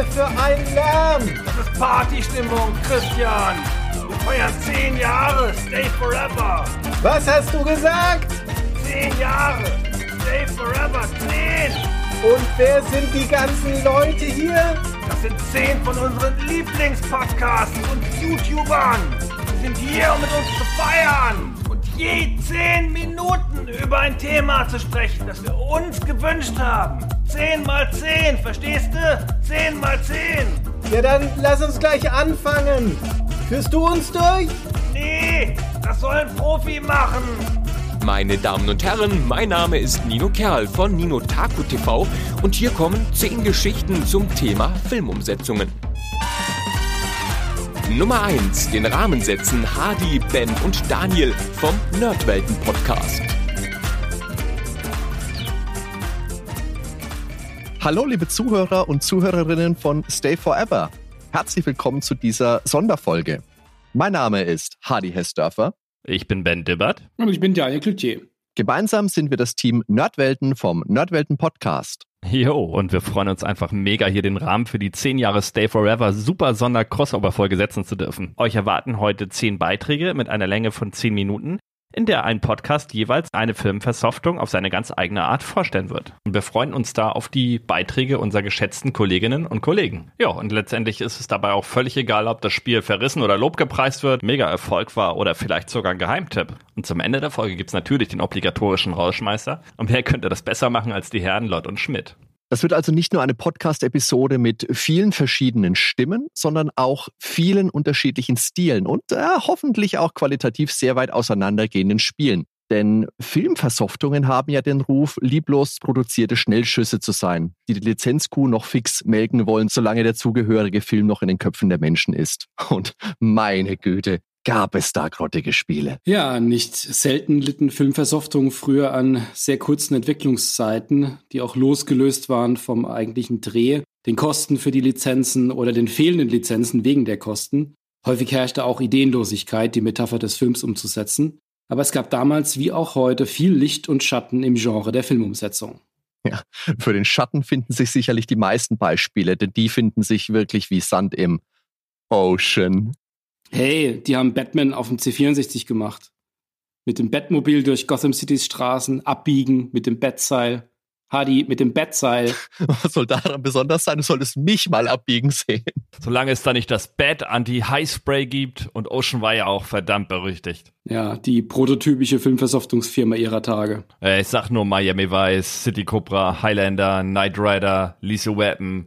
hier für ein Lärm? Das ist Partystimmung, Christian. Wir feiern zehn Jahre, stay forever. Was hast du gesagt? Zehn Jahre, stay forever, zehn. Und wer sind die ganzen Leute hier? Das sind zehn von unseren Lieblingspodcasts und YouTubern. Sie sind hier, um mit uns zu feiern je zehn Minuten über ein Thema zu sprechen, das wir uns gewünscht haben. Zehn mal zehn, verstehst du? Zehn mal zehn. Ja, dann lass uns gleich anfangen. Führst du uns durch? Nee, das soll ein Profi machen. Meine Damen und Herren, mein Name ist Nino Kerl von Nino Taku TV und hier kommen 10 Geschichten zum Thema Filmumsetzungen. Nummer 1. Den Rahmen setzen Hardy, Ben und Daniel vom Nerdwelten Podcast. Hallo liebe Zuhörer und Zuhörerinnen von Stay Forever. Herzlich willkommen zu dieser Sonderfolge. Mein Name ist Hardy Hessdörfer. Ich bin Ben Dibbert. Und ich bin Daniel Cloutier. Gemeinsam sind wir das Team Nerdwelten vom Nerdwelten Podcast. Jo, und wir freuen uns einfach mega, hier den Rahmen für die 10 Jahre Stay Forever Super Sonder-Crossover-Folge setzen zu dürfen. Euch erwarten heute 10 Beiträge mit einer Länge von 10 Minuten, in der ein Podcast jeweils eine Filmversoftung auf seine ganz eigene Art vorstellen wird. Und wir freuen uns da auf die Beiträge unserer geschätzten Kolleginnen und Kollegen. Ja, und letztendlich ist es dabei auch völlig egal, ob das Spiel verrissen oder lobgepreist wird, mega Erfolg war oder vielleicht sogar ein Geheimtipp. Und zum Ende der Folge gibt's natürlich den obligatorischen Rauschmeister. Und wer könnte das besser machen als die Herren Lott und Schmidt? Das wird also nicht nur eine Podcast-Episode mit vielen verschiedenen Stimmen, sondern auch vielen unterschiedlichen Stilen und äh, hoffentlich auch qualitativ sehr weit auseinandergehenden Spielen. Denn Filmversoftungen haben ja den Ruf, lieblos produzierte Schnellschüsse zu sein, die die Lizenzkuh noch fix melken wollen, solange der zugehörige Film noch in den Köpfen der Menschen ist. Und meine Güte, gab es da grottige Spiele. Ja, nicht selten litten Filmversoftungen früher an sehr kurzen Entwicklungszeiten, die auch losgelöst waren vom eigentlichen Dreh, den Kosten für die Lizenzen oder den fehlenden Lizenzen wegen der Kosten. Häufig herrschte auch Ideenlosigkeit, die Metapher des Films umzusetzen. Aber es gab damals wie auch heute viel Licht und Schatten im Genre der Filmumsetzung. Ja, für den Schatten finden sich sicherlich die meisten Beispiele, denn die finden sich wirklich wie Sand im Ocean. Hey, die haben Batman auf dem C64 gemacht. Mit dem Batmobil durch Gotham Citys Straßen, abbiegen mit dem Bettseil. Hadi, mit dem Bettseil. Was soll daran besonders sein? Du solltest mich mal abbiegen sehen. Solange es da nicht das Bad Anti-High-Spray gibt und Ocean war ja auch verdammt berüchtigt. Ja, die prototypische Filmversoftungsfirma ihrer Tage. Äh, ich sag nur Miami Vice, City Cobra, Highlander, Knight Rider, Lisa Weapon.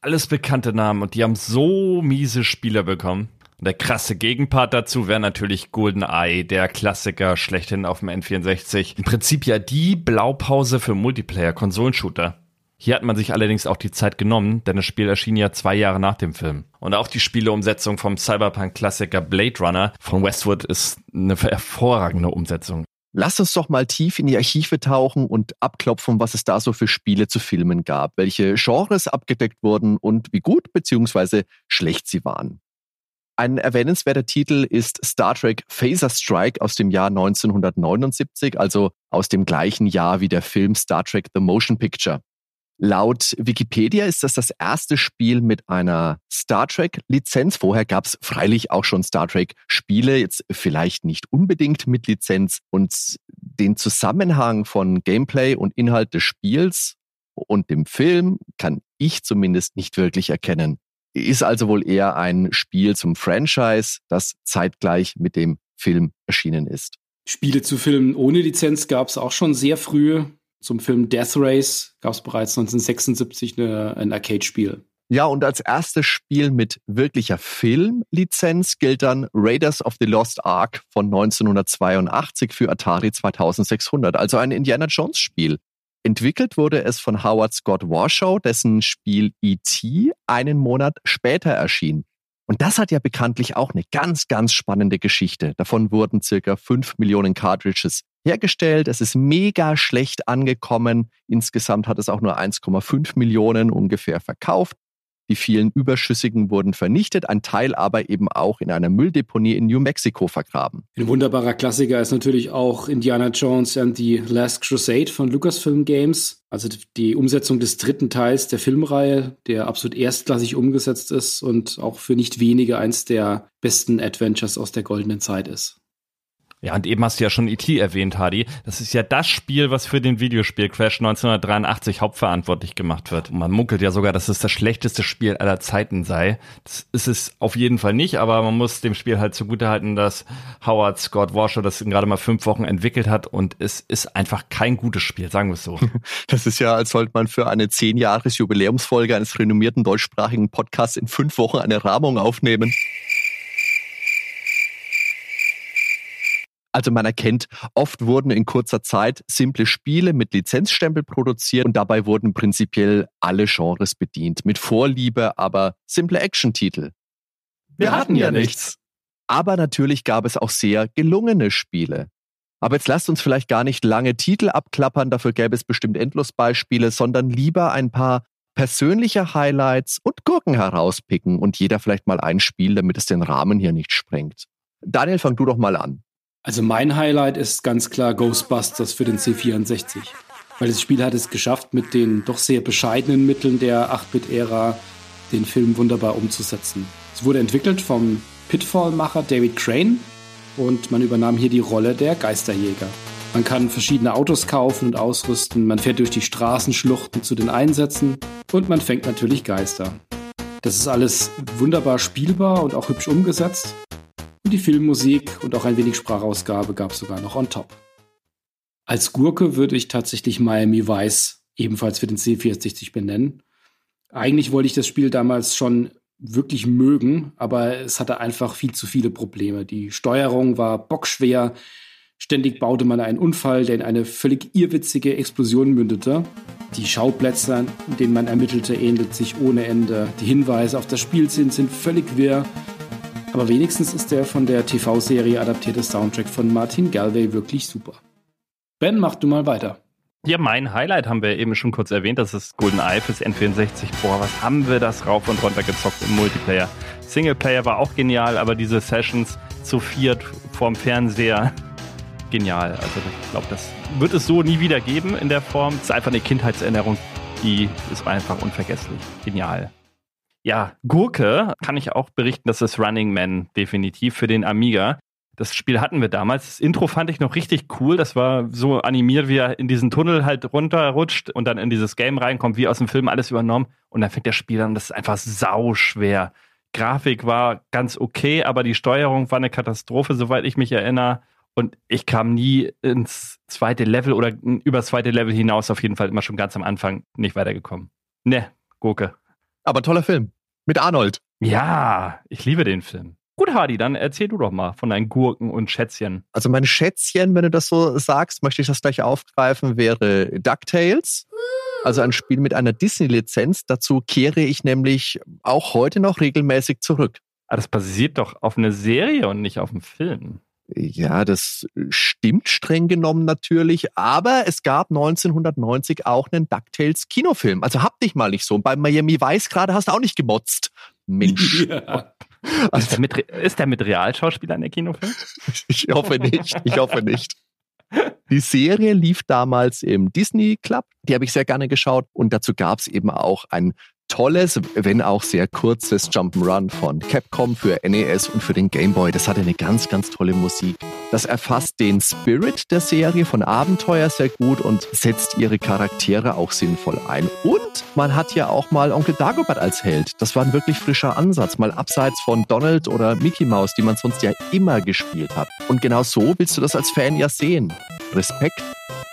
Alles bekannte Namen und die haben so miese Spieler bekommen. Und der krasse Gegenpart dazu wäre natürlich GoldenEye, der Klassiker schlechthin auf dem N64. Im Prinzip ja die Blaupause für Multiplayer-Konsolenshooter. Hier hat man sich allerdings auch die Zeit genommen, denn das Spiel erschien ja zwei Jahre nach dem Film. Und auch die Spieleumsetzung vom Cyberpunk-Klassiker Blade Runner von Westwood ist eine hervorragende Umsetzung. Lass uns doch mal tief in die Archive tauchen und abklopfen, was es da so für Spiele zu filmen gab, welche Genres abgedeckt wurden und wie gut bzw. schlecht sie waren. Ein erwähnenswerter Titel ist Star Trek Phaser Strike aus dem Jahr 1979, also aus dem gleichen Jahr wie der Film Star Trek The Motion Picture. Laut Wikipedia ist das das erste Spiel mit einer Star Trek-Lizenz. Vorher gab es freilich auch schon Star Trek-Spiele, jetzt vielleicht nicht unbedingt mit Lizenz. Und den Zusammenhang von Gameplay und Inhalt des Spiels und dem Film kann ich zumindest nicht wirklich erkennen. Ist also wohl eher ein Spiel zum Franchise, das zeitgleich mit dem Film erschienen ist. Spiele zu Filmen ohne Lizenz gab es auch schon sehr früh. Zum Film Death Race gab es bereits 1976 eine, ein Arcade-Spiel. Ja, und als erstes Spiel mit wirklicher Filmlizenz gilt dann Raiders of the Lost Ark von 1982 für Atari 2600, also ein Indiana Jones Spiel. Entwickelt wurde es von Howard Scott Warshaw, dessen Spiel E.T. einen Monat später erschien. Und das hat ja bekanntlich auch eine ganz, ganz spannende Geschichte. Davon wurden circa fünf Millionen Cartridges hergestellt. Es ist mega schlecht angekommen. Insgesamt hat es auch nur 1,5 Millionen ungefähr verkauft. Die vielen Überschüssigen wurden vernichtet, ein Teil aber eben auch in einer Mülldeponie in New Mexico vergraben. Ein wunderbarer Klassiker ist natürlich auch Indiana Jones and the Last Crusade von Lucasfilm Games. Also die Umsetzung des dritten Teils der Filmreihe, der absolut erstklassig umgesetzt ist und auch für nicht wenige eins der besten Adventures aus der goldenen Zeit ist. Ja, und eben hast du ja schon E.T. erwähnt, Hardy. Das ist ja das Spiel, was für den Videospiel Crash 1983 hauptverantwortlich gemacht wird. Und man munkelt ja sogar, dass es das schlechteste Spiel aller Zeiten sei. Das ist es auf jeden Fall nicht, aber man muss dem Spiel halt zugutehalten, dass Howard Scott Washer das gerade mal fünf Wochen entwickelt hat und es ist einfach kein gutes Spiel, sagen wir es so. Das ist ja, als sollte man für eine zehn Jahres Jubiläumsfolge eines renommierten deutschsprachigen Podcasts in fünf Wochen eine Rahmung aufnehmen. Also man erkennt, oft wurden in kurzer Zeit simple Spiele mit Lizenzstempel produziert und dabei wurden prinzipiell alle Genres bedient. Mit Vorliebe, aber simple Action-Titel. Wir hatten ja nichts. Aber natürlich gab es auch sehr gelungene Spiele. Aber jetzt lasst uns vielleicht gar nicht lange Titel abklappern, dafür gäbe es bestimmt endlos Beispiele, sondern lieber ein paar persönliche Highlights und Gurken herauspicken und jeder vielleicht mal ein Spiel, damit es den Rahmen hier nicht sprengt. Daniel, fang du doch mal an. Also mein Highlight ist ganz klar Ghostbusters für den C64. Weil das Spiel hat es geschafft, mit den doch sehr bescheidenen Mitteln der 8-Bit-Ära den Film wunderbar umzusetzen. Es wurde entwickelt vom Pitfall-Macher David Crane und man übernahm hier die Rolle der Geisterjäger. Man kann verschiedene Autos kaufen und ausrüsten, man fährt durch die Straßenschluchten zu den Einsätzen und man fängt natürlich Geister. Das ist alles wunderbar spielbar und auch hübsch umgesetzt. Und die Filmmusik und auch ein wenig Sprachausgabe gab es sogar noch on top. Als Gurke würde ich tatsächlich Miami Vice ebenfalls für den C64 benennen. Eigentlich wollte ich das Spiel damals schon wirklich mögen, aber es hatte einfach viel zu viele Probleme. Die Steuerung war bockschwer. Ständig baute man einen Unfall, der in eine völlig irrwitzige Explosion mündete. Die Schauplätze, in denen man ermittelte, ähnelt sich ohne Ende. Die Hinweise auf das Spiel sind, sind völlig wirr. Aber wenigstens ist der von der TV-Serie adaptierte Soundtrack von Martin Galway wirklich super. Ben, mach du mal weiter. Ja, mein Highlight haben wir eben schon kurz erwähnt, das ist GoldenEye fürs N64. Boah, was haben wir das rauf und runter gezockt im Multiplayer. Singleplayer war auch genial, aber diese Sessions zu viert vorm Fernseher, genial. Also ich glaube, das wird es so nie wieder geben in der Form. Es ist einfach eine Kindheitserinnerung, die ist einfach unvergesslich. Genial. Ja, Gurke kann ich auch berichten, das ist Running Man definitiv für den Amiga. Das Spiel hatten wir damals. Das Intro fand ich noch richtig cool. Das war so animiert, wie er in diesen Tunnel halt runterrutscht und dann in dieses Game reinkommt, wie aus dem Film alles übernommen. Und dann fängt das Spiel an, das ist einfach sau schwer. Grafik war ganz okay, aber die Steuerung war eine Katastrophe, soweit ich mich erinnere. Und ich kam nie ins zweite Level oder über das zweite Level hinaus, auf jeden Fall immer schon ganz am Anfang nicht weitergekommen. Ne, Gurke. Aber toller Film. Mit Arnold. Ja, ich liebe den Film. Gut, Hardy, dann erzähl du doch mal von deinen Gurken und Schätzchen. Also meine Schätzchen, wenn du das so sagst, möchte ich das gleich aufgreifen, wäre DuckTales. Also ein Spiel mit einer Disney-Lizenz. Dazu kehre ich nämlich auch heute noch regelmäßig zurück. Aber ah, das basiert doch auf einer Serie und nicht auf einem Film. Ja, das stimmt streng genommen natürlich, aber es gab 1990 auch einen DuckTales Kinofilm. Also hab dich mal nicht so. Und bei Miami Vice gerade hast du auch nicht gemotzt. Mensch. Ja. Also, ist, der mit, ist der mit Realschauspielern der Kinofilm? Ich hoffe nicht. Ich hoffe nicht. Die Serie lief damals im Disney Club. Die habe ich sehr gerne geschaut. Und dazu gab es eben auch ein tolles, wenn auch sehr kurzes Jump'n'Run von Capcom für NES und für den Game Boy. Das hatte eine ganz, ganz tolle Musik. Das erfasst den Spirit der Serie von Abenteuer sehr gut und setzt ihre Charaktere auch sinnvoll ein. Und man hat ja auch mal Onkel Dagobert als Held. Das war ein wirklich frischer Ansatz, mal abseits von Donald oder Mickey Mouse, die man sonst ja immer gespielt hat. Und genau so willst du das als Fan ja sehen. Respekt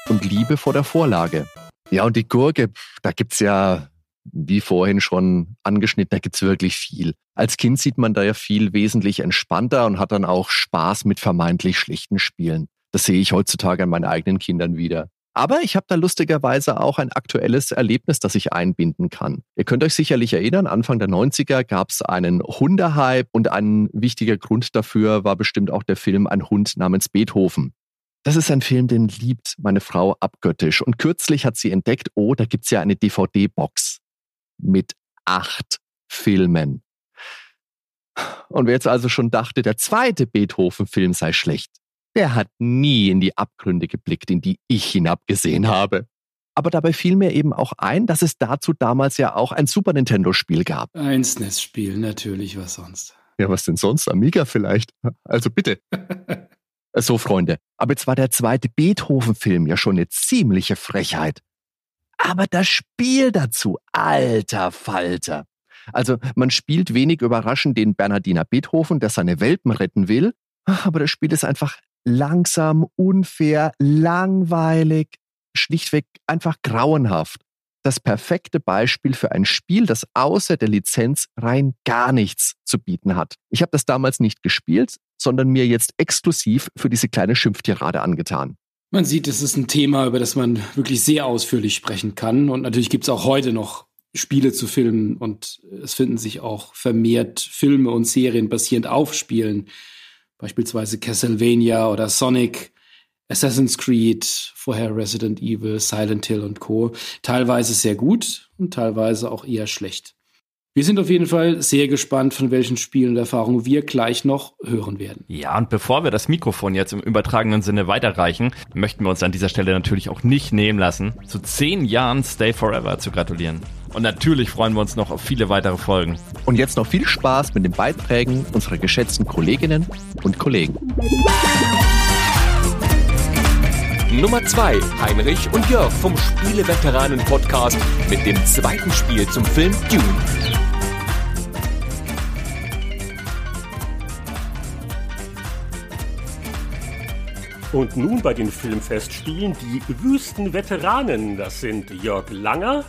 und Liebe vor der Vorlage. Ja, und die Gurke, da gibt's ja wie vorhin schon angeschnitten, da gibt's wirklich viel. Als Kind sieht man da ja viel wesentlich entspannter und hat dann auch Spaß mit vermeintlich schlechten Spielen. Das sehe ich heutzutage an meinen eigenen Kindern wieder. Aber ich habe da lustigerweise auch ein aktuelles Erlebnis, das ich einbinden kann. Ihr könnt euch sicherlich erinnern, Anfang der 90er gab es einen Hundehype und ein wichtiger Grund dafür war bestimmt auch der Film Ein Hund namens Beethoven. Das ist ein Film, den liebt meine Frau abgöttisch. Und kürzlich hat sie entdeckt, oh, da gibt's ja eine DVD-Box mit acht Filmen. Und wer jetzt also schon dachte, der zweite Beethoven-Film sei schlecht, der hat nie in die Abgründe geblickt, in die ich hinabgesehen habe. Aber dabei fiel mir eben auch ein, dass es dazu damals ja auch ein Super Nintendo-Spiel gab. Ein SNES-Spiel, natürlich, was sonst. Ja, was denn sonst? Amiga vielleicht? Also bitte. so, Freunde. Aber jetzt war der zweite Beethoven-Film ja schon eine ziemliche Frechheit. Aber das Spiel dazu, alter Falter. Also man spielt wenig überraschend den Bernhardiner Beethoven, der seine Welpen retten will. Aber das Spiel ist einfach langsam, unfair, langweilig, schlichtweg einfach grauenhaft. Das perfekte Beispiel für ein Spiel, das außer der Lizenz rein gar nichts zu bieten hat. Ich habe das damals nicht gespielt, sondern mir jetzt exklusiv für diese kleine Schimpftirade angetan. Man sieht, es ist ein Thema, über das man wirklich sehr ausführlich sprechen kann. Und natürlich gibt es auch heute noch Spiele zu filmen und es finden sich auch vermehrt Filme und Serien basierend auf Spielen. Beispielsweise Castlevania oder Sonic, Assassin's Creed, vorher Resident Evil, Silent Hill und Co. Teilweise sehr gut und teilweise auch eher schlecht. Wir sind auf jeden Fall sehr gespannt, von welchen Spielen und Erfahrungen wir gleich noch hören werden. Ja, und bevor wir das Mikrofon jetzt im übertragenen Sinne weiterreichen, möchten wir uns an dieser Stelle natürlich auch nicht nehmen lassen, zu zehn Jahren Stay Forever zu gratulieren. Und natürlich freuen wir uns noch auf viele weitere Folgen. Und jetzt noch viel Spaß mit den Beiträgen unserer geschätzten Kolleginnen und Kollegen. Nummer 2, Heinrich und Jörg vom Spieleveteranen-Podcast mit dem zweiten Spiel zum Film Dune. Und nun bei den Filmfestspielen die Wüstenveteranen. Das sind Jörg Langer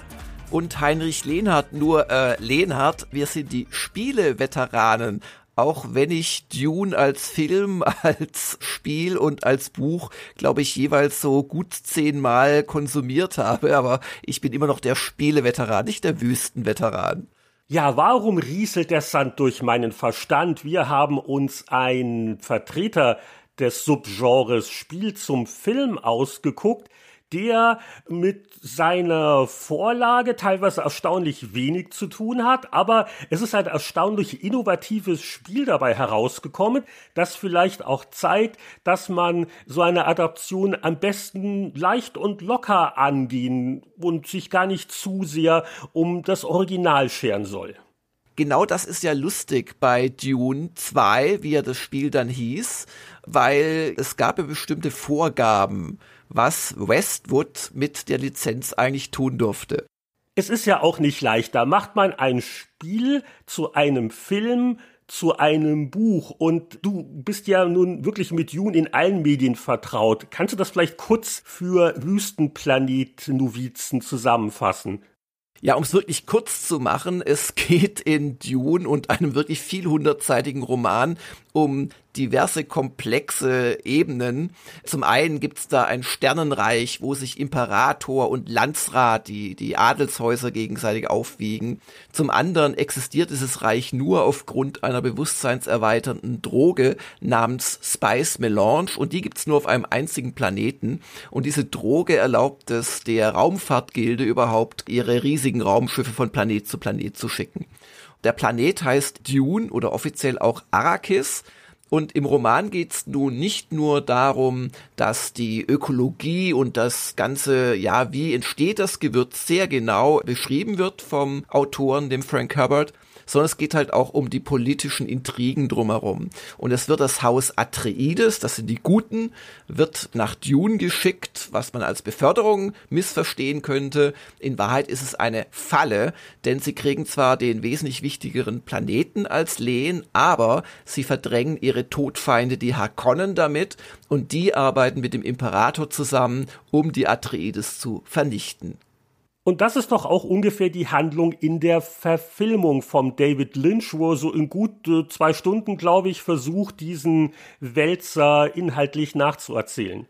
und Heinrich Lehnhardt. Nur äh, Lehnhardt, wir sind die Spieleveteranen. Auch wenn ich Dune als Film, als Spiel und als Buch, glaube ich, jeweils so gut zehnmal konsumiert habe, aber ich bin immer noch der Spieleveteran, nicht der Wüstenveteran. Ja, warum rieselt der Sand durch meinen Verstand? Wir haben uns einen Vertreter des Subgenres Spiel zum Film ausgeguckt, der mit seiner Vorlage teilweise erstaunlich wenig zu tun hat, aber es ist ein erstaunlich innovatives Spiel dabei herausgekommen, das vielleicht auch zeigt, dass man so eine Adaption am besten leicht und locker angehen und sich gar nicht zu sehr um das Original scheren soll. Genau das ist ja lustig bei Dune 2, wie ja das Spiel dann hieß, weil es gab ja bestimmte Vorgaben, was Westwood mit der Lizenz eigentlich tun durfte. Es ist ja auch nicht leichter. Macht man ein Spiel zu einem Film, zu einem Buch und du bist ja nun wirklich mit Dune in allen Medien vertraut. Kannst du das vielleicht kurz für Wüstenplanet-Novizen zusammenfassen? Ja, um es wirklich kurz zu machen, es geht in Dune und einem wirklich vielhundertseitigen Roman um diverse komplexe Ebenen. Zum einen gibt's da ein Sternenreich, wo sich Imperator und Landsrat, die, die Adelshäuser gegenseitig aufwiegen. Zum anderen existiert dieses Reich nur aufgrund einer bewusstseinserweiternden Droge namens Spice Melange und die gibt's nur auf einem einzigen Planeten. Und diese Droge erlaubt es der Raumfahrtgilde überhaupt, ihre riesigen Raumschiffe von Planet zu Planet zu schicken. Der Planet heißt Dune oder offiziell auch Arrakis. Und im Roman geht's nun nicht nur darum, dass die Ökologie und das ganze, ja, wie entsteht das Gewürz sehr genau beschrieben wird vom Autoren, dem Frank Herbert, sondern es geht halt auch um die politischen Intrigen drumherum. Und es wird das Haus Atreides, das sind die Guten, wird nach Dune geschickt, was man als Beförderung missverstehen könnte. In Wahrheit ist es eine Falle, denn sie kriegen zwar den wesentlich wichtigeren Planeten als Lehen, aber sie verdrängen ihre Todfeinde, die Harkonnen, damit und die arbeiten mit dem Imperator zusammen, um die Atreides zu vernichten. Und das ist doch auch ungefähr die Handlung in der Verfilmung vom David Lynch, wo er so in gut äh, zwei Stunden, glaube ich, versucht, diesen Wälzer inhaltlich nachzuerzählen.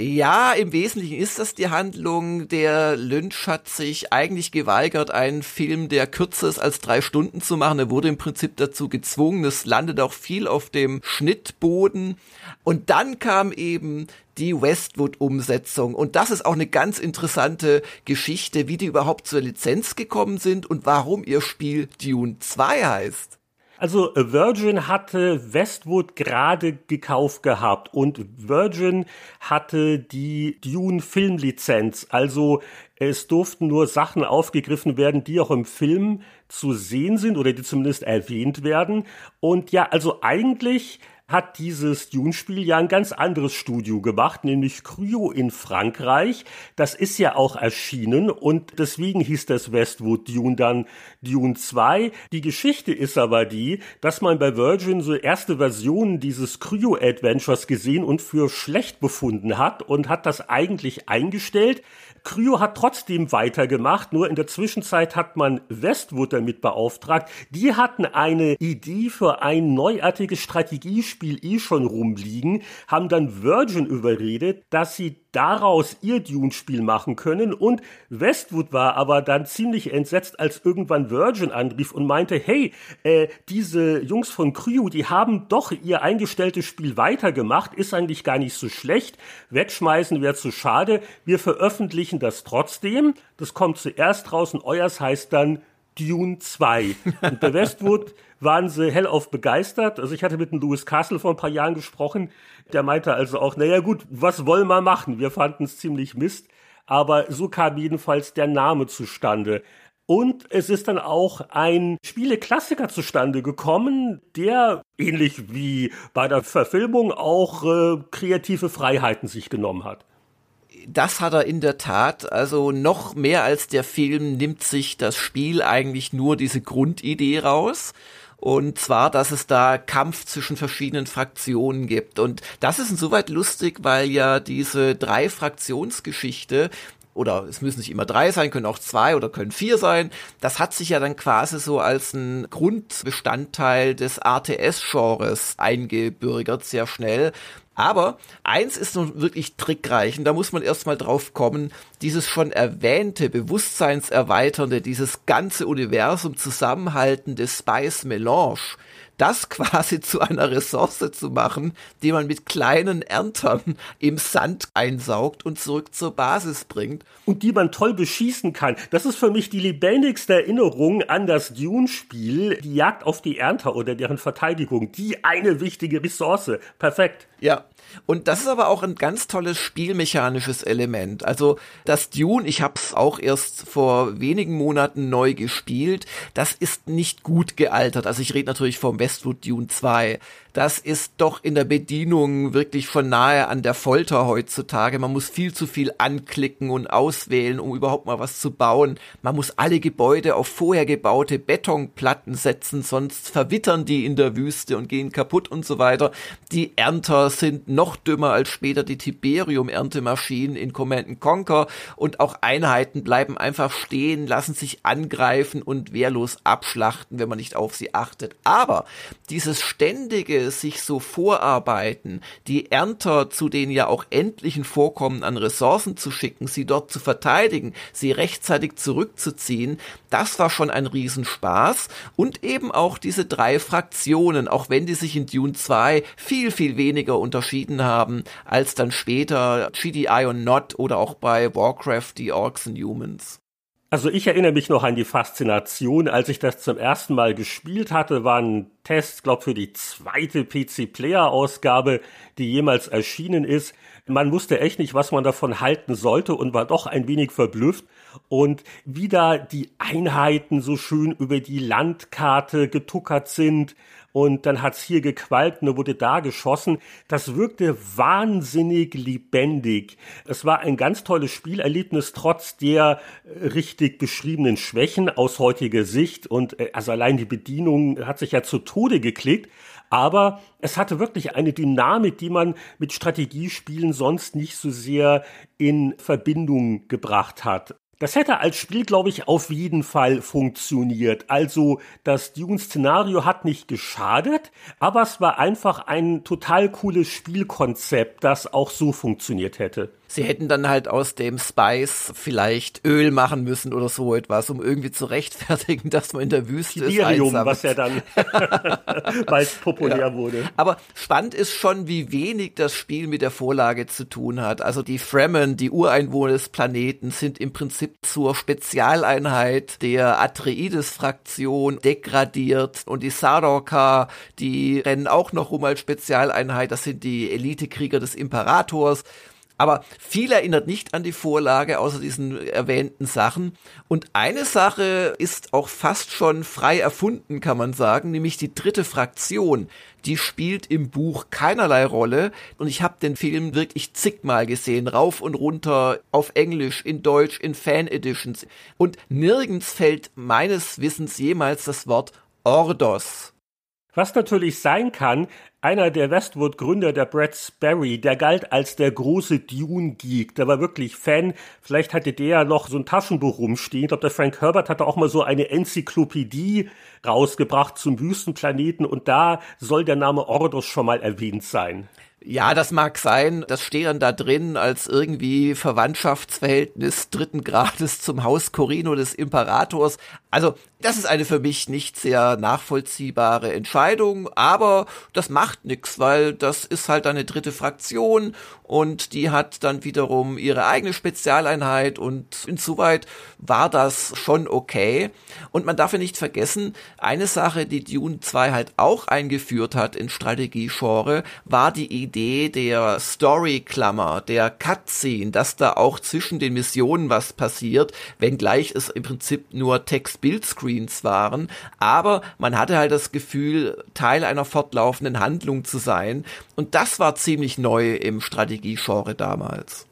Ja, im Wesentlichen ist das die Handlung. Der Lynch hat sich eigentlich geweigert, einen Film, der kürzer ist als drei Stunden zu machen. Er wurde im Prinzip dazu gezwungen. Es landet auch viel auf dem Schnittboden. Und dann kam eben die Westwood-Umsetzung. Und das ist auch eine ganz interessante Geschichte, wie die überhaupt zur Lizenz gekommen sind und warum ihr Spiel Dune 2 heißt. Also Virgin hatte Westwood gerade gekauft gehabt und Virgin hatte die Dune Filmlizenz. Also es durften nur Sachen aufgegriffen werden, die auch im Film zu sehen sind oder die zumindest erwähnt werden. Und ja, also eigentlich hat dieses Dune-Spiel ja ein ganz anderes Studio gemacht, nämlich Cryo in Frankreich. Das ist ja auch erschienen und deswegen hieß das Westwood Dune dann Dune 2. Die Geschichte ist aber die, dass man bei Virgin so erste Versionen dieses Cryo-Adventures gesehen und für schlecht befunden hat und hat das eigentlich eingestellt. Cryo hat trotzdem weitergemacht, nur in der Zwischenzeit hat man Westwood damit beauftragt. Die hatten eine Idee für ein neuartiges Strategiespiel eh schon rumliegen, haben dann Virgin überredet, dass sie daraus ihr Dune-Spiel machen können. Und Westwood war aber dann ziemlich entsetzt, als irgendwann Virgin anrief und meinte, hey, äh, diese Jungs von Cryo, die haben doch ihr eingestelltes Spiel weitergemacht, ist eigentlich gar nicht so schlecht, wegschmeißen wäre zu schade, wir veröffentlichen das trotzdem, das kommt zuerst raus und euers heißt dann Dune 2. Und bei Westwood waren sie hellauf begeistert. Also ich hatte mit dem Louis Castle vor ein paar Jahren gesprochen. Der meinte also auch, naja gut, was wollen wir machen? Wir fanden es ziemlich Mist. Aber so kam jedenfalls der Name zustande. Und es ist dann auch ein Spieleklassiker zustande gekommen, der ähnlich wie bei der Verfilmung auch äh, kreative Freiheiten sich genommen hat das hat er in der Tat. Also noch mehr als der Film nimmt sich das Spiel eigentlich nur diese Grundidee raus. Und zwar, dass es da Kampf zwischen verschiedenen Fraktionen gibt. Und das ist insoweit lustig, weil ja diese drei Fraktionsgeschichte oder es müssen nicht immer drei sein, können auch zwei oder können vier sein. Das hat sich ja dann quasi so als ein Grundbestandteil des RTS-Genres eingebürgert, sehr schnell. Aber eins ist nun wirklich trickreich und da muss man erstmal drauf kommen, dieses schon erwähnte, bewusstseinserweiternde, dieses ganze Universum zusammenhaltende Spice Melange, das quasi zu einer Ressource zu machen, die man mit kleinen Erntern im Sand einsaugt und zurück zur Basis bringt. Und die man toll beschießen kann. Das ist für mich die lebendigste Erinnerung an das Dune-Spiel, die Jagd auf die Ernter oder deren Verteidigung. Die eine wichtige Ressource. Perfekt. Ja, und das ist aber auch ein ganz tolles spielmechanisches Element. Also das Dune, ich habe es auch erst vor wenigen Monaten neu gespielt, das ist nicht gut gealtert. Also ich rede natürlich vom Westwood Dune 2 das ist doch in der Bedienung wirklich von nahe an der Folter heutzutage. Man muss viel zu viel anklicken und auswählen, um überhaupt mal was zu bauen. Man muss alle Gebäude auf vorher gebaute Betonplatten setzen, sonst verwittern die in der Wüste und gehen kaputt und so weiter. Die Ernter sind noch dümmer als später die Tiberium-Erntemaschinen in Command Conquer und auch Einheiten bleiben einfach stehen, lassen sich angreifen und wehrlos abschlachten, wenn man nicht auf sie achtet. Aber dieses ständige sich so vorarbeiten, die Ernter zu den ja auch endlichen Vorkommen an Ressourcen zu schicken, sie dort zu verteidigen, sie rechtzeitig zurückzuziehen, das war schon ein Riesenspaß. Und eben auch diese drei Fraktionen, auch wenn die sich in Dune 2 viel, viel weniger unterschieden haben, als dann später GDI und Not oder auch bei Warcraft die Orcs and Humans. Also ich erinnere mich noch an die Faszination, als ich das zum ersten Mal gespielt hatte, waren Tests, glaube für die zweite PC-Player-Ausgabe, die jemals erschienen ist. Man wusste echt nicht, was man davon halten sollte und war doch ein wenig verblüfft. Und wie da die Einheiten so schön über die Landkarte getuckert sind, und dann hat's hier gequalmt und wurde da geschossen. Das wirkte wahnsinnig lebendig. Es war ein ganz tolles Spielerlebnis, trotz der äh, richtig beschriebenen Schwächen aus heutiger Sicht. Und äh, also allein die Bedienung hat sich ja zu Tode geklickt. Aber es hatte wirklich eine Dynamik, die man mit Strategiespielen sonst nicht so sehr in Verbindung gebracht hat. Das hätte als Spiel, glaube ich, auf jeden Fall funktioniert. Also das Dune-Szenario hat nicht geschadet, aber es war einfach ein total cooles Spielkonzept, das auch so funktioniert hätte. Sie hätten dann halt aus dem Spice vielleicht Öl machen müssen oder so etwas, um irgendwie zu rechtfertigen, dass man in der Wüste Delirium, ist. was ja dann bald populär ja. wurde. Aber spannend ist schon, wie wenig das Spiel mit der Vorlage zu tun hat. Also die Fremen, die Ureinwohner des Planeten, sind im Prinzip zur Spezialeinheit der Atreides-Fraktion degradiert und die Sardaukar, die rennen auch noch rum als Spezialeinheit. Das sind die Elitekrieger des Imperators. Aber viel erinnert nicht an die Vorlage, außer diesen erwähnten Sachen. Und eine Sache ist auch fast schon frei erfunden, kann man sagen, nämlich die dritte Fraktion. Die spielt im Buch keinerlei Rolle. Und ich habe den Film wirklich zigmal gesehen, rauf und runter, auf Englisch, in Deutsch, in Fan-Editions. Und nirgends fällt meines Wissens jemals das Wort Ordos. Was natürlich sein kann, einer der Westwood-Gründer, der Brad Sperry, der galt als der große Dune-Geek. Der war wirklich Fan. Vielleicht hatte der ja noch so ein Taschenbuch rumstehen. Ich glaube, der Frank Herbert hatte auch mal so eine Enzyklopädie rausgebracht zum Wüstenplaneten und da soll der Name Ordos schon mal erwähnt sein. Ja, das mag sein. Das steht dann da drin als irgendwie Verwandtschaftsverhältnis dritten Grades zum Haus Corino des Imperators. Also, das ist eine für mich nicht sehr nachvollziehbare Entscheidung, aber das macht nichts, weil das ist halt eine dritte Fraktion und die hat dann wiederum ihre eigene Spezialeinheit und insoweit war das schon okay. Und man darf ja nicht vergessen, eine Sache, die Dune 2 halt auch eingeführt hat in Strategiegenre, war die Idee der Story-Klammer, der Cutscene, dass da auch zwischen den Missionen was passiert, wenngleich es im Prinzip nur Text Bildschirm-Billscreens waren, aber man hatte halt das Gefühl, Teil einer fortlaufenden Handlung zu sein. Und das war ziemlich neu im Strategiegenre damals.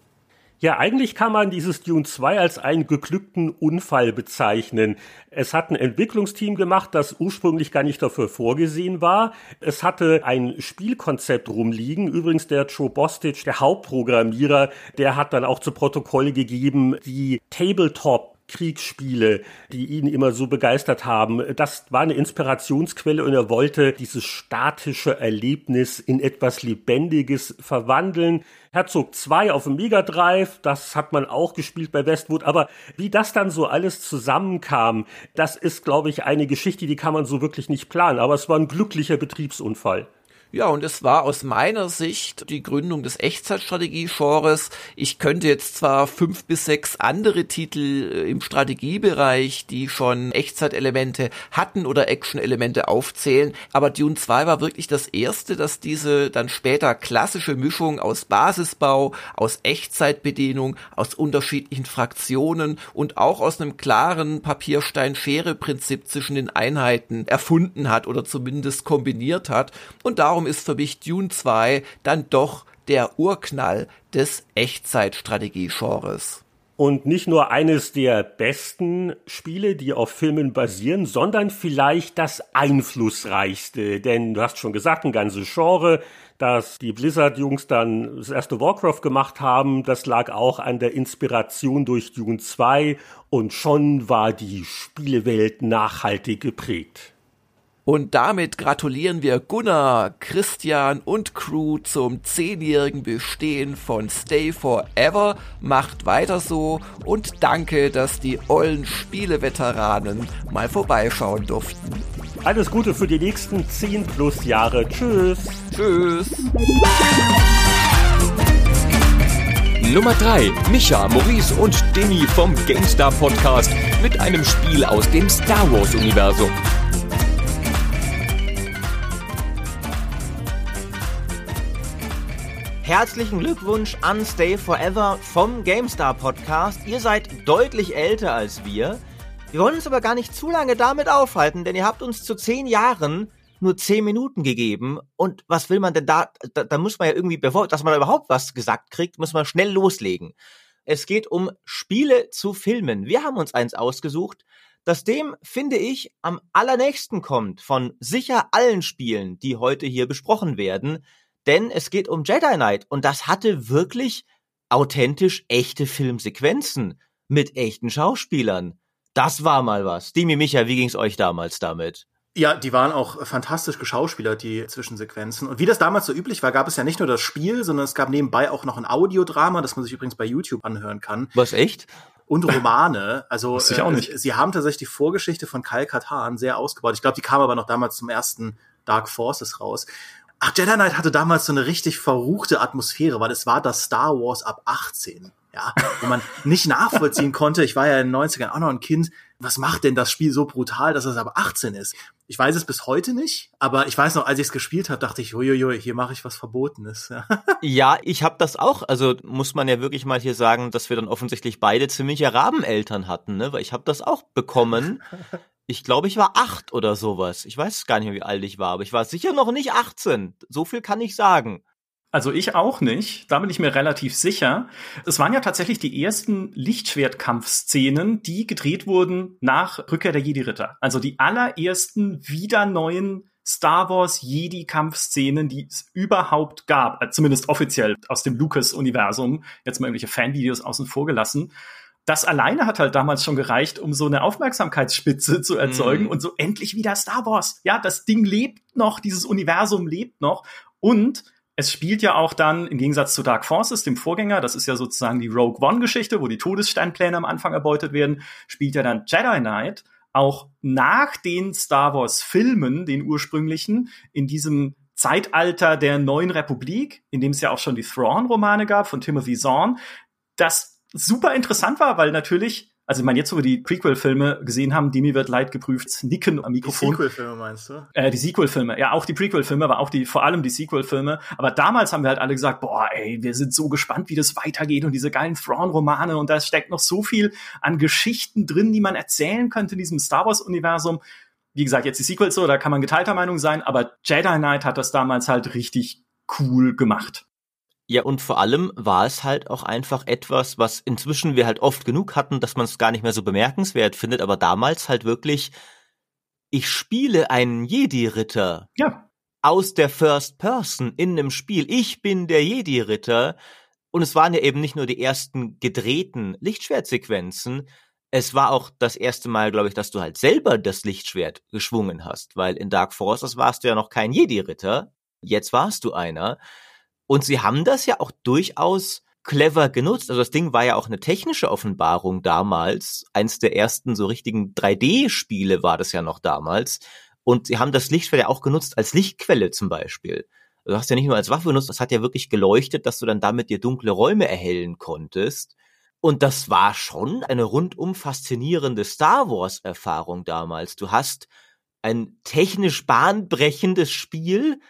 Ja, eigentlich kann man dieses Dune 2 als einen geglückten Unfall bezeichnen. Es hat ein Entwicklungsteam gemacht, das ursprünglich gar nicht dafür vorgesehen war. Es hatte ein Spielkonzept rumliegen. Übrigens der Joe Bostich, der Hauptprogrammierer, der hat dann auch zu Protokoll gegeben, die Tabletop Kriegsspiele, die ihn immer so begeistert haben. Das war eine Inspirationsquelle und er wollte dieses statische Erlebnis in etwas Lebendiges verwandeln. Herzog 2 auf dem Mega Drive, das hat man auch gespielt bei Westwood, aber wie das dann so alles zusammenkam, das ist, glaube ich, eine Geschichte, die kann man so wirklich nicht planen, aber es war ein glücklicher Betriebsunfall. Ja, und es war aus meiner Sicht die Gründung des Echtzeitstrategie-Genres. Ich könnte jetzt zwar fünf bis sechs andere Titel äh, im Strategiebereich, die schon Echtzeitelemente hatten oder Action-Elemente aufzählen, aber Dune 2 war wirklich das erste, das diese dann später klassische Mischung aus Basisbau, aus Echtzeitbedienung, aus unterschiedlichen Fraktionen und auch aus einem klaren Papierstein-Schere-Prinzip zwischen den Einheiten erfunden hat oder zumindest kombiniert hat. Und darum ist für mich Dune 2 dann doch der Urknall des Echtzeitstrategie-Genres. Und nicht nur eines der besten Spiele, die auf Filmen basieren, sondern vielleicht das einflussreichste. Denn du hast schon gesagt, ein ganzes Genre, dass die Blizzard-Jungs dann das erste Warcraft gemacht haben, das lag auch an der Inspiration durch Dune 2 und schon war die Spielewelt nachhaltig geprägt. Und damit gratulieren wir Gunnar, Christian und Crew zum zehnjährigen Bestehen von Stay Forever. Macht weiter so und danke, dass die ollen Spieleveteranen mal vorbeischauen durften. Alles Gute für die nächsten 10 plus Jahre. Tschüss. Tschüss. Nummer 3. Micha, Maurice und Demi vom GameStar Podcast mit einem Spiel aus dem Star Wars Universum. Herzlichen Glückwunsch an Stay Forever vom GameStar Podcast. Ihr seid deutlich älter als wir. Wir wollen uns aber gar nicht zu lange damit aufhalten, denn ihr habt uns zu zehn Jahren nur zehn Minuten gegeben. Und was will man denn da? Da, da muss man ja irgendwie, bevor, dass man da überhaupt was gesagt kriegt, muss man schnell loslegen. Es geht um Spiele zu Filmen. Wir haben uns eins ausgesucht, das dem, finde ich, am allernächsten kommt von sicher allen Spielen, die heute hier besprochen werden denn es geht um Jedi Knight und das hatte wirklich authentisch echte Filmsequenzen. mit echten Schauspielern. Das war mal was. Dimi Micha, wie ging's euch damals damit? Ja, die waren auch fantastisch geschauspielert, die Zwischensequenzen. Und wie das damals so üblich war, gab es ja nicht nur das Spiel, sondern es gab nebenbei auch noch ein Audiodrama, das man sich übrigens bei YouTube anhören kann. Was, echt? Und Romane. Also ich auch nicht. Äh, sie haben tatsächlich die Vorgeschichte von Kyle Katan sehr ausgebaut. Ich glaube, die kam aber noch damals zum ersten Dark Forces raus. Ach, Jedi Knight hatte damals so eine richtig verruchte Atmosphäre, weil es war das Star Wars ab 18 ja, wo man nicht nachvollziehen konnte. Ich war ja in den 90ern auch noch ein Kind. Was macht denn das Spiel so brutal, dass es aber 18 ist? Ich weiß es bis heute nicht, aber ich weiß noch, als ich es gespielt habe, dachte ich, uiuiui, hier mache ich was Verbotenes. ja, ich habe das auch. Also muss man ja wirklich mal hier sagen, dass wir dann offensichtlich beide ziemliche Rabeneltern hatten, ne? Weil ich habe das auch bekommen. Ich glaube, ich war acht oder sowas. Ich weiß gar nicht mehr, wie alt ich war, aber ich war sicher noch nicht 18. So viel kann ich sagen. Also ich auch nicht. Da bin ich mir relativ sicher. Es waren ja tatsächlich die ersten Lichtschwertkampfszenen, die gedreht wurden nach Rückkehr der Jedi-Ritter. Also die allerersten wieder neuen Star Wars Jedi-Kampfszenen, die es überhaupt gab, äh, zumindest offiziell aus dem Lucas-Universum, jetzt mal irgendwelche Fanvideos außen vor gelassen. Das alleine hat halt damals schon gereicht, um so eine Aufmerksamkeitsspitze zu erzeugen mm. und so endlich wieder Star Wars. Ja, das Ding lebt noch, dieses Universum lebt noch und es spielt ja auch dann, im Gegensatz zu Dark Forces, dem Vorgänger, das ist ja sozusagen die Rogue One-Geschichte, wo die Todessternpläne am Anfang erbeutet werden, spielt ja dann Jedi Knight auch nach den Star Wars-Filmen, den ursprünglichen, in diesem Zeitalter der neuen Republik, in dem es ja auch schon die Thrawn-Romane gab von Timothy Zahn, das super interessant war, weil natürlich also ich meine, jetzt, wo wir die Prequel-Filme gesehen haben, Demi wird leid geprüft, Nicken am Mikrofon. Die Sequel-Filme meinst du? Äh, die Sequel-Filme, ja, auch die Prequel-Filme, aber auch die, vor allem die Sequel-Filme. Aber damals haben wir halt alle gesagt, boah, ey, wir sind so gespannt, wie das weitergeht und diese geilen Thrawn-Romane und da steckt noch so viel an Geschichten drin, die man erzählen könnte in diesem Star Wars-Universum. Wie gesagt, jetzt die Sequels so, da kann man geteilter Meinung sein, aber Jedi Knight hat das damals halt richtig cool gemacht. Ja, und vor allem war es halt auch einfach etwas, was inzwischen wir halt oft genug hatten, dass man es gar nicht mehr so bemerkenswert findet, aber damals halt wirklich, ich spiele einen Jedi-Ritter. Ja. Aus der First Person in einem Spiel. Ich bin der Jedi-Ritter. Und es waren ja eben nicht nur die ersten gedrehten Lichtschwertsequenzen, es war auch das erste Mal, glaube ich, dass du halt selber das Lichtschwert geschwungen hast, weil in Dark Forces warst du ja noch kein Jedi-Ritter. Jetzt warst du einer. Und sie haben das ja auch durchaus clever genutzt. Also das Ding war ja auch eine technische Offenbarung damals. Eins der ersten so richtigen 3D-Spiele war das ja noch damals. Und sie haben das Lichtschwert ja auch genutzt als Lichtquelle zum Beispiel. Also du hast ja nicht nur als Waffe genutzt, das hat ja wirklich geleuchtet, dass du dann damit dir dunkle Räume erhellen konntest. Und das war schon eine rundum faszinierende Star Wars-Erfahrung damals. Du hast ein technisch bahnbrechendes Spiel,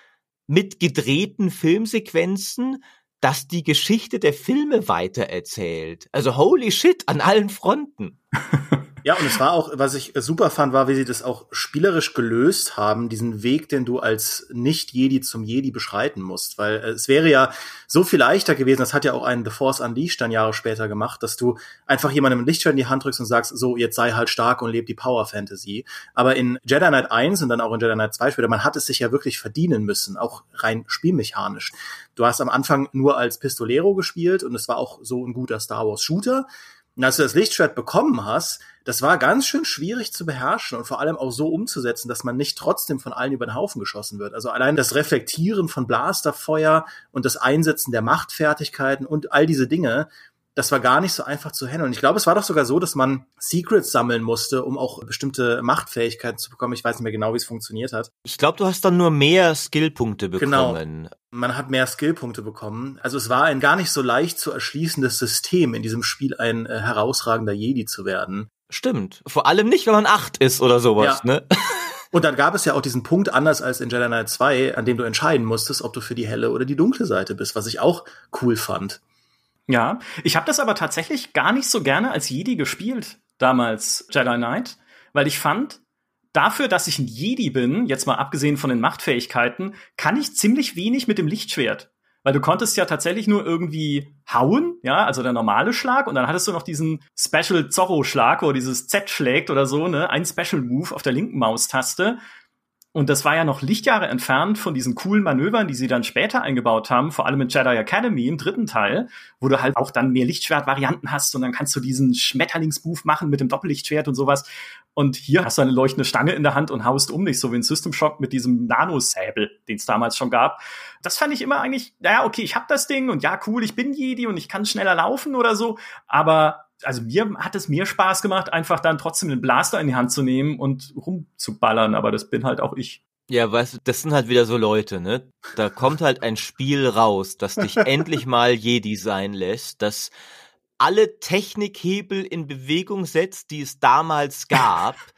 mit gedrehten Filmsequenzen, das die Geschichte der Filme weitererzählt. Also holy shit an allen Fronten. Ja, und es war auch, was ich super fand, war, wie sie das auch spielerisch gelöst haben, diesen Weg, den du als Nicht-Jedi zum Jedi beschreiten musst. Weil äh, es wäre ja so viel leichter gewesen, das hat ja auch ein The Force Unleashed dann Jahre später gemacht, dass du einfach jemandem ein Lichtschwert in die Hand drückst und sagst, so, jetzt sei halt stark und leb die Power Fantasy. Aber in Jedi Knight 1 und dann auch in Jedi Knight 2 später, man hat es sich ja wirklich verdienen müssen, auch rein spielmechanisch. Du hast am Anfang nur als Pistolero gespielt und es war auch so ein guter Star Wars Shooter. Und als du das Lichtschwert bekommen hast, das war ganz schön schwierig zu beherrschen und vor allem auch so umzusetzen, dass man nicht trotzdem von allen über den Haufen geschossen wird. Also allein das Reflektieren von Blasterfeuer und das Einsetzen der Machtfertigkeiten und all diese Dinge, das war gar nicht so einfach zu handeln. Ich glaube, es war doch sogar so, dass man Secrets sammeln musste, um auch bestimmte Machtfähigkeiten zu bekommen. Ich weiß nicht mehr genau, wie es funktioniert hat. Ich glaube, du hast dann nur mehr Skillpunkte genau. bekommen. Genau. Man hat mehr Skillpunkte bekommen. Also es war ein gar nicht so leicht zu erschließendes System, in diesem Spiel ein äh, herausragender Jedi zu werden. Stimmt. Vor allem nicht, wenn man acht ist oder sowas, ja. ne? Und dann gab es ja auch diesen Punkt, anders als in Jedi Knight 2, an dem du entscheiden musstest, ob du für die helle oder die dunkle Seite bist, was ich auch cool fand. Ja, ich habe das aber tatsächlich gar nicht so gerne als Jedi gespielt, damals Jedi Knight, weil ich fand, dafür, dass ich ein Jedi bin, jetzt mal abgesehen von den Machtfähigkeiten, kann ich ziemlich wenig mit dem Lichtschwert. Weil du konntest ja tatsächlich nur irgendwie hauen, ja, also der normale Schlag, und dann hattest du noch diesen Special Zorro-Schlag, wo dieses Z schlägt oder so, ne, ein Special Move auf der linken Maustaste. Und das war ja noch Lichtjahre entfernt von diesen coolen Manövern, die sie dann später eingebaut haben, vor allem in Jedi Academy im dritten Teil, wo du halt auch dann mehr Lichtschwert-Varianten hast und dann kannst du diesen Schmetterlingsmove machen mit dem Doppellichtschwert und sowas. Und hier hast du eine leuchtende Stange in der Hand und haust um dich, so wie ein System Shock mit diesem Nanosäbel, den es damals schon gab. Das fand ich immer eigentlich, naja, okay, ich hab das Ding und ja, cool, ich bin Jedi und ich kann schneller laufen oder so, aber also mir hat es mehr Spaß gemacht, einfach dann trotzdem den Blaster in die Hand zu nehmen und rumzuballern, aber das bin halt auch ich. Ja, weißt du, das sind halt wieder so Leute, ne? Da kommt halt ein Spiel raus, das dich endlich mal Jedi sein lässt, das alle Technikhebel in Bewegung setzt, die es damals gab,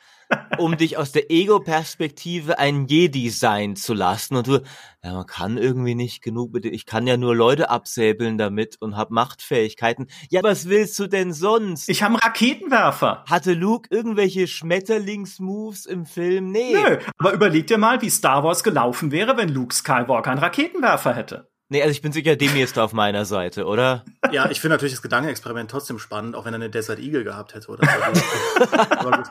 um dich aus der Ego-Perspektive ein Jedi sein zu lassen. Und du, ja, man kann irgendwie nicht genug mit, ich kann ja nur Leute absäbeln damit und hab Machtfähigkeiten. Ja, was willst du denn sonst? Ich habe einen Raketenwerfer. Hatte Luke irgendwelche Schmetterlingsmoves im Film? Nee. Nö, aber überleg dir mal, wie Star Wars gelaufen wäre, wenn Luke Skywalker einen Raketenwerfer hätte. Nee, also ich bin sicher, Demi ist da auf meiner Seite, oder? Ja, ich finde natürlich das Gedankenexperiment trotzdem spannend, auch wenn er eine Desert Eagle gehabt hätte oder. Aber.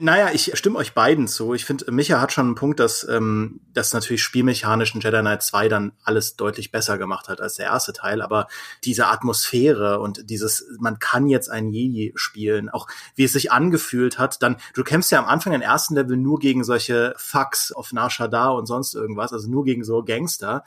Naja, ich stimme euch beiden zu. Ich finde, Micha hat schon einen Punkt, dass ähm, das natürlich spielmechanisch in Jedi Knight 2 dann alles deutlich besser gemacht hat als der erste Teil. Aber diese Atmosphäre und dieses, man kann jetzt ein Jedi spielen, auch wie es sich angefühlt hat, dann, du kämpfst ja am Anfang im ersten Level nur gegen solche Fucks auf Nar Shaddaa und sonst irgendwas, also nur gegen so Gangster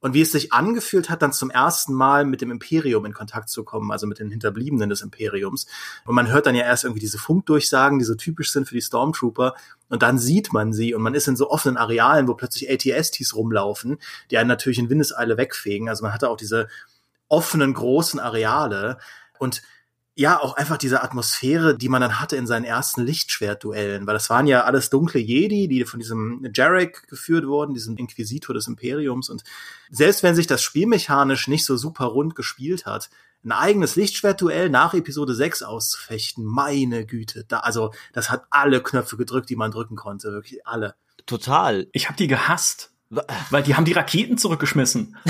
und wie es sich angefühlt hat, dann zum ersten Mal mit dem Imperium in Kontakt zu kommen, also mit den Hinterbliebenen des Imperiums. Und man hört dann ja erst irgendwie diese Funkdurchsagen, die so typisch sind für die Stormtrooper. Und dann sieht man sie und man ist in so offenen Arealen, wo plötzlich ATSTs rumlaufen, die einen natürlich in Windeseile wegfegen. Also man hatte auch diese offenen, großen Areale. Und ja, auch einfach diese Atmosphäre, die man dann hatte in seinen ersten Lichtschwertduellen, weil das waren ja alles dunkle Jedi, die von diesem Jarek geführt wurden, diesem Inquisitor des Imperiums und selbst wenn sich das spielmechanisch nicht so super rund gespielt hat, ein eigenes Lichtschwertduell nach Episode 6 auszufechten, meine Güte, da, also das hat alle Knöpfe gedrückt, die man drücken konnte, wirklich alle. Total. Ich habe die gehasst, weil die haben die Raketen zurückgeschmissen.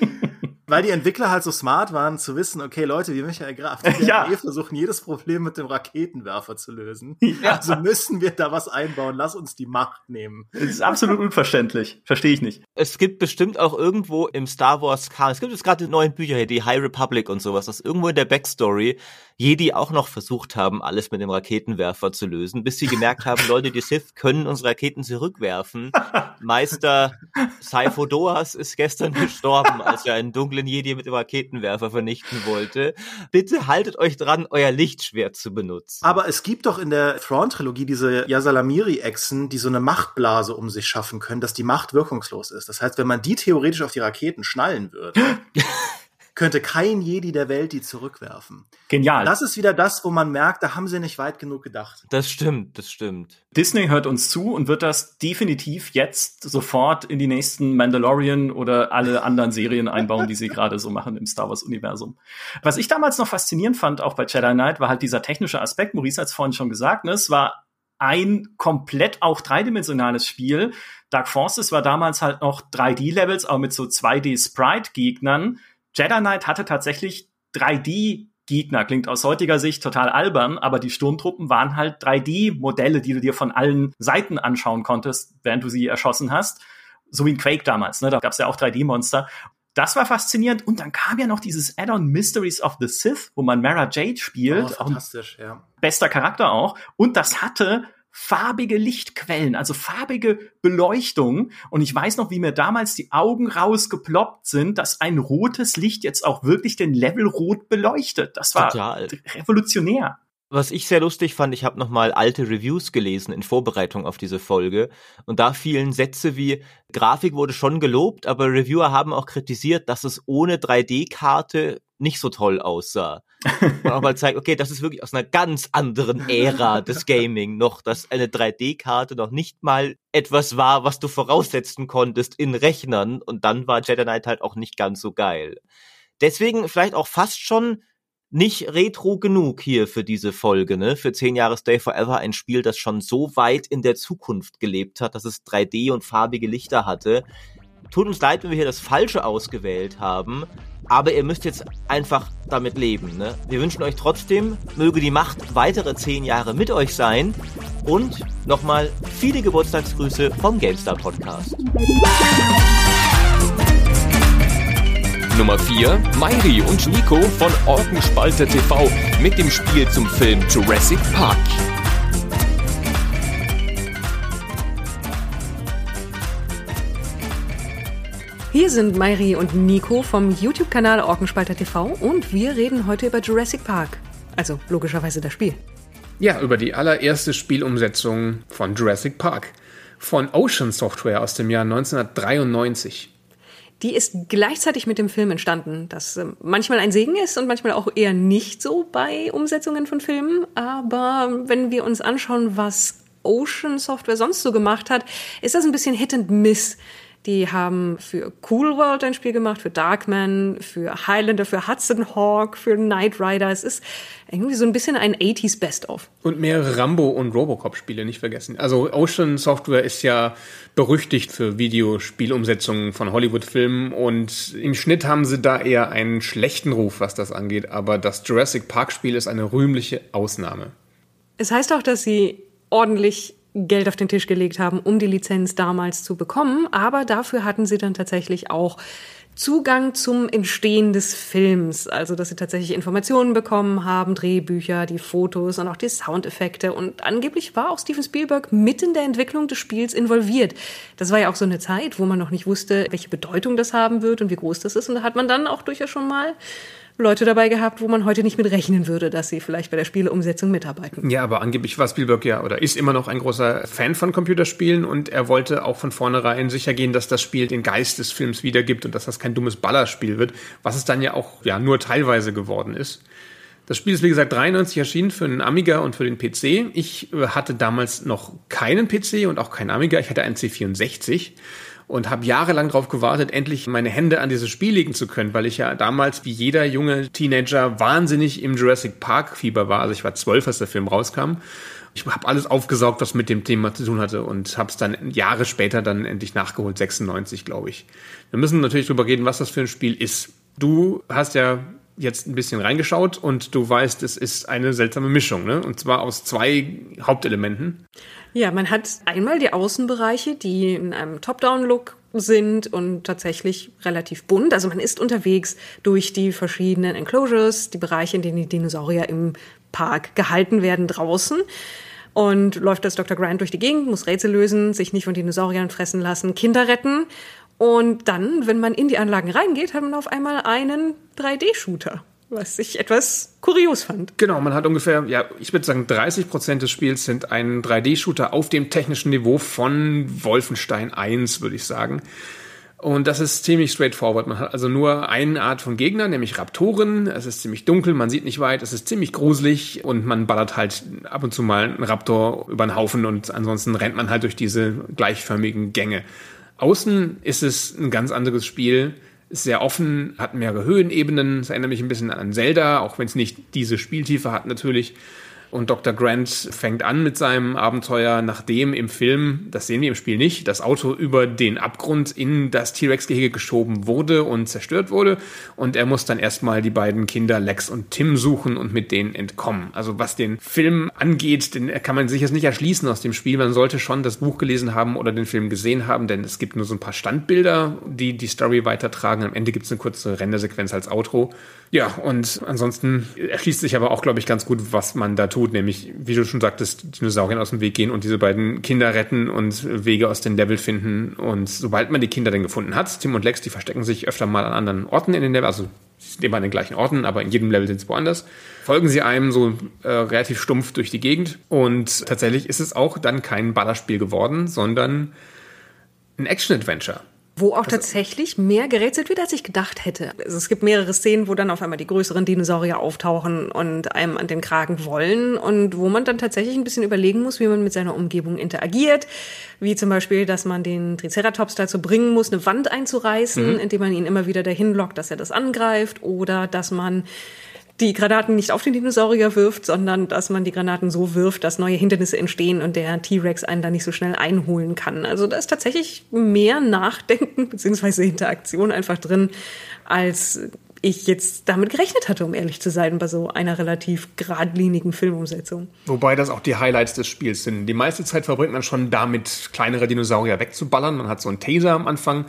Weil die Entwickler halt so smart waren, zu wissen, okay, Leute, wie Michael Graf, die Ja. eh versuchen, jedes Problem mit dem Raketenwerfer zu lösen. Ja. Also müssen wir da was einbauen. Lass uns die Macht nehmen. Das ist absolut unverständlich. Verstehe ich nicht. Es gibt bestimmt auch irgendwo im Star Wars Canon, es gibt jetzt gerade die neuen Bücher hier, die High Republic und sowas, dass irgendwo in der Backstory Jedi auch noch versucht haben, alles mit dem Raketenwerfer zu lösen, bis sie gemerkt haben, Leute, die Sith können unsere Raketen zurückwerfen. Meister Saifo Doas ist gestern gestorben, als er einen dunklen Jedi mit dem Raketenwerfer vernichten wollte. Bitte haltet euch dran, euer Lichtschwert zu benutzen. Aber es gibt doch in der Thrawn-Trilogie diese Yasalamiri-Echsen, die so eine Machtblase um sich schaffen können, dass die Macht wirkungslos ist. Das heißt, wenn man die theoretisch auf die Raketen schnallen würde, könnte kein Jedi der Welt die zurückwerfen. Genial. Das ist wieder das, wo man merkt, da haben sie nicht weit genug gedacht. Das stimmt, das stimmt. Disney hört uns zu und wird das definitiv jetzt sofort in die nächsten Mandalorian oder alle anderen Serien einbauen, die sie gerade so machen im Star Wars Universum. Was ich damals noch faszinierend fand, auch bei Jedi Knight, war halt dieser technische Aspekt. Maurice hat es vorhin schon gesagt, ne? es war ein komplett auch dreidimensionales Spiel. Dark Forces war damals halt noch 3D-Levels, aber mit so 2D-Sprite-Gegnern. Jedi Knight hatte tatsächlich 3D-Gegner. Klingt aus heutiger Sicht total albern, aber die Sturmtruppen waren halt 3D-Modelle, die du dir von allen Seiten anschauen konntest, während du sie erschossen hast. So wie in Quake damals, ne? Da gab es ja auch 3D-Monster. Das war faszinierend. Und dann kam ja noch dieses Add-on Mysteries of the Sith, wo man Mara Jade spielt. Oh, fantastisch, ja. bester Charakter auch. Und das hatte farbige Lichtquellen, also farbige Beleuchtung. Und ich weiß noch, wie mir damals die Augen rausgeploppt sind, dass ein rotes Licht jetzt auch wirklich den Level rot beleuchtet. Das war Total. revolutionär. Was ich sehr lustig fand, ich habe nochmal alte Reviews gelesen in Vorbereitung auf diese Folge und da fielen Sätze wie Grafik wurde schon gelobt, aber Reviewer haben auch kritisiert, dass es ohne 3D-Karte nicht so toll aussah. Und auch mal zeigt, okay, das ist wirklich aus einer ganz anderen Ära des Gaming noch, dass eine 3D-Karte noch nicht mal etwas war, was du voraussetzen konntest in Rechnern und dann war Jedi Knight halt auch nicht ganz so geil. Deswegen vielleicht auch fast schon nicht retro genug hier für diese Folge, ne? Für 10 Jahre Stay Forever, ein Spiel, das schon so weit in der Zukunft gelebt hat, dass es 3D und farbige Lichter hatte. Tut uns leid, wenn wir hier das Falsche ausgewählt haben, aber ihr müsst jetzt einfach damit leben. Ne? Wir wünschen euch trotzdem, möge die Macht weitere zehn Jahre mit euch sein und nochmal viele Geburtstagsgrüße vom GameStar Podcast. Nummer 4, Mairi und Nico von Orkenspalter TV mit dem Spiel zum Film Jurassic Park. Hier sind Mairi und Nico vom YouTube-Kanal Orkenspalter TV und wir reden heute über Jurassic Park. Also logischerweise das Spiel. Ja, über die allererste Spielumsetzung von Jurassic Park von Ocean Software aus dem Jahr 1993. Die ist gleichzeitig mit dem Film entstanden, das äh, manchmal ein Segen ist und manchmal auch eher nicht so bei Umsetzungen von Filmen. Aber wenn wir uns anschauen, was Ocean Software sonst so gemacht hat, ist das ein bisschen Hit and Miss. Die haben für Cool World ein Spiel gemacht, für Darkman, für Highlander, für Hudson Hawk, für Knight Rider. Es ist irgendwie so ein bisschen ein 80s Best-of. Und mehrere Rambo- und Robocop-Spiele nicht vergessen. Also Ocean Software ist ja berüchtigt für Videospielumsetzungen von Hollywood-Filmen und im Schnitt haben sie da eher einen schlechten Ruf, was das angeht. Aber das Jurassic Park-Spiel ist eine rühmliche Ausnahme. Es heißt auch, dass sie ordentlich Geld auf den Tisch gelegt haben, um die Lizenz damals zu bekommen. Aber dafür hatten sie dann tatsächlich auch Zugang zum Entstehen des Films. Also, dass sie tatsächlich Informationen bekommen haben, Drehbücher, die Fotos und auch die Soundeffekte. Und angeblich war auch Steven Spielberg mitten in der Entwicklung des Spiels involviert. Das war ja auch so eine Zeit, wo man noch nicht wusste, welche Bedeutung das haben wird und wie groß das ist. Und da hat man dann auch durchaus schon mal Leute dabei gehabt, wo man heute nicht mit rechnen würde, dass sie vielleicht bei der Spieleumsetzung mitarbeiten. Ja, aber angeblich war Spielberg ja oder ist immer noch ein großer Fan von Computerspielen und er wollte auch von vornherein sicher gehen, dass das Spiel den Geist des Films wiedergibt und dass das kein dummes Ballerspiel wird, was es dann ja auch ja nur teilweise geworden ist. Das Spiel ist wie gesagt 93 erschienen für einen Amiga und für den PC. Ich äh, hatte damals noch keinen PC und auch keinen Amiga. Ich hatte einen C64 und habe jahrelang darauf gewartet, endlich meine Hände an dieses Spiel legen zu können, weil ich ja damals wie jeder junge Teenager wahnsinnig im Jurassic Park Fieber war. Also ich war zwölf, als der Film rauskam. Ich habe alles aufgesaugt, was mit dem Thema zu tun hatte und habe es dann Jahre später dann endlich nachgeholt, 96 glaube ich. Wir müssen natürlich darüber reden, was das für ein Spiel ist. Du hast ja jetzt ein bisschen reingeschaut und du weißt, es ist eine seltsame Mischung, ne? Und zwar aus zwei Hauptelementen. Ja, man hat einmal die Außenbereiche, die in einem Top-Down-Look sind und tatsächlich relativ bunt. Also man ist unterwegs durch die verschiedenen Enclosures, die Bereiche, in denen die Dinosaurier im Park gehalten werden draußen und läuft als Dr. Grant durch die Gegend, muss Rätsel lösen, sich nicht von Dinosauriern fressen lassen, Kinder retten. Und dann, wenn man in die Anlagen reingeht, hat man auf einmal einen 3D-Shooter was ich etwas kurios fand. Genau, man hat ungefähr, ja, ich würde sagen, 30 Prozent des Spiels sind ein 3D-Shooter auf dem technischen Niveau von Wolfenstein 1, würde ich sagen. Und das ist ziemlich straightforward. Man hat also nur eine Art von Gegner, nämlich Raptoren. Es ist ziemlich dunkel, man sieht nicht weit, es ist ziemlich gruselig und man ballert halt ab und zu mal einen Raptor über den Haufen und ansonsten rennt man halt durch diese gleichförmigen Gänge. Außen ist es ein ganz anderes Spiel ist sehr offen, hat mehrere Höhenebenen. Es erinnert mich ein bisschen an Zelda, auch wenn es nicht diese Spieltiefe hat natürlich. Und Dr. Grant fängt an mit seinem Abenteuer, nachdem im Film, das sehen wir im Spiel nicht, das Auto über den Abgrund in das T-Rex-Gehege geschoben wurde und zerstört wurde. Und er muss dann erstmal die beiden Kinder Lex und Tim suchen und mit denen entkommen. Also was den Film angeht, den kann man sich jetzt nicht erschließen aus dem Spiel. Man sollte schon das Buch gelesen haben oder den Film gesehen haben, denn es gibt nur so ein paar Standbilder, die die Story weitertragen. Am Ende gibt es eine kurze Rendersequenz als Outro. Ja, und ansonsten erschließt sich aber auch, glaube ich, ganz gut, was man da tut, nämlich, wie du schon sagtest, Dinosauriern aus dem Weg gehen und diese beiden Kinder retten und Wege aus den Level finden. Und sobald man die Kinder dann gefunden hat, Tim und Lex, die verstecken sich öfter mal an anderen Orten in den Level, also sie sind immer an den gleichen Orten, aber in jedem Level sind sie woanders, folgen sie einem so äh, relativ stumpf durch die Gegend. Und tatsächlich ist es auch dann kein Ballerspiel geworden, sondern ein Action-Adventure. Wo auch also, tatsächlich mehr gerätselt wird, als ich gedacht hätte. Also es gibt mehrere Szenen, wo dann auf einmal die größeren Dinosaurier auftauchen und einem an den Kragen wollen und wo man dann tatsächlich ein bisschen überlegen muss, wie man mit seiner Umgebung interagiert. Wie zum Beispiel, dass man den Triceratops dazu bringen muss, eine Wand einzureißen, mhm. indem man ihn immer wieder dahin lockt, dass er das angreift oder dass man die Granaten nicht auf den Dinosaurier wirft, sondern dass man die Granaten so wirft, dass neue Hindernisse entstehen und der T-Rex einen dann nicht so schnell einholen kann. Also da ist tatsächlich mehr Nachdenken beziehungsweise Interaktion einfach drin, als ich jetzt damit gerechnet hatte, um ehrlich zu sein, bei so einer relativ geradlinigen Filmumsetzung. Wobei das auch die Highlights des Spiels sind. Die meiste Zeit verbringt man schon damit, kleinere Dinosaurier wegzuballern. Man hat so einen Taser am Anfang.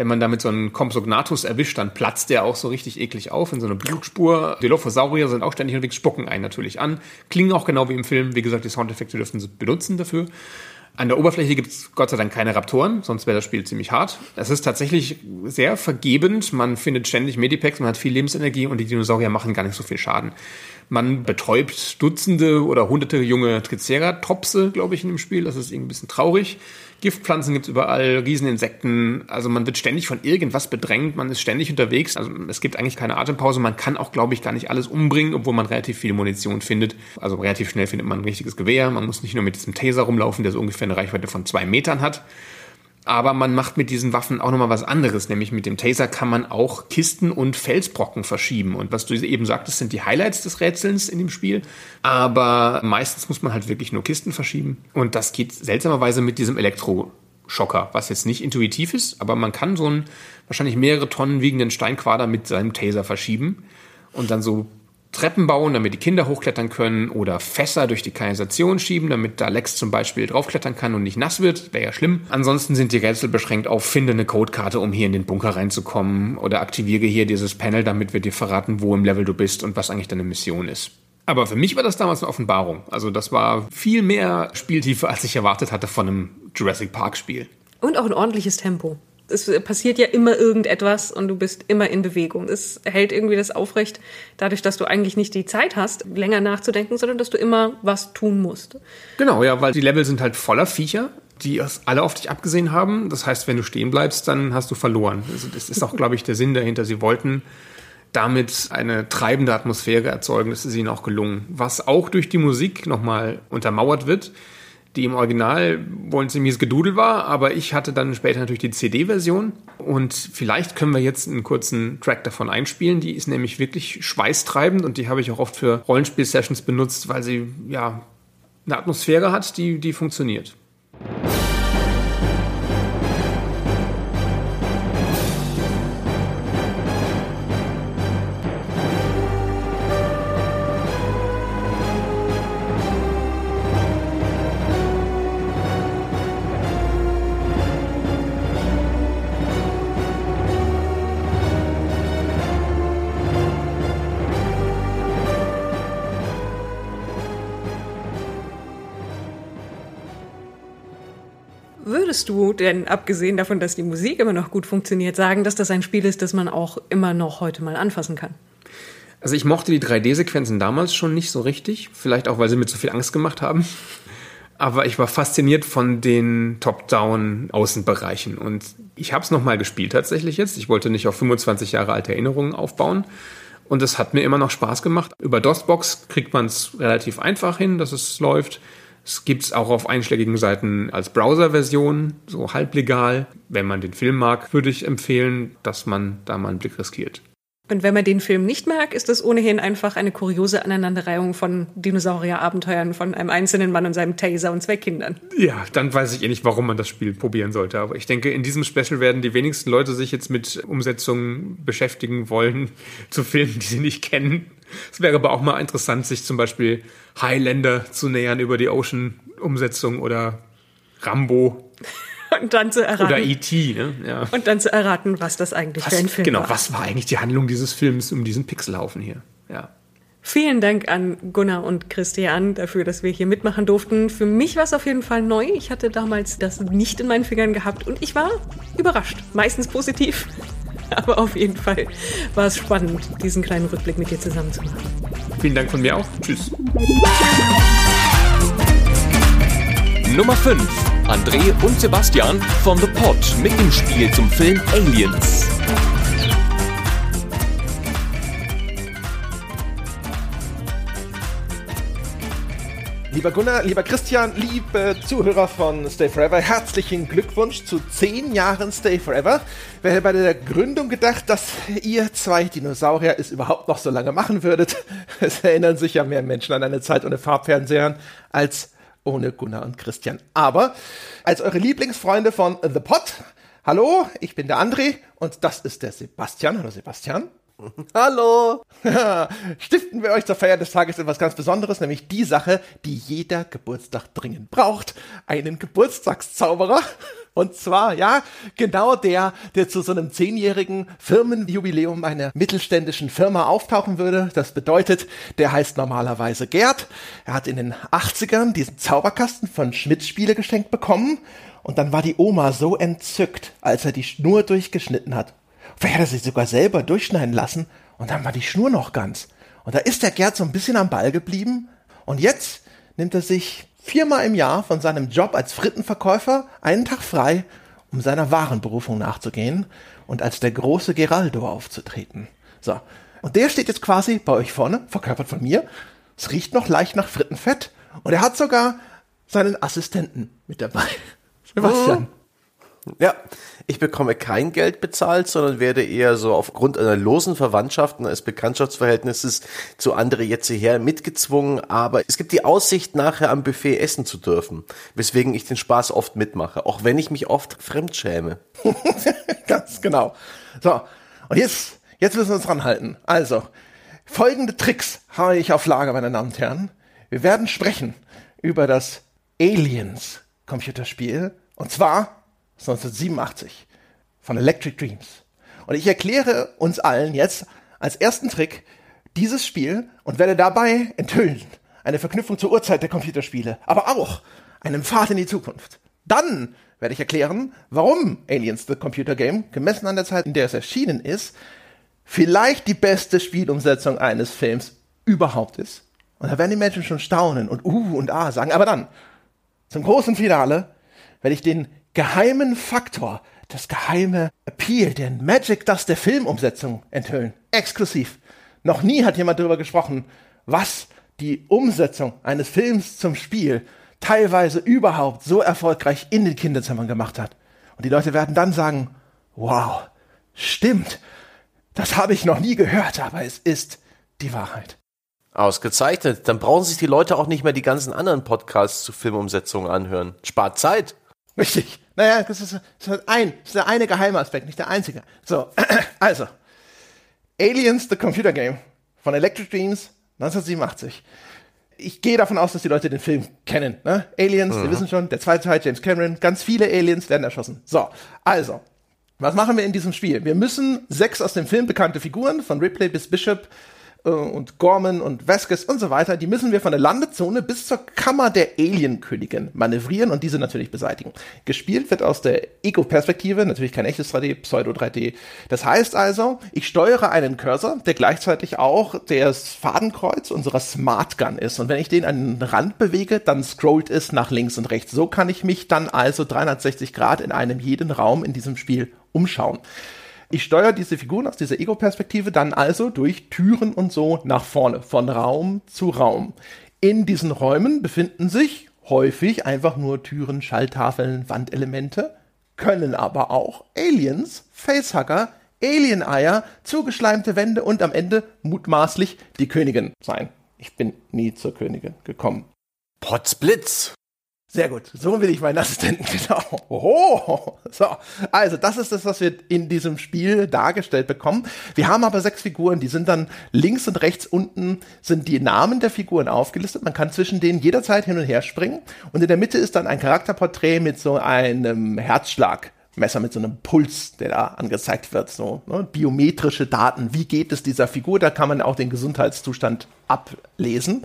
Wenn man damit so einen Compsognathus erwischt, dann platzt der auch so richtig eklig auf in so eine Blutspur. Dilophosaurier sind auch ständig unterwegs, spucken einen natürlich an. Klingen auch genau wie im Film. Wie gesagt, die Soundeffekte dürfen sie benutzen dafür. An der Oberfläche gibt es Gott sei Dank keine Raptoren, sonst wäre das Spiel ziemlich hart. Es ist tatsächlich sehr vergebend. Man findet ständig Medipacks, man hat viel Lebensenergie und die Dinosaurier machen gar nicht so viel Schaden. Man betäubt Dutzende oder hunderte junge Triceratopse, glaube ich, in dem Spiel. Das ist irgendwie ein bisschen traurig. Giftpflanzen gibt's überall, Rieseninsekten. Also man wird ständig von irgendwas bedrängt, man ist ständig unterwegs. Also es gibt eigentlich keine Atempause. Man kann auch, glaube ich, gar nicht alles umbringen, obwohl man relativ viel Munition findet. Also relativ schnell findet man ein richtiges Gewehr. Man muss nicht nur mit diesem Taser rumlaufen, der so ungefähr eine Reichweite von zwei Metern hat. Aber man macht mit diesen Waffen auch nochmal was anderes, nämlich mit dem Taser kann man auch Kisten und Felsbrocken verschieben. Und was du eben sagtest, sind die Highlights des Rätselns in dem Spiel. Aber meistens muss man halt wirklich nur Kisten verschieben. Und das geht seltsamerweise mit diesem Elektroschocker, was jetzt nicht intuitiv ist, aber man kann so einen wahrscheinlich mehrere Tonnen wiegenden Steinquader mit seinem Taser verschieben und dann so Treppen bauen, damit die Kinder hochklettern können oder Fässer durch die Kanalisation schieben, damit da Lex zum Beispiel draufklettern kann und nicht nass wird. Wäre ja schlimm. Ansonsten sind die Rätsel beschränkt auf finde eine Codekarte, um hier in den Bunker reinzukommen oder aktiviere hier dieses Panel, damit wir dir verraten, wo im Level du bist und was eigentlich deine Mission ist. Aber für mich war das damals eine Offenbarung. Also das war viel mehr Spieltiefe, als ich erwartet hatte von einem Jurassic Park Spiel. Und auch ein ordentliches Tempo es passiert ja immer irgendetwas und du bist immer in Bewegung. Es hält irgendwie das aufrecht, dadurch, dass du eigentlich nicht die Zeit hast, länger nachzudenken, sondern dass du immer was tun musst. Genau, ja, weil die Level sind halt voller Viecher, die alle auf dich abgesehen haben. Das heißt, wenn du stehen bleibst, dann hast du verloren. Also das ist auch, glaube ich, der Sinn dahinter. Sie wollten damit eine treibende Atmosphäre erzeugen. Das ist ihnen auch gelungen. Was auch durch die Musik nochmal untermauert wird die im Original wohl ein ziemliches Gedudel war, aber ich hatte dann später natürlich die CD-Version und vielleicht können wir jetzt einen kurzen Track davon einspielen. Die ist nämlich wirklich schweißtreibend und die habe ich auch oft für Rollenspiel-Sessions benutzt, weil sie ja eine Atmosphäre hat, die, die funktioniert. Du denn, abgesehen davon, dass die Musik immer noch gut funktioniert, sagen, dass das ein Spiel ist, das man auch immer noch heute mal anfassen kann? Also ich mochte die 3D-Sequenzen damals schon nicht so richtig, vielleicht auch, weil sie mir zu viel Angst gemacht haben. Aber ich war fasziniert von den Top-Down-Außenbereichen und ich habe es nochmal gespielt tatsächlich jetzt. Ich wollte nicht auf 25 Jahre alte Erinnerungen aufbauen. Und es hat mir immer noch Spaß gemacht. Über DOSBox kriegt man es relativ einfach hin, dass es läuft. Es gibt es auch auf einschlägigen Seiten als Browser-Version, so halblegal. Wenn man den Film mag, würde ich empfehlen, dass man da mal einen Blick riskiert. Und wenn man den Film nicht mag, ist es ohnehin einfach eine kuriose Aneinanderreihung von Dinosaurier-Abenteuern von einem einzelnen Mann und seinem Taser und zwei Kindern. Ja, dann weiß ich eh nicht, warum man das Spiel probieren sollte. Aber ich denke, in diesem Special werden die wenigsten Leute sich jetzt mit Umsetzungen beschäftigen wollen zu Filmen, die sie nicht kennen. Es wäre aber auch mal interessant, sich zum Beispiel Highlander zu nähern über die Ocean-Umsetzung oder Rambo. Und dann zu erraten. Oder E.T., ne? Ja. Und dann zu erraten, was das eigentlich was, für ein Film genau, war. Genau, was war eigentlich die Handlung dieses Films um diesen Pixelhaufen hier? Ja. Vielen Dank an Gunnar und Christian dafür, dass wir hier mitmachen durften. Für mich war es auf jeden Fall neu. Ich hatte damals das nicht in meinen Fingern gehabt und ich war überrascht. Meistens positiv. Aber auf jeden Fall war es spannend, diesen kleinen Rückblick mit dir zusammen zu machen. Vielen Dank von mir auch. Tschüss. Nummer 5. André und Sebastian von The Pod mit dem Spiel zum Film Aliens. Lieber Gunnar, lieber Christian, liebe Zuhörer von Stay Forever, herzlichen Glückwunsch zu 10 Jahren Stay Forever. Wer hätte bei der Gründung gedacht, dass ihr zwei Dinosaurier es überhaupt noch so lange machen würdet? Es erinnern sich ja mehr Menschen an eine Zeit ohne Farbfernsehern als ohne Gunnar und Christian. Aber als eure Lieblingsfreunde von The Pot, hallo, ich bin der André und das ist der Sebastian. Hallo Sebastian. Hallo! Stiften wir euch zur Feier des Tages etwas ganz Besonderes, nämlich die Sache, die jeder Geburtstag dringend braucht. Einen Geburtstagszauberer. Und zwar, ja, genau der, der zu so einem zehnjährigen Firmenjubiläum einer mittelständischen Firma auftauchen würde. Das bedeutet, der heißt normalerweise Gerd. Er hat in den 80ern diesen Zauberkasten von Schmidt Spiele geschenkt bekommen. Und dann war die Oma so entzückt, als er die Schnur durchgeschnitten hat. Vielleicht hat er sich sogar selber durchschneiden lassen und dann war die Schnur noch ganz. Und da ist der Gerd so ein bisschen am Ball geblieben. Und jetzt nimmt er sich viermal im Jahr von seinem Job als Frittenverkäufer einen Tag frei, um seiner wahren Berufung nachzugehen und als der große Geraldo aufzutreten. So. Und der steht jetzt quasi bei euch vorne, verkörpert von mir. Es riecht noch leicht nach Frittenfett und er hat sogar seinen Assistenten mit dabei. Sebastian. Ja, ich bekomme kein Geld bezahlt, sondern werde eher so aufgrund einer losen Verwandtschaft und eines Bekanntschaftsverhältnisses zu andere jetzt hierher mitgezwungen. Aber es gibt die Aussicht, nachher am Buffet essen zu dürfen, weswegen ich den Spaß oft mitmache, auch wenn ich mich oft fremdschäme. Ganz genau. So, und jetzt, jetzt müssen wir uns ranhalten. Also, folgende Tricks habe ich auf Lager, meine Damen und Herren. Wir werden sprechen über das Aliens Computerspiel. Und zwar 1987 von Electric Dreams. Und ich erkläre uns allen jetzt als ersten Trick dieses Spiel und werde dabei enthüllen eine Verknüpfung zur Uhrzeit der Computerspiele, aber auch einen Pfad in die Zukunft. Dann werde ich erklären, warum Aliens the Computer Game, gemessen an der Zeit, in der es erschienen ist, vielleicht die beste Spielumsetzung eines Films überhaupt ist. Und da werden die Menschen schon staunen und uh und ah sagen. Aber dann, zum großen Finale, werde ich den geheimen Faktor, das geheime Appeal, den Magic Dust der Filmumsetzung enthüllen. Exklusiv. Noch nie hat jemand darüber gesprochen, was die Umsetzung eines Films zum Spiel teilweise überhaupt so erfolgreich in den Kinderzimmern gemacht hat. Und die Leute werden dann sagen, wow, stimmt, das habe ich noch nie gehört, aber es ist die Wahrheit. Ausgezeichnet. Dann brauchen sich die Leute auch nicht mehr die ganzen anderen Podcasts zu Filmumsetzungen anhören. Spart Zeit. Richtig. Naja, das ist, das ist ein, das ist der eine geheime Aspekt, nicht der einzige. So, also. Aliens, the Computer Game von Electric Dreams 1987. Ich gehe davon aus, dass die Leute den Film kennen. Ne? Aliens, mhm. wir wissen schon, der zweite Teil, James Cameron, ganz viele Aliens werden erschossen. So, also, was machen wir in diesem Spiel? Wir müssen sechs aus dem Film bekannte Figuren, von Ripley bis Bishop, äh, und Gorman und Vasquez und so weiter, die müssen wir von der Landezone bis zur Kammer der Alienkönigin manövrieren und diese natürlich beseitigen. Gespielt wird aus der Ego-Perspektive, natürlich kein echtes 3D, Pseudo-3D. Das heißt also, ich steuere einen Cursor, der gleichzeitig auch das Fadenkreuz unserer Smart Gun ist. Und wenn ich den an den Rand bewege, dann scrollt es nach links und rechts. So kann ich mich dann also 360 Grad in einem jeden Raum in diesem Spiel umschauen. Ich steuere diese Figuren aus dieser Ego-Perspektive dann also durch Türen und so nach vorne, von Raum zu Raum. In diesen Räumen befinden sich häufig einfach nur Türen, Schalltafeln, Wandelemente, können aber auch Aliens, Facehacker, Alien-Eier, zugeschleimte Wände und am Ende mutmaßlich die Königin sein. Ich bin nie zur Königin gekommen. Potzblitz! Sehr gut. So will ich meinen Assistenten, genau. Oho. So. Also, das ist das, was wir in diesem Spiel dargestellt bekommen. Wir haben aber sechs Figuren, die sind dann links und rechts unten sind die Namen der Figuren aufgelistet. Man kann zwischen denen jederzeit hin und her springen. Und in der Mitte ist dann ein Charakterporträt mit so einem Herzschlag. Messer mit so einem Puls, der da angezeigt wird, so ne? biometrische Daten. Wie geht es dieser Figur? Da kann man auch den Gesundheitszustand ablesen.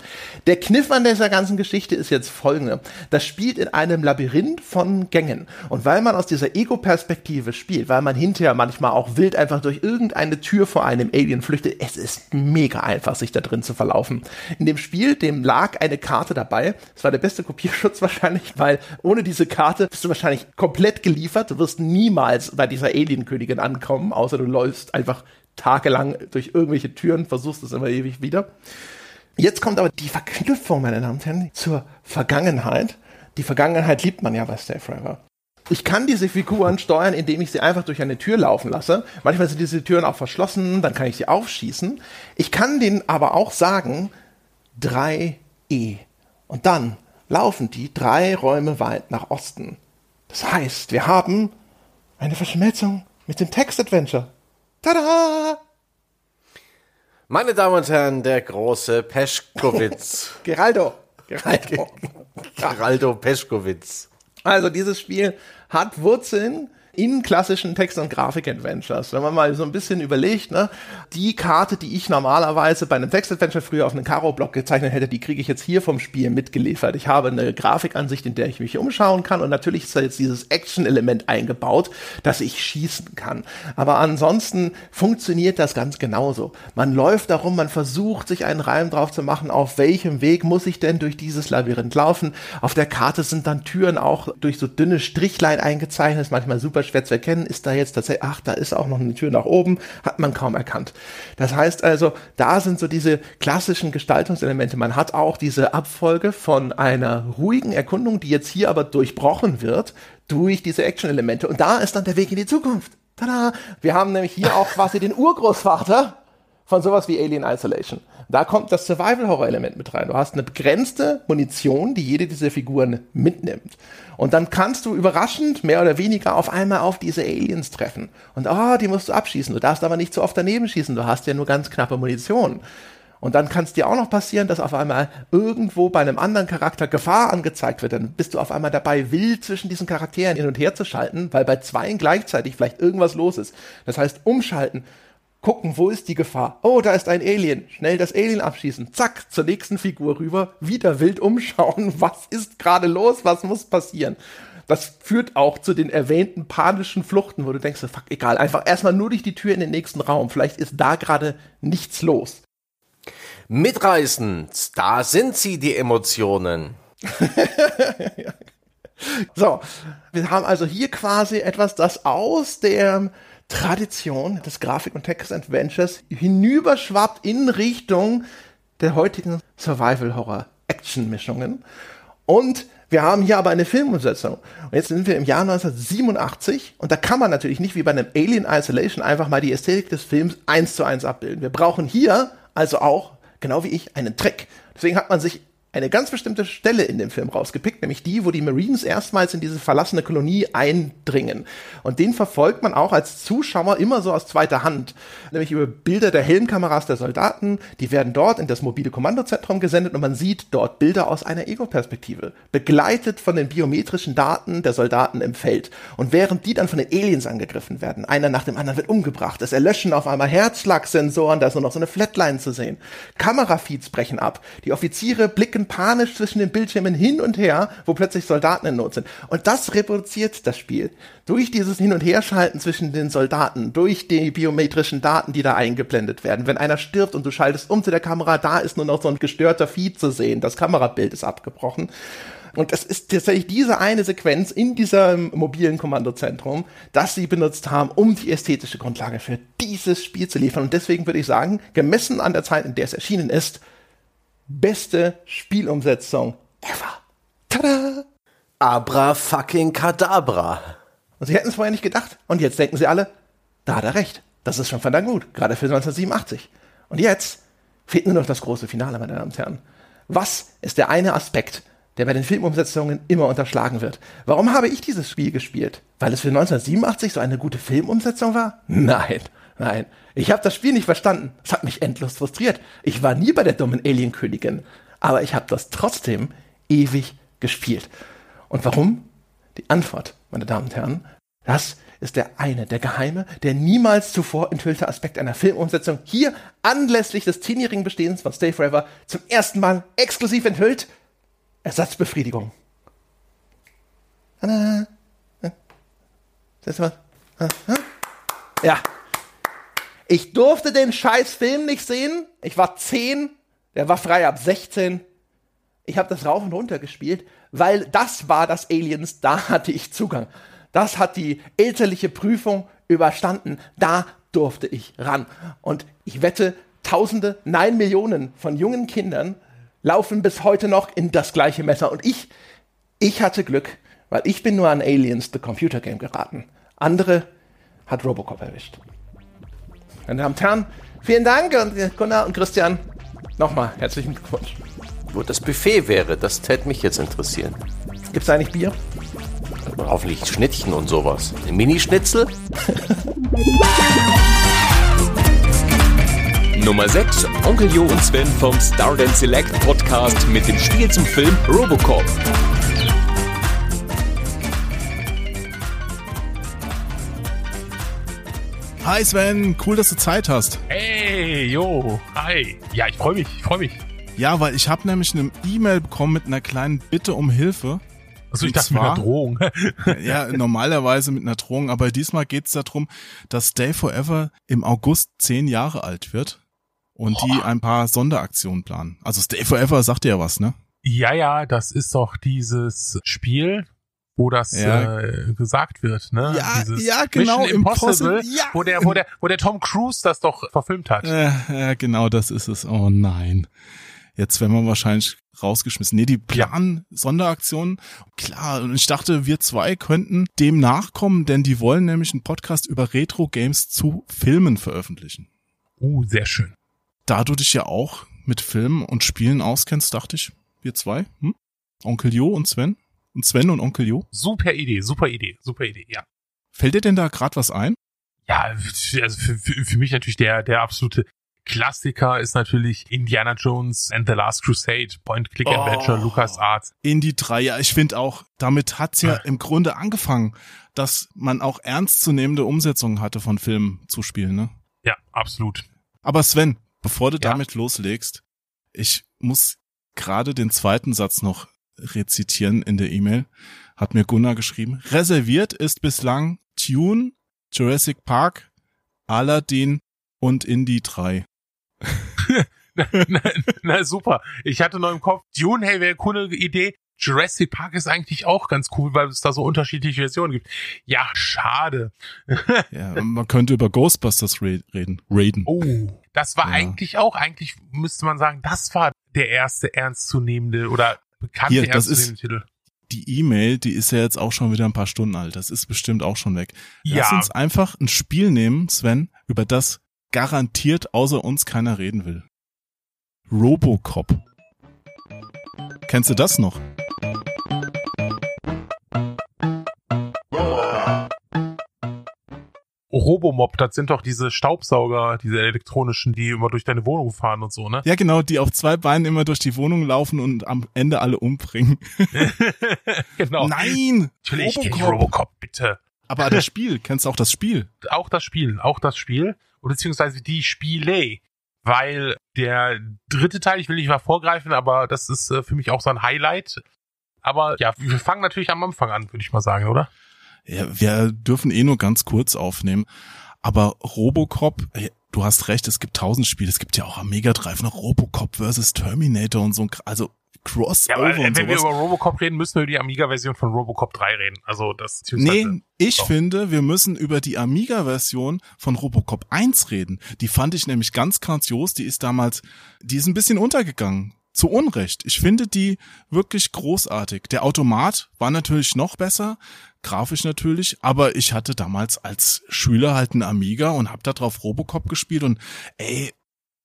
Der Kniff an dieser ganzen Geschichte ist jetzt folgende. Das spielt in einem Labyrinth von Gängen. Und weil man aus dieser Ego-Perspektive spielt, weil man hinterher manchmal auch wild einfach durch irgendeine Tür vor einem Alien flüchtet, es ist mega einfach, sich da drin zu verlaufen. In dem Spiel, dem lag eine Karte dabei. Das war der beste Kopierschutz wahrscheinlich, weil ohne diese Karte bist du wahrscheinlich komplett geliefert. Du wirst niemals bei dieser Alien-Königin ankommen, außer du läufst einfach tagelang durch irgendwelche Türen, versuchst es immer ewig wieder. Jetzt kommt aber die Verknüpfung, meine Damen und Herren, zur Vergangenheit. Die Vergangenheit liebt man ja bei Stay Forever. Ich kann diese Figuren steuern, indem ich sie einfach durch eine Tür laufen lasse. Manchmal sind diese Türen auch verschlossen, dann kann ich sie aufschießen. Ich kann denen aber auch sagen, 3E. Und dann laufen die drei Räume weit nach Osten. Das heißt, wir haben eine Verschmelzung mit dem Text-Adventure. Tada! Meine Damen und Herren, der große Peschkowitz. Geraldo. Geraldo. Geraldo Peschkowitz. Also dieses Spiel hat Wurzeln in klassischen Text- und Grafik-Adventures. Wenn man mal so ein bisschen überlegt, ne, die Karte, die ich normalerweise bei einem Text-Adventure früher auf einen Karo-Block gezeichnet hätte, die kriege ich jetzt hier vom Spiel mitgeliefert. Ich habe eine Grafikansicht, in der ich mich umschauen kann und natürlich ist da jetzt dieses Action-Element eingebaut, dass ich schießen kann. Aber ansonsten funktioniert das ganz genauso. Man läuft darum, man versucht sich einen Reim drauf zu machen, auf welchem Weg muss ich denn durch dieses Labyrinth laufen. Auf der Karte sind dann Türen auch durch so dünne Strichlein eingezeichnet, ist manchmal super schwer zu erkennen, ist da jetzt tatsächlich, ach, da ist auch noch eine Tür nach oben, hat man kaum erkannt. Das heißt also, da sind so diese klassischen Gestaltungselemente. Man hat auch diese Abfolge von einer ruhigen Erkundung, die jetzt hier aber durchbrochen wird durch diese Action-Elemente. Und da ist dann der Weg in die Zukunft. Tada! Wir haben nämlich hier auch quasi den Urgroßvater von sowas wie Alien Isolation. Da kommt das Survival-Horror-Element mit rein. Du hast eine begrenzte Munition, die jede dieser Figuren mitnimmt. Und dann kannst du überraschend mehr oder weniger auf einmal auf diese Aliens treffen. Und oh, die musst du abschießen. Du darfst aber nicht zu oft daneben schießen. Du hast ja nur ganz knappe Munition. Und dann kann es dir auch noch passieren, dass auf einmal irgendwo bei einem anderen Charakter Gefahr angezeigt wird. Dann bist du auf einmal dabei, wild zwischen diesen Charakteren hin und her zu schalten, weil bei zweien gleichzeitig vielleicht irgendwas los ist. Das heißt, umschalten gucken, wo ist die Gefahr? Oh, da ist ein Alien. Schnell das Alien abschießen. Zack, zur nächsten Figur rüber. Wieder wild umschauen. Was ist gerade los? Was muss passieren? Das führt auch zu den erwähnten panischen Fluchten, wo du denkst, fuck, egal, einfach erstmal nur durch die Tür in den nächsten Raum. Vielleicht ist da gerade nichts los. Mitreißend, da sind sie, die Emotionen. so, wir haben also hier quasi etwas, das aus der Tradition des Grafik- und Text-Adventures hinüberschwappt in Richtung der heutigen Survival-Horror-Action-Mischungen. Und wir haben hier aber eine Filmumsetzung. Und jetzt sind wir im Jahr 1987 und da kann man natürlich nicht wie bei einem Alien Isolation einfach mal die Ästhetik des Films eins zu eins abbilden. Wir brauchen hier also auch, genau wie ich, einen Trick. Deswegen hat man sich eine ganz bestimmte Stelle in dem Film rausgepickt, nämlich die, wo die Marines erstmals in diese verlassene Kolonie eindringen. Und den verfolgt man auch als Zuschauer immer so aus zweiter Hand, nämlich über Bilder der Helmkameras der Soldaten, die werden dort in das mobile Kommandozentrum gesendet und man sieht dort Bilder aus einer Ego-Perspektive, begleitet von den biometrischen Daten der Soldaten im Feld. Und während die dann von den Aliens angegriffen werden, einer nach dem anderen wird umgebracht, es erlöschen auf einmal Herzschlagsensoren, da ist nur noch so eine Flatline zu sehen. Kamerafeeds brechen ab, die Offiziere blicken panisch zwischen den Bildschirmen hin und her, wo plötzlich Soldaten in Not sind. Und das reproduziert das Spiel. Durch dieses Hin- und Herschalten zwischen den Soldaten, durch die biometrischen Daten, die da eingeblendet werden. Wenn einer stirbt und du schaltest um zu der Kamera, da ist nur noch so ein gestörter Feed zu sehen. Das Kamerabild ist abgebrochen. Und es ist tatsächlich diese eine Sequenz in diesem mobilen Kommandozentrum, das sie benutzt haben, um die ästhetische Grundlage für dieses Spiel zu liefern. Und deswegen würde ich sagen, gemessen an der Zeit, in der es erschienen ist, beste Spielumsetzung ever. Tada! Abra fucking Kadabra. Und sie hätten es vorher nicht gedacht. Und jetzt denken sie alle, da hat er recht. Das ist schon verdammt gut, gerade für 1987. Und jetzt fehlt nur noch das große Finale, meine Damen und Herren. Was ist der eine Aspekt, der bei den Filmumsetzungen immer unterschlagen wird? Warum habe ich dieses Spiel gespielt? Weil es für 1987 so eine gute Filmumsetzung war? Nein, nein. Ich habe das Spiel nicht verstanden. Es hat mich endlos frustriert. Ich war nie bei der dummen Alienkönigin. Aber ich habe das trotzdem ewig gespielt. Und warum? Die Antwort, meine Damen und Herren, das ist der eine, der geheime, der niemals zuvor enthüllte Aspekt einer Filmumsetzung hier anlässlich des zehnjährigen Bestehens von Stay Forever zum ersten Mal exklusiv enthüllt. Ersatzbefriedigung. Ja. Ich durfte den scheiß Film nicht sehen. Ich war zehn. Der war frei ab 16. Ich habe das rauf und runter gespielt, weil das war das Aliens, da hatte ich Zugang. Das hat die elterliche Prüfung überstanden. Da durfte ich ran. Und ich wette, Tausende, nein Millionen von jungen Kindern laufen bis heute noch in das gleiche Messer. Und ich, ich hatte Glück, weil ich bin nur an Aliens, the Computer Game geraten. Andere hat Robocop erwischt. Meine Damen und Herren, vielen Dank und Gunnar und Christian, nochmal herzlichen Glückwunsch. Wo das Buffet wäre, das täte mich jetzt interessieren. Gibt es eigentlich Bier? Hoffentlich Schnittchen und sowas. Minischnitzel? Nummer 6, Onkel Jo und Sven vom Stardance Select Podcast mit dem Spiel zum Film Robocop. Hi Sven, cool, dass du Zeit hast. Hey, jo, hi. Ja, ich freue mich, ich freue mich. Ja, weil ich habe nämlich eine E-Mail bekommen mit einer kleinen Bitte um Hilfe. Also ich dachte mit einer Drohung. ja, normalerweise mit einer Drohung, aber diesmal geht es darum, dass Stay Forever im August zehn Jahre alt wird und Boah. die ein paar Sonderaktionen planen. Also Stay Forever sagt dir ja was, ne? Ja, ja, das ist doch dieses Spiel, wo das ja. äh, gesagt wird, ne? Ja, Dieses ja genau, Mission Impossible, Impossible ja. wo der, wo der, wo der Tom Cruise das doch verfilmt hat. Äh, ja, genau, das ist es. Oh nein. Jetzt werden wir wahrscheinlich rausgeschmissen. Nee, die planen ja. Sonderaktionen. Klar, und ich dachte, wir zwei könnten dem nachkommen, denn die wollen nämlich einen Podcast über Retro-Games zu Filmen veröffentlichen. Uh, sehr schön. Da du dich ja auch mit Filmen und Spielen auskennst, dachte ich, wir zwei, hm? Onkel Jo und Sven, und Sven und Onkel Jo? Super Idee, super Idee, super Idee, ja. Fällt dir denn da gerade was ein? Ja, also für, für, für mich natürlich der, der absolute Klassiker ist natürlich Indiana Jones and the Last Crusade, Point-Click Adventure, oh, Lucas Arts. Indie 3, ja, ich finde auch, damit hat's ja im Grunde angefangen, dass man auch ernstzunehmende Umsetzungen hatte von Filmen zu spielen, ne? Ja, absolut. Aber Sven, bevor du ja. damit loslegst, ich muss gerade den zweiten Satz noch rezitieren in der E-Mail, hat mir Gunnar geschrieben. Reserviert ist bislang Tune, Jurassic Park, Aladdin und Indie 3. na, na, na, super. Ich hatte noch im Kopf, Dune, hey, wäre eine coole Idee. Jurassic Park ist eigentlich auch ganz cool, weil es da so unterschiedliche Versionen gibt. Ja, schade. ja, man könnte über Ghostbusters reden. Raiden. Oh, das war ja. eigentlich auch, eigentlich müsste man sagen, das war der erste ernstzunehmende oder bekannte Hier, das ist Titel. Die E-Mail, die ist ja jetzt auch schon wieder ein paar Stunden alt. Das ist bestimmt auch schon weg. Lass ja. uns einfach ein Spiel nehmen, Sven, über das garantiert außer uns keiner reden will. Robocop. Kennst du das noch? Robomob, das sind doch diese Staubsauger, diese elektronischen, die immer durch deine Wohnung fahren und so, ne? Ja, genau, die auf zwei Beinen immer durch die Wohnung laufen und am Ende alle umbringen. genau. Nein! Natürlich Robocop. kenn Robocop, bitte. Aber das Spiel, kennst du auch das Spiel? Auch das Spiel, auch das Spiel, beziehungsweise die Spiele. Weil der dritte Teil, ich will nicht mal vorgreifen, aber das ist äh, für mich auch so ein Highlight. Aber ja, wir fangen natürlich am Anfang an, würde ich mal sagen, oder? Ja, wir dürfen eh nur ganz kurz aufnehmen. Aber Robocop, du hast recht, es gibt tausend Spiele. Es gibt ja auch am Mega Drive noch Robocop versus Terminator und so. Also Crossover ja, Wenn wir über Robocop reden, müssen wir über die Amiga-Version von Robocop 3 reden. Also das. Nee, ich doch. finde, wir müssen über die Amiga-Version von Robocop 1 reden. Die fand ich nämlich ganz grandios. Die ist damals, die ist ein bisschen untergegangen zu Unrecht. Ich finde die wirklich großartig. Der Automat war natürlich noch besser, grafisch natürlich, aber ich hatte damals als Schüler halt einen Amiga und hab da drauf Robocop gespielt und ey,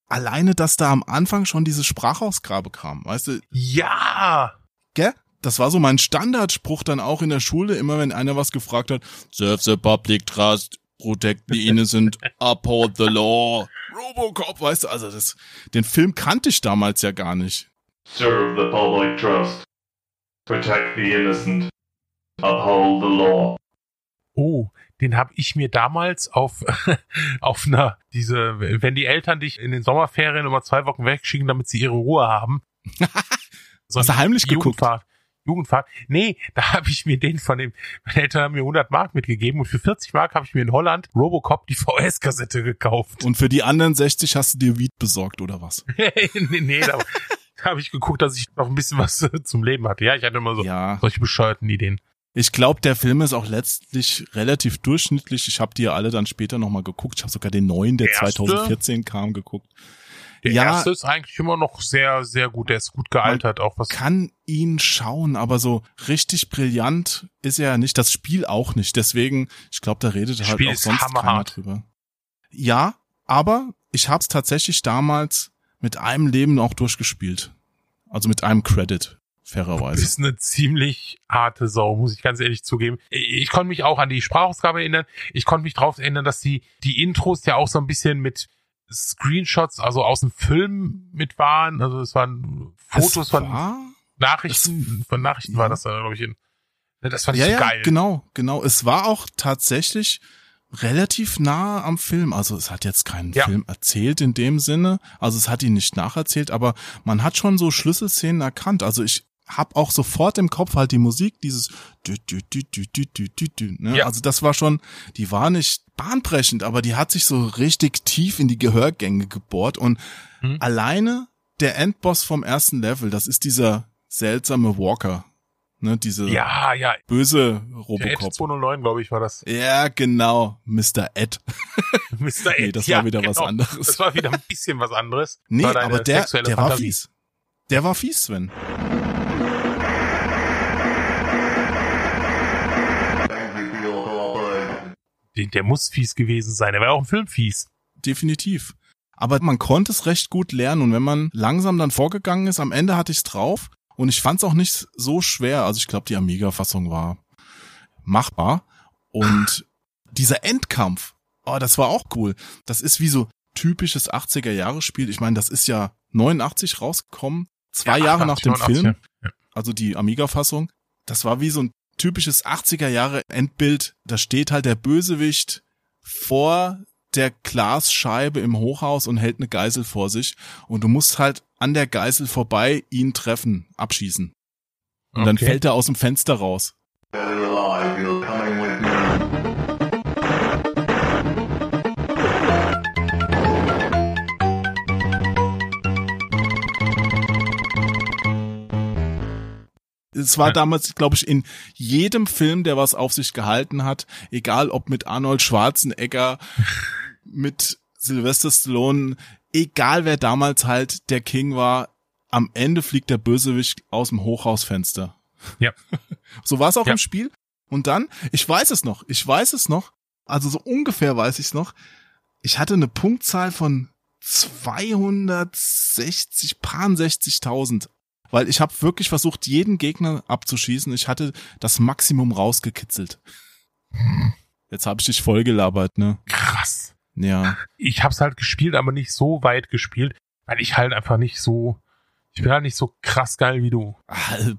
alleine, dass da am Anfang schon diese Sprachausgabe kam, weißt du? Ja! Gell? Das war so mein Standardspruch dann auch in der Schule, immer wenn einer was gefragt hat, serve the public trust, protect the innocent, uphold the law. Robocop, weißt du, also das, den Film kannte ich damals ja gar nicht. Serve the public trust. Protect the innocent. Uphold the law. Oh, den habe ich mir damals auf auf einer diese wenn die Eltern dich in den Sommerferien immer zwei Wochen wegschicken, damit sie ihre Ruhe haben. so Hast du heimlich Jugendfahrt. geguckt? Jugendfahrt. Nee, da habe ich mir den von dem, meine Eltern haben mir 100 Mark mitgegeben und für 40 Mark habe ich mir in Holland Robocop die VS-Kassette gekauft. Und für die anderen 60 hast du dir Weed besorgt oder was? nee, nee, da habe ich geguckt, dass ich noch ein bisschen was zum Leben hatte. Ja, ich hatte immer so ja. solche bescheuerten Ideen. Ich glaube, der Film ist auch letztlich relativ durchschnittlich. Ich habe die ja alle dann später nochmal geguckt. Ich habe sogar den neuen, der, der 2014 kam, geguckt. Der ja, erste ist eigentlich immer noch sehr, sehr gut. Der ist gut gealtert, auch was. Kann ihn schauen, aber so richtig brillant ist er ja nicht. Das Spiel auch nicht. Deswegen, ich glaube, da redet halt Spiel auch sonst keiner drüber. Ja, aber ich habe es tatsächlich damals mit einem Leben auch durchgespielt. Also mit einem Credit fairerweise. Das ist eine ziemlich harte Sau, muss ich ganz ehrlich zugeben. Ich konnte mich auch an die Sprachausgabe erinnern. Ich konnte mich darauf erinnern, dass die, die Intros ja auch so ein bisschen mit Screenshots, also aus dem Film mit waren. Also es waren Fotos Es von war- Nachrichten, von Nachrichten war das da, glaube ich. In, das fand ich ja, so ja, geil. genau, genau. Es war auch tatsächlich relativ nah am Film. Also es hat jetzt keinen Ja. Film erzählt in dem Sinne. Also es hat ihn nicht nacherzählt, aber man hat schon so Schlüsselszenen erkannt. Also ich hab auch sofort im Kopf halt die Musik, dieses dü, dü, dü, dü, dü, dü, dü, dü, ne? Ja. Also das war schon, die war nicht bahnbrechend, aber die hat sich so richtig tief in die Gehörgänge gebohrt und Mhm. alleine der Endboss vom ersten Level, das ist dieser seltsame Walker, ne, diese Ja, ja. böse Der Ed Robocop. 209, glaube ich, war das. Ja, genau, Mr. Ed. Mr. Nee, Ed, das ja, war wieder was genau. anderes. Das war wieder ein bisschen was anderes. Nee, aber der, der war fies. Der war fies, Sven. Der, muss fies gewesen sein. Der war auch im Film fies. Definitiv. Aber man konnte es recht gut lernen und wenn man langsam dann vorgegangen ist, am Ende hatte ich es drauf und ich fand es auch nicht so schwer. Also ich glaube, die Amiga-Fassung war machbar und dieser Endkampf, oh, das war auch cool. Das ist wie so typisches 80er-Jahre-Spiel. Ich meine, das ist ja 89 rausgekommen, zwei Ja, Jahre nach 88, dem 89, Film. ja. Also die Amiga-Fassung. Das war wie so ein typisches 80er-Jahre-Endbild. Da steht halt der Bösewicht vor der Glasscheibe im Hochhaus und hält eine Geisel vor sich. Und du musst halt an der Geisel vorbei ihn treffen, abschießen. Und dann Okay. fällt er aus dem Fenster raus. Es war damals, glaube ich, in jedem Film, der was auf sich gehalten hat, egal ob mit Arnold Schwarzenegger, mit Sylvester Stallone, egal wer damals halt der King war, am Ende fliegt der Bösewicht aus dem Hochhausfenster. Ja. So war es auch Ja. im Spiel. Und dann, ich weiß es noch, ich weiß es noch, also so ungefähr weiß ich es noch, ich hatte eine Punktzahl von 260, paar 60.000. Weil ich habe wirklich versucht, jeden Gegner abzuschießen. Ich hatte das Maximum rausgekitzelt. Jetzt habe ich dich vollgelabert, ne? Krass. Ja. Ich hab's halt gespielt, aber nicht so weit gespielt, weil ich halt einfach nicht so, ich bin halt nicht so krass geil wie du. Pff,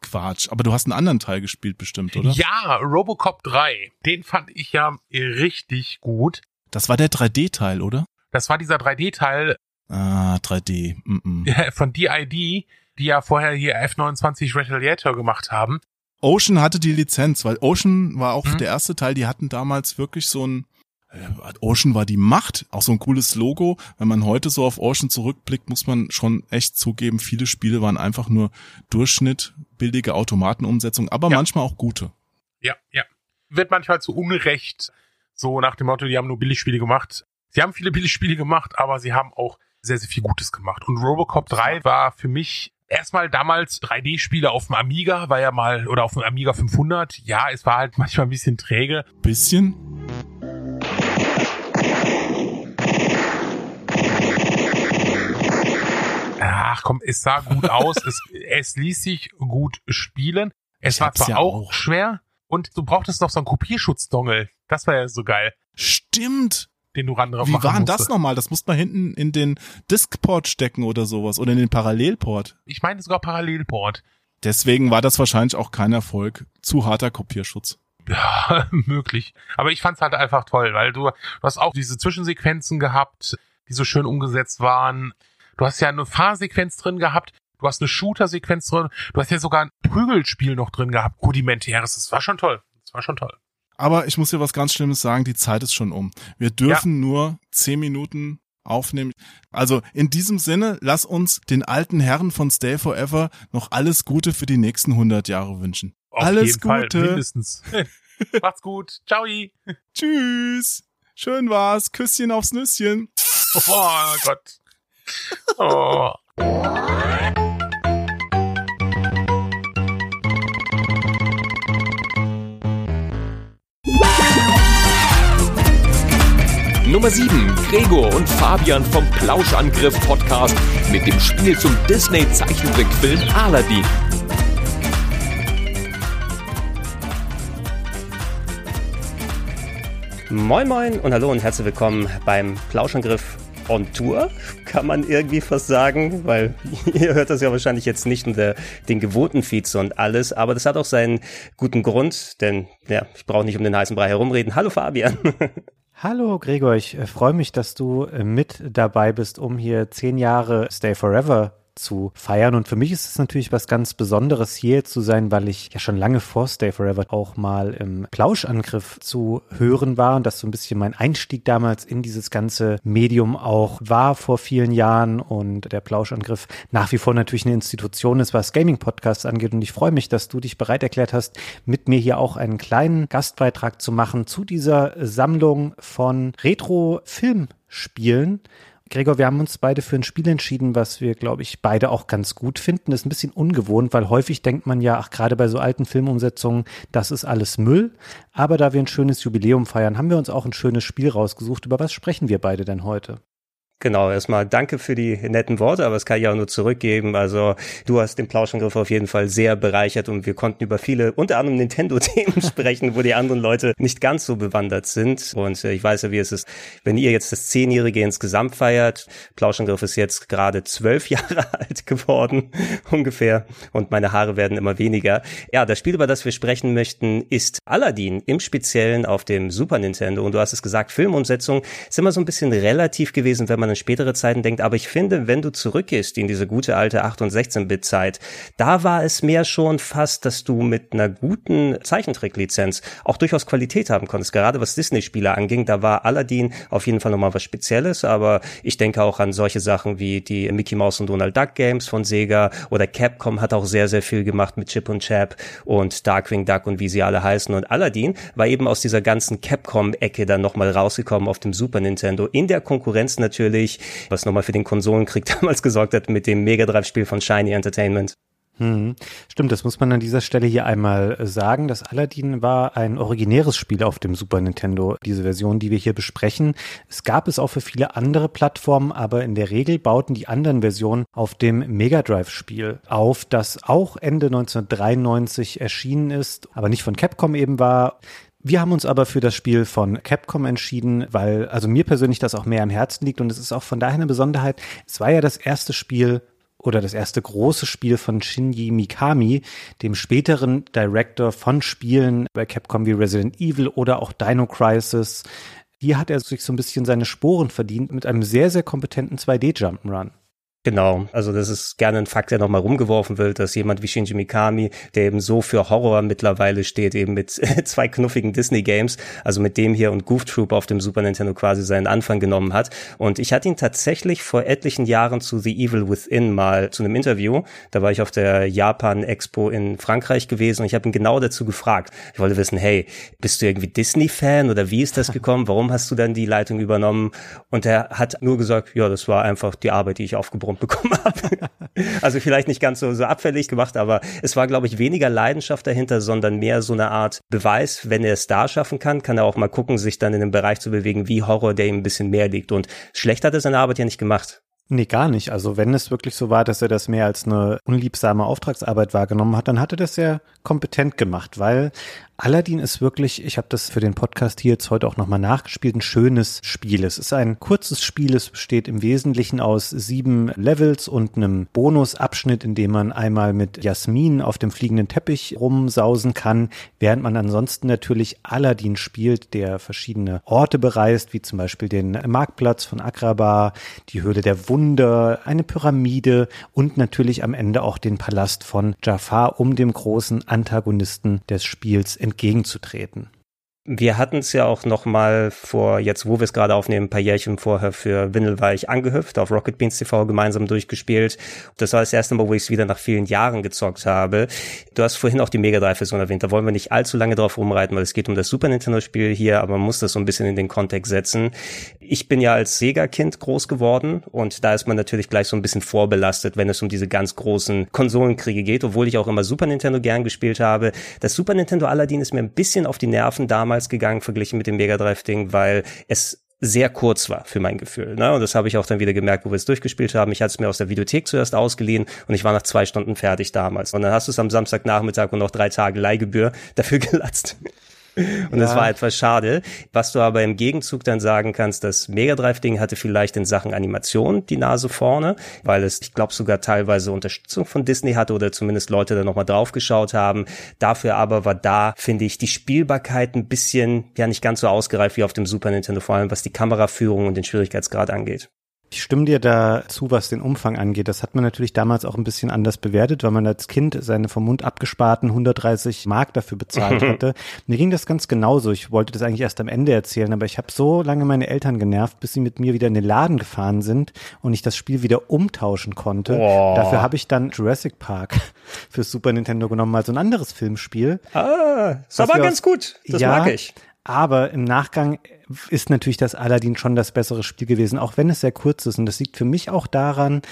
Quatsch. Aber du hast einen anderen Teil gespielt bestimmt, oder? Ja, Robocop 3, den fand ich ja richtig gut. Das war der 3D-Teil, oder? Das war dieser 3D-Teil Ah, 3D. Mm -mm. von DID, die ja vorher hier F29 Retaliator gemacht haben. Ocean hatte die Lizenz, weil Ocean war auch Mhm. der erste Teil, die hatten damals wirklich so ein äh, Ocean war die Macht, auch so ein cooles Logo. Wenn man heute so auf Ocean zurückblickt, muss man schon echt zugeben, viele Spiele waren einfach nur Durchschnitt, billige Automatenumsetzung, aber Ja. manchmal auch gute. Ja, ja. Wird manchmal zu Unrecht so nach dem Motto, die haben nur Billigspiele gemacht. Sie haben viele Billigspiele gemacht, aber sie haben auch sehr, sehr viel Gutes gemacht. Und Robocop 3 war für mich erstmal damals 3D-Spiele auf dem Amiga, war ja mal, oder auf dem Amiga 500. Ja, es war halt manchmal ein bisschen träge. Bisschen? Ach komm, es sah gut aus, es, es ließ sich gut spielen. Es Ich war zwar ja auch, auch. schwer und du brauchtest noch so einen Kopierschutzdongel. Das war ja so geil, Stimmt. Den du ran drauf Wie war denn das nochmal? Das musste man hinten in den Diskport stecken oder sowas oder in den Parallelport. Ich meine sogar Parallelport. Deswegen war das wahrscheinlich auch kein Erfolg. Zu harter Kopierschutz. Ja, möglich. Aber ich fand's halt einfach toll, weil du, du hast auch diese Zwischensequenzen gehabt, die so schön umgesetzt waren. Du hast ja eine Fahrsequenz drin gehabt, du hast eine Shooter-Sequenz drin, du hast ja sogar ein Prügelspiel noch drin gehabt, rudimentäres. Das war schon toll. Das war schon toll. Aber ich muss dir was ganz Schlimmes sagen, die Zeit ist schon um. Wir dürfen nur zehn Minuten aufnehmen. Also in diesem Sinne, lass uns den alten Herren von Stay Forever noch alles Gute für die nächsten 100 Jahre wünschen. Auf alles jeden Fall, Gute. mindestens. Macht's gut. Ciao. Tschüss. Schön war's. Küsschen aufs Nüsschen. Oh Gott. Oh. Nummer 7. Gregor und Fabian vom Plauschangriff Podcast mit dem Spiel zum Disney Zeichentrickfilm Aladdin. Moin Moin und hallo und herzlich willkommen beim Plauschangriff on Tour, kann man irgendwie fast sagen, weil ihr hört das ja wahrscheinlich jetzt nicht unter den gewohnten Feeds und alles, aber das hat auch seinen guten Grund, denn ja, ich brauche nicht um den heißen Brei herumreden. Hallo Fabian. Hallo Gregor, ich äh, freue mich, dass du äh, mit dabei bist, um hier zehn Jahre Stay Forever zu feiern. Und für mich ist es natürlich was ganz Besonderes, hier zu sein, weil ich ja schon lange vor Stay Forever auch mal im Plauschangriff zu hören war und das so ein bisschen mein Einstieg damals in dieses ganze Medium auch war vor vielen Jahren und der Plauschangriff nach wie vor natürlich eine Institution ist, was Gaming-Podcasts angeht. Und ich freue mich, dass du dich bereit erklärt hast, mit mir hier auch einen kleinen Gastbeitrag zu machen zu dieser Sammlung von Retro-Filmspielen Gregor, wir haben uns beide für ein Spiel entschieden, was wir, glaube ich, beide auch ganz gut finden. Ist ein bisschen ungewohnt, weil häufig denkt man ja, ach, gerade bei so alten Filmumsetzungen, das ist alles Müll. Aber da wir ein schönes Jubiläum feiern, haben wir uns auch ein schönes Spiel rausgesucht. Über was sprechen wir beide denn heute? Genau, erstmal danke für die netten Worte, aber das kann ich auch nur zurückgeben. Also du hast den Plauschangriff auf jeden Fall sehr bereichert und wir konnten über viele, unter anderem Nintendo-Themen sprechen, wo die anderen Leute nicht ganz so bewandert sind. Und äh, ich weiß ja, wie es ist, wenn ihr jetzt das Zehnjährige insgesamt feiert. Plauschangriff ist jetzt gerade zwölf Jahre alt geworden, ungefähr. Und meine Haare werden immer weniger. Ja, das Spiel, über das wir sprechen möchten, ist Aladdin, im Speziellen auf dem Super Nintendo. Und du hast es gesagt, Filmumsetzung ist immer so ein bisschen relativ gewesen, wenn man man an spätere Zeiten denkt. Aber ich finde, wenn du zurückgehst in diese gute alte 8- und 16-Bit-Zeit, da war es mehr schon fast, dass du mit einer guten Zeichentricklizenz auch durchaus Qualität haben konntest. Gerade was Disney-Spiele anging, da war Aladdin auf jeden Fall nochmal was Spezielles. Aber ich denke auch an solche Sachen wie die Mickey Mouse und Donald Duck Games von Sega oder Capcom hat auch sehr, sehr viel gemacht mit Chip und Chap und Darkwing Duck und wie sie alle heißen. Und Aladdin war eben aus dieser ganzen Capcom-Ecke dann nochmal rausgekommen auf dem Super Nintendo. In der Konkurrenz natürlich natürlich, was nochmal für den Konsolenkrieg damals gesorgt hat mit dem Mega Drive-Spiel von Shiny Entertainment. Hm. Stimmt, das muss man an dieser Stelle hier einmal sagen. Das Aladdin war ein originäres Spiel auf dem Super Nintendo, diese Version, die wir hier besprechen. Es gab es auch für viele andere Plattformen, aber in der Regel bauten die anderen Versionen auf dem Mega Drive Spiel auf, das auch Ende 1993 erschienen ist, aber nicht von Capcom eben war. Wir haben uns aber für das Spiel von Capcom entschieden, weil also mir persönlich das auch mehr am Herzen liegt und es ist auch von daher eine Besonderheit. Es war ja das erste Spiel oder das erste große Spiel von Shinji Mikami, dem späteren Director von Spielen bei Capcom wie Resident Evil oder auch Dino Crisis. Hier hat er sich so ein bisschen seine Sporen verdient mit einem sehr, sehr kompetenten 2D-Jump'n'Run. Genau, also das ist gerne ein Fakt, der nochmal rumgeworfen wird, dass jemand wie Shinji Mikami, der eben so für Horror mittlerweile steht, eben mit zwei knuffigen Disney-Games, also mit dem hier und Goof Troop auf dem Super Nintendo quasi seinen Anfang genommen hat. Und ich hatte ihn tatsächlich vor etlichen Jahren zu The Evil Within mal zu einem Interview. Da war ich auf der Japan Expo in Frankreich gewesen und ich habe ihn genau dazu gefragt. Ich wollte wissen, hey, bist du irgendwie Disney-Fan oder wie ist das gekommen? Warum hast du dann die Leitung übernommen? Und er hat nur gesagt, ja, das war einfach die Arbeit, die ich aufgebrummt Hintergrund bekommen habe. also vielleicht nicht ganz so, so abfällig gemacht, aber es war, glaube ich, weniger Leidenschaft dahinter, sondern mehr so eine Art Beweis, wenn er es da schaffen kann, kann er auch mal gucken, sich dann in einem Bereich zu bewegen, wie Horror, der ihm ein bisschen mehr liegt. Und schlecht hat er seine Arbeit ja nicht gemacht. Nee, gar nicht. Also wenn es wirklich so war, dass er das mehr als eine unliebsame Auftragsarbeit wahrgenommen hat, dann hat er das sehr kompetent gemacht, weil Aladdin ist wirklich, ich habe das für den Podcast hier jetzt heute auch nochmal nachgespielt, ein schönes Spiel. Es ist ein kurzes Spiel, es besteht im Wesentlichen aus sieben Levels und einem Bonusabschnitt, in dem man einmal mit Jasmin auf dem fliegenden Teppich rumsausen kann, während man ansonsten natürlich Aladdin spielt, der verschiedene Orte bereist, wie zum Beispiel den Marktplatz von Agrabah, die Höhle der Wunder, eine Pyramide und natürlich am Ende auch den Palast von Jafar, um dem großen Antagonisten des Spiels entgegenzutreten. Wir hatten es ja auch noch mal vor, jetzt wo wir es gerade aufnehmen, ein paar Jährchen vorher für Windelweich angehüpft, auf Rocket Beans TV gemeinsam durchgespielt. Das war das erste Mal, wo ich es wieder nach vielen Jahren gezockt habe. Du hast vorhin auch die Mega Drive-Version erwähnt, da wollen wir nicht allzu lange drauf rumreiten, weil es geht um das Super Nintendo-Spiel hier, aber man muss das so ein bisschen in den Kontext setzen. Ich bin ja als Sega-Kind groß geworden und da ist man natürlich gleich so ein bisschen vorbelastet, wenn es um diese ganz großen Konsolenkriege geht, obwohl ich auch immer Super Nintendo gern gespielt habe. Das Super Nintendo Aladdin ist mir ein bisschen auf die Nerven damals gegangen, verglichen mit dem Mega weil es sehr kurz war für mein Gefühl. Ne? Und das habe ich auch dann wieder gemerkt, wo wir es durchgespielt haben. Ich hatte es mir aus der Videothek zuerst ausgeliehen und ich war nach zwei Stunden fertig damals. Und dann hast du es am Samstagnachmittag und noch drei Tage Leihgebühr dafür gelatzt. Und das war etwas schade. Was du aber im Gegenzug dann sagen kannst, das Mega Drive-Ding hatte vielleicht in Sachen Animation die Nase vorne, weil es, ich glaube, sogar teilweise Unterstützung von Disney hatte oder zumindest Leute da nochmal drauf geschaut haben. Dafür aber war da, finde ich, die Spielbarkeit ein bisschen, ja, nicht ganz so ausgereift wie auf dem Super Nintendo, vor allem was die Kameraführung und den Schwierigkeitsgrad angeht. Ich stimme dir dazu, was den Umfang angeht. Das hat man natürlich damals auch ein bisschen anders bewertet, weil man als Kind seine vom Mund abgesparten 130 Mark dafür bezahlt hatte. Mir ging das ganz genauso. Ich wollte das eigentlich erst am Ende erzählen, aber ich habe so lange meine Eltern genervt, bis sie mit mir wieder in den Laden gefahren sind und ich das Spiel wieder umtauschen konnte. Oh. Dafür habe ich dann Jurassic Park für Super Nintendo genommen, mal so ein anderes Filmspiel. Ah, ist aber wir ganz gut. Das Ja, mag ich. Aber im Nachgang ist natürlich das Aladdin schon das bessere Spiel gewesen, auch wenn es sehr kurz ist. Und das liegt für mich auch daran,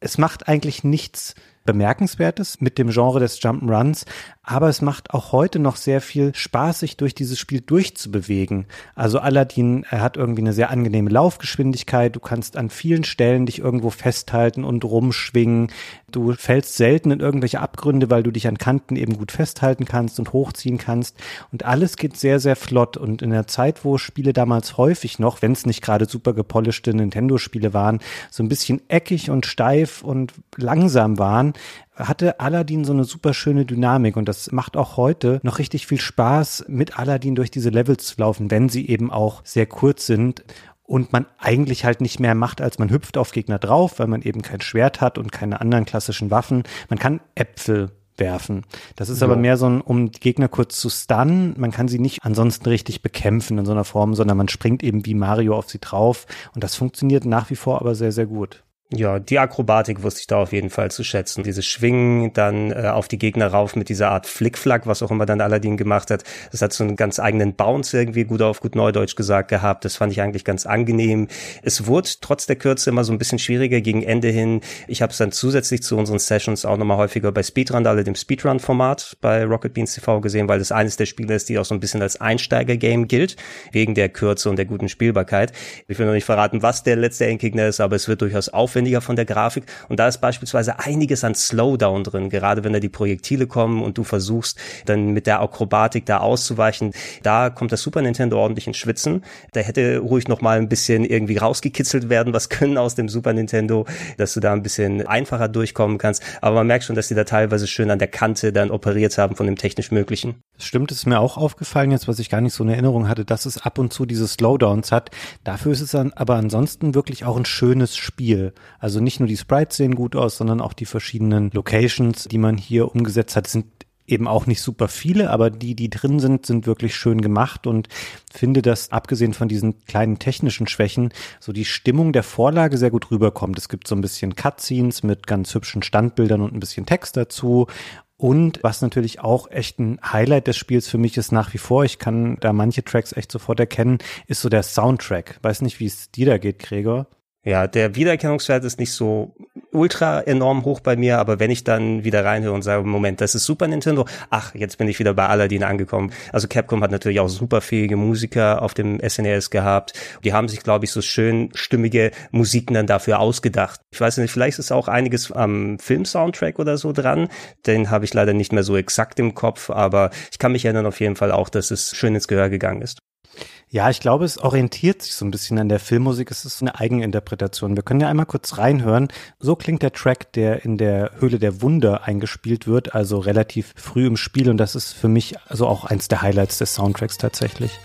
es macht eigentlich nichts Bemerkenswertes mit dem Genre des Jump'n'Runs, aber es macht auch heute noch sehr viel Spaß, sich durch dieses Spiel durchzubewegen. Also Aladdin hat irgendwie eine sehr angenehme Laufgeschwindigkeit, du kannst an vielen Stellen dich irgendwo festhalten und rumschwingen, du fällst selten in irgendwelche Abgründe, weil du dich an Kanten eben gut festhalten kannst und hochziehen kannst. Und alles geht sehr, sehr flott. Und in der Zeit, wo Spiele damals häufig noch, wenn es nicht gerade super gepolischte Nintendo-Spiele waren, so ein bisschen eckig und steif und langsam waren, hatte Aladdin so eine super schöne Dynamik und das macht auch heute noch richtig viel Spaß, mit Aladdin durch diese Levels zu laufen, wenn sie eben auch sehr kurz sind und man eigentlich halt nicht mehr macht, als man hüpft auf Gegner drauf, weil man eben kein Schwert hat und keine anderen klassischen Waffen. Man kann Äpfel werfen. Das ist Ja. aber mehr so ein, um die Gegner kurz zu stunnen. Man kann sie nicht ansonsten richtig bekämpfen in so einer Form, sondern man springt eben wie Mario auf sie drauf und das funktioniert nach wie vor aber sehr, sehr gut. Ja, die Akrobatik wusste ich da auf jeden Fall zu schätzen. Dieses Schwingen dann äh, auf die Gegner rauf mit dieser Art Flickflack, was auch immer dann Aladdin gemacht hat. Das hat so einen ganz eigenen Bounce irgendwie gut auf gut Neudeutsch gesagt gehabt. Das fand ich eigentlich ganz angenehm. Es wurde trotz der Kürze immer so ein bisschen schwieriger gegen Ende hin. Ich habe es dann zusätzlich zu unseren Sessions auch nochmal häufiger bei Speedrandale, dem Speedrun-Format bei Rocket Beans TV gesehen, weil das eines der Spiele ist, die auch so ein bisschen als Einsteiger-Game gilt, wegen der Kürze und der guten Spielbarkeit. Ich will noch nicht verraten, was der letzte Endgegner ist, aber es wird durchaus aufwendiger von der Grafik. Und da ist beispielsweise einiges an Slowdown drin, gerade wenn da die Projektile kommen und du versuchst, dann mit der Akrobatik da auszuweichen. Da kommt das Super Nintendo ordentlich ins Schwitzen. Da hätte ruhig noch mal ein bisschen irgendwie rausgekitzelt werden, was können aus dem Super Nintendo, dass du da ein bisschen einfacher durchkommen kannst. Aber man merkt schon, dass die da teilweise schön an der Kante dann operiert haben von dem technisch Möglichen. Stimmt, ist mir auch aufgefallen jetzt, was ich gar nicht so in Erinnerung hatte, dass es ab und zu diese Slowdowns hat. Dafür ist es dann aber ansonsten wirklich auch ein schönes Spiel. Also nicht nur die Sprites sehen gut aus, sondern auch die verschiedenen Locations, die man hier umgesetzt hat, sind eben auch nicht super viele, aber die, die drin sind, sind wirklich schön gemacht und finde, dass abgesehen von diesen kleinen technischen Schwächen so die Stimmung der Vorlage sehr gut rüberkommt. Es gibt so ein bisschen Cutscenes mit ganz hübschen Standbildern und ein bisschen Text dazu und was natürlich auch echt ein Highlight des Spiels für mich ist nach wie vor, ich kann da manche Tracks echt sofort erkennen, ist so der Soundtrack. Weiß nicht, wie es dir da geht, Gregor. Ja, der Wiedererkennungswert ist nicht so ultra enorm hoch bei mir, aber wenn ich dann wieder reinhöre und sage, Moment, das ist Super Nintendo, ach, jetzt bin ich wieder bei Aladdin angekommen. Also Capcom hat natürlich auch super fähige Musiker auf dem SNES gehabt. Die haben sich, glaube ich, so schön stimmige Musiken dann dafür ausgedacht. Ich weiß nicht, vielleicht ist auch einiges am Film-Soundtrack oder so dran. Den habe ich leider nicht mehr so exakt im Kopf, aber ich kann mich erinnern auf jeden Fall auch, dass es schön ins Gehör gegangen ist. Ja, ich glaube, es orientiert sich so ein bisschen an der Filmmusik. Es ist eine Eigeninterpretation. Wir können ja einmal kurz reinhören. So klingt der Track, der in der Höhle der Wunder eingespielt wird, also relativ früh im Spiel. Und das ist für mich also auch eins der Highlights des Soundtracks tatsächlich.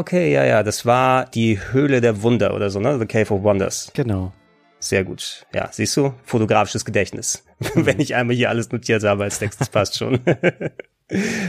Okay, ja, ja, das war die Höhle der Wunder oder so, ne? The Cave of Wonders. Genau. Sehr gut. Ja, siehst du? Fotografisches Gedächtnis. Wenn ich einmal hier alles notiert habe als Text, das passt schon.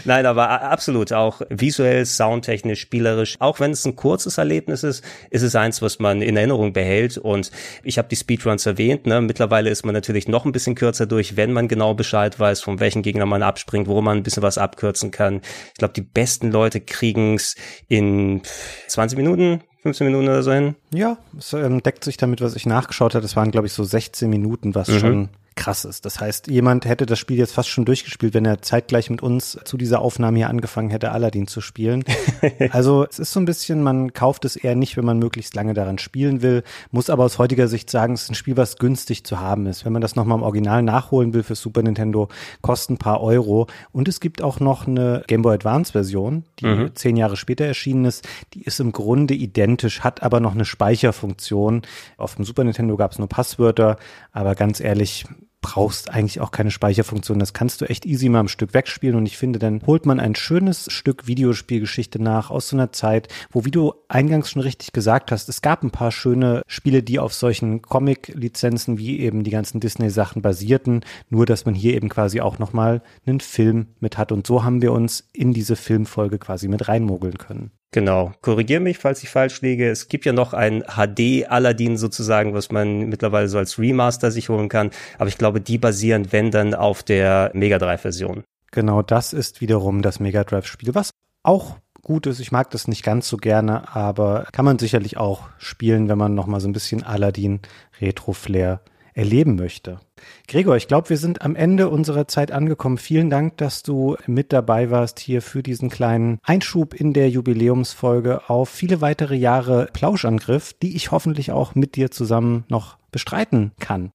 Nein, aber absolut auch visuell, soundtechnisch, spielerisch. Auch wenn es ein kurzes Erlebnis ist, ist es eins, was man in Erinnerung behält. Und ich habe die Speedruns erwähnt. Ne? Mittlerweile ist man natürlich noch ein bisschen kürzer durch, wenn man genau Bescheid weiß, von welchen Gegner man abspringt, wo man ein bisschen was abkürzen kann. Ich glaube, die besten Leute kriegen es in 20 Minuten, 15 Minuten oder so hin. Ja, es ähm, deckt sich damit, was ich nachgeschaut habe. Das waren, glaube ich, so 16 Minuten, was Mhm. schon krass ist. Das heißt, jemand hätte das Spiel jetzt fast schon durchgespielt, wenn er zeitgleich mit uns zu dieser Aufnahme hier angefangen hätte, Aladdin zu spielen. also es ist so ein bisschen, man kauft es eher nicht, wenn man möglichst lange daran spielen will, muss aber aus heutiger Sicht sagen, es ist ein Spiel, was günstig zu haben ist. Wenn man das nochmal im Original nachholen will für Super Nintendo, kostet ein paar Euro. Und es gibt auch noch eine Game Boy Advance Version, die Mhm. zehn Jahre später erschienen ist. Die ist im Grunde identisch, hat aber noch eine Speicherfunktion. Auf dem Super Nintendo gab es nur Passwörter, aber ganz ehrlich, brauchst eigentlich auch keine Speicherfunktion. Das kannst du echt easy mal am Stück wegspielen und ich finde, dann holt man ein schönes Stück Videospielgeschichte nach aus so einer Zeit, wo, wie du eingangs schon richtig gesagt hast, es gab ein paar schöne Spiele, die auf solchen Comic-Lizenzen wie eben die ganzen Disney-Sachen basierten, nur dass man hier eben quasi auch nochmal einen Film mit hat und so haben wir uns in diese Filmfolge quasi mit reinmogeln können. Genau. Korrigier mich, falls ich falsch liege. Es gibt ja noch ein HD Aladdin sozusagen, was man mittlerweile so als Remaster sich holen kann. Aber ich glaube, die basieren, wenn dann, auf der Mega Drive Version. Genau, das ist wiederum das Mega Drive-Spiel, was auch gut ist. Ich mag das nicht ganz so gerne, aber kann man sicherlich auch spielen, wenn man nochmal so ein bisschen Aladdin Retro-Flair erleben möchte. Gregor, ich glaube, wir sind am Ende unserer Zeit angekommen. Vielen Dank, dass du mit dabei warst hier für diesen kleinen Einschub in der Jubiläumsfolge auf viele weitere Jahre Plauschangriff, die ich hoffentlich auch mit dir zusammen noch bestreiten kann.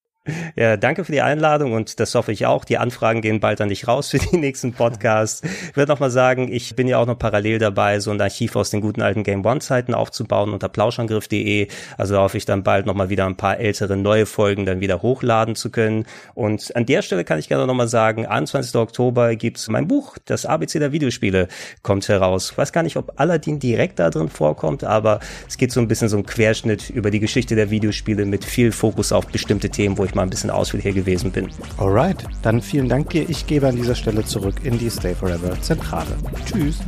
Ja, danke für die Einladung und das hoffe ich auch. Die Anfragen gehen bald an dich raus für die nächsten Podcasts. Ich würde noch mal sagen, ich bin ja auch noch parallel dabei, so ein Archiv aus den guten alten Game One Zeiten aufzubauen unter plauschangriff.de. Also da hoffe ich dann bald noch mal wieder ein paar ältere neue Folgen dann wieder hochladen zu können. Und an der Stelle kann ich gerne noch mal sagen, 21. Oktober gibt's mein Buch, das ABC der Videospiele kommt heraus. Ich weiß gar nicht, ob Aladdin direkt da drin vorkommt, aber es geht so ein bisschen so ein Querschnitt über die Geschichte der Videospiele mit viel Fokus auf bestimmte Themen, wo ich mal ein bisschen ausführlicher gewesen bin. Alright, dann vielen Dank dir. Ich gebe an dieser Stelle zurück in die Stay Forever Zentrale. Tschüss.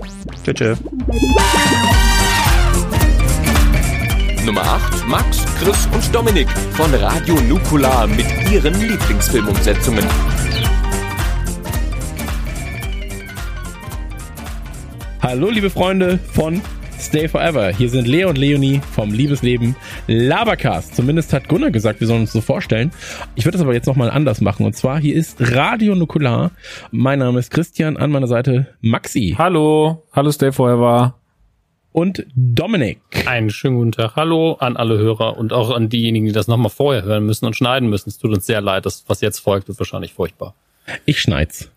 Tschüss. tschüss. Nummer 8, Max, Chris und Dominik von Radio Nukular mit ihren Lieblingsfilmumsetzungen. Hallo, liebe Freunde von Stay Forever. Hier sind Lea und Leonie vom Liebesleben Labercast. Zumindest hat Gunnar gesagt, wir sollen uns so vorstellen. Ich würde das aber jetzt nochmal anders machen. Und zwar, hier ist Radio Nukular. Mein Name ist Christian, an meiner Seite Maxi. Hallo, hallo Stay Forever. Und Dominik. Einen schönen guten Tag. Hallo an alle Hörer und auch an diejenigen, die das nochmal vorher hören müssen und schneiden müssen. Es tut uns sehr leid. Das, was jetzt folgt, wird wahrscheinlich furchtbar. Ich schneid's.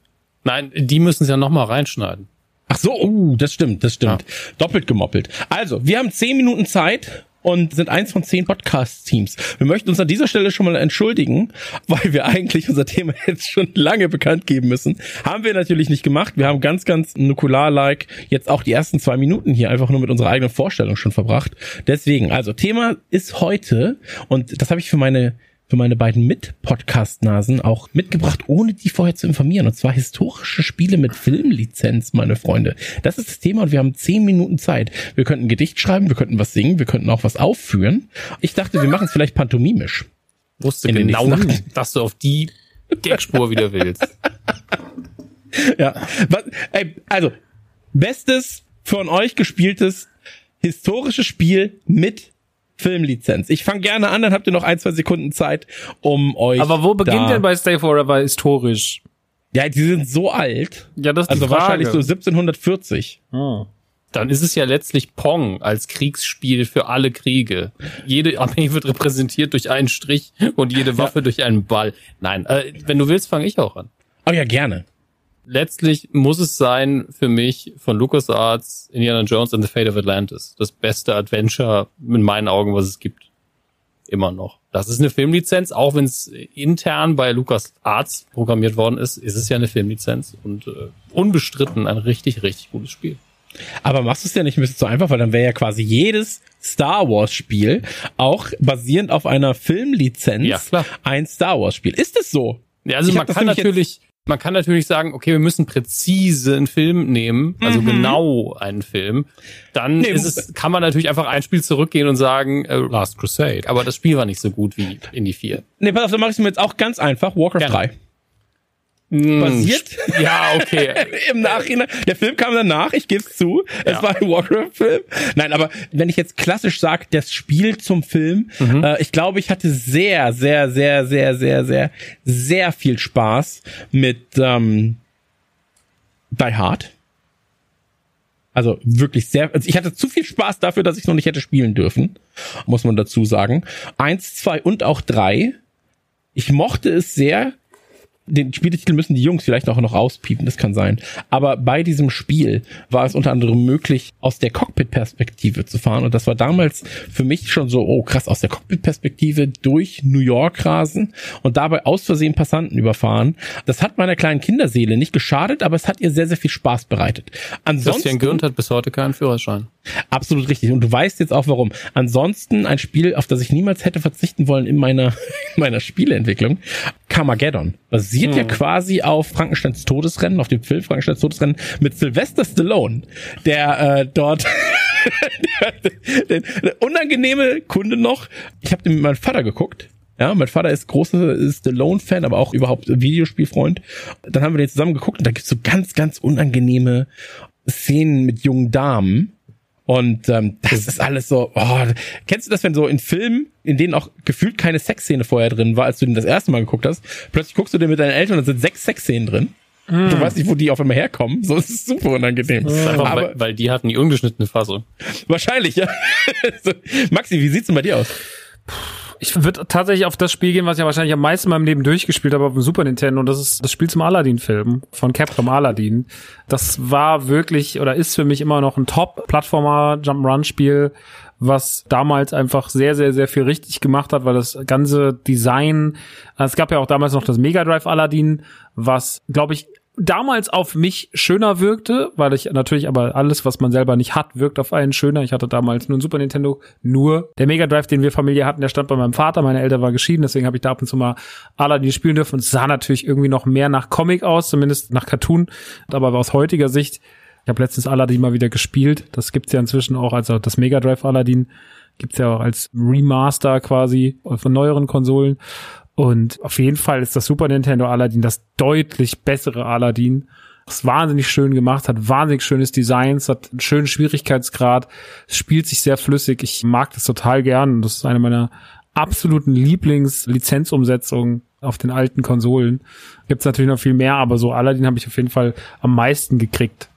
Nein, die müssen es ja nochmal reinschneiden. Ach so, oh, das stimmt, das stimmt. Doppelt gemoppelt. Also, wir haben zehn Minuten Zeit und sind eins von zehn Podcast-Teams. Wir möchten uns an dieser Stelle schon mal entschuldigen, weil wir eigentlich unser Thema jetzt schon lange bekannt geben müssen. Haben wir natürlich nicht gemacht. Wir haben ganz, ganz nukular-like jetzt auch die ersten zwei Minuten hier einfach nur mit unserer eigenen Vorstellung schon verbracht. Deswegen, also Thema ist heute und das habe ich für meine für meine beiden Mit-Podcast-Nasen auch mitgebracht, ohne die vorher zu informieren. Und zwar historische Spiele mit Filmlizenz, meine Freunde. Das ist das Thema und wir haben zehn Minuten Zeit. Wir könnten ein Gedicht schreiben, wir könnten was singen, wir könnten auch was aufführen. Ich dachte, wir machen es vielleicht pantomimisch. Wusste In den genau, dass du auf die Gagspur wieder willst. Ja, was, ey, also, bestes von euch gespieltes historisches Spiel mit Filmlizenz. Ich fange gerne an, dann habt ihr noch ein, zwei Sekunden Zeit, um euch. Aber wo beginnt denn bei Stay Forever historisch? Ja, die sind so alt. Ja, das ist Also wahrscheinlich so 1740. Hm. Dann ist es ja letztlich Pong als Kriegsspiel für alle Kriege. Jede Armee wird repräsentiert durch einen Strich und jede Waffe durch einen Ball. Nein, äh, wenn du willst, fange ich auch an. Oh ja, gerne. Letztlich muss es sein für mich von LucasArts Indiana Jones and the Fate of Atlantis. Das beste Adventure in meinen Augen, was es gibt. Immer noch. Das ist eine Filmlizenz, auch wenn es intern bei LucasArts programmiert worden ist, ist es ja eine Filmlizenz und äh, unbestritten ein richtig, richtig gutes Spiel. Aber machst du es ja nicht ein bisschen zu einfach, weil dann wäre ja quasi jedes Star Wars Spiel auch basierend auf einer Filmlizenz Ja, ein Star Wars Spiel. Ist es so? Ja, also Ich man kann natürlich, Man kann natürlich sagen, okay, wir müssen präzise einen Film nehmen, also Mhm. genau einen Film. Dann Nee, ist es, kann man natürlich einfach ein Spiel zurückgehen und sagen, äh, Last Crusade. Aber das Spiel war nicht so gut wie Indie 4. Nee, pass auf, dann mach ich es mir jetzt auch ganz einfach. Warcraft 3. Hm, Basiert? Ja, okay. Im Nachhinein. Der Film kam danach, ich gebe es zu. Es Ja. war ein Warcraft-Film. Nein, aber wenn ich jetzt klassisch sage, das Spiel zum Film, Mhm. äh, ich glaube, ich hatte sehr, sehr, sehr, sehr, sehr, sehr, sehr viel Spaß mit ähm, Die Hard. Also wirklich sehr, also ich hatte zu viel Spaß dafür, dass ich noch nicht hätte spielen dürfen, muss man dazu sagen. Eins, zwei und auch drei. Ich mochte es sehr. Den Spieletitel müssen die Jungs vielleicht auch noch rauspiepen, das kann sein. Aber bei diesem Spiel war es unter anderem möglich, aus der Cockpit-Perspektive zu fahren. Und das war damals für mich schon so, oh krass, aus der Cockpit-Perspektive durch New York rasen und dabei aus Versehen Passanten überfahren. Das hat meiner kleinen Kinderseele nicht geschadet, aber es hat ihr sehr, sehr viel Spaß bereitet. Ansonsten, Christian Gürnt hat bis heute keinen Führerschein. Absolut richtig. Und du weißt jetzt auch warum. Ansonsten ein Spiel, auf das ich niemals hätte verzichten wollen in meiner, in meiner Spieleentwicklung. Carmageddon. Basiert ja Hm. quasi auf Frankensteins Todesrennen, auf dem Film Frankensteins Todesrennen mit Sylvester Stallone, der äh, dort der, der unangenehme Kunde noch. Ich habe den mit meinem Vater geguckt. Ja, mein Vater ist großer Stallone-Fan, aber auch überhaupt Videospielfreund. Dann haben wir den zusammen geguckt und da gibt's so ganz, ganz unangenehme Szenen mit jungen Damen. Und ähm, das ist alles so. Oh, kennst du das, wenn so in Filmen, in denen auch gefühlt keine Sexszene vorher drin war, als du den das erste Mal geguckt hast, plötzlich guckst du den mit deinen Eltern und da sind sechs Sexszenen drin. Mm. Du weißt nicht, wo die auf einmal herkommen. So ist es super unangenehm. Das ist einfach, Aber weil, weil die hatten die ungeschnittene Fassung. wahrscheinlich, ja. Maxi, wie sieht's denn bei dir aus? Ich würde tatsächlich auf das Spiel gehen, was ich ja wahrscheinlich am meisten in meinem Leben durchgespielt habe auf dem Super Nintendo. Und das ist das Spiel zum Aladdin-Film von Capcom Aladdin. Das war wirklich oder ist für mich immer noch ein Top-Plattformer-Jump-Run-Spiel, was damals einfach sehr, sehr, sehr viel richtig gemacht hat, weil das ganze Design, es gab ja auch damals noch das Mega Drive Aladdin, was, glaube ich, damals auf mich schöner wirkte, weil ich natürlich aber alles, was man selber nicht hat, wirkt auf einen schöner. Ich hatte damals nur ein Super Nintendo, nur der Mega Drive, den wir Familie hatten, der stand bei meinem Vater, meine Eltern waren geschieden, deswegen habe ich da ab und zu mal Aladdin spielen dürfen. Und sah natürlich irgendwie noch mehr nach Comic aus, zumindest nach Cartoon, aber aus heutiger Sicht, ich habe letztens Aladdin mal wieder gespielt, das gibt's ja inzwischen auch, also das Mega Drive Aladdin. Gibt's ja auch als Remaster quasi von neueren Konsolen und auf jeden Fall ist das Super Nintendo Aladdin das deutlich bessere Aladdin. Das wahnsinnig schön gemacht, hat wahnsinnig schönes Design, es hat einen schönen Schwierigkeitsgrad, es spielt sich sehr flüssig. Ich mag das total gern das ist eine meiner absoluten Lieblings-Lizenzumsetzungen auf den alten Konsolen. Gibt's natürlich noch viel mehr, aber so Aladdin habe ich auf jeden Fall am meisten gekriegt.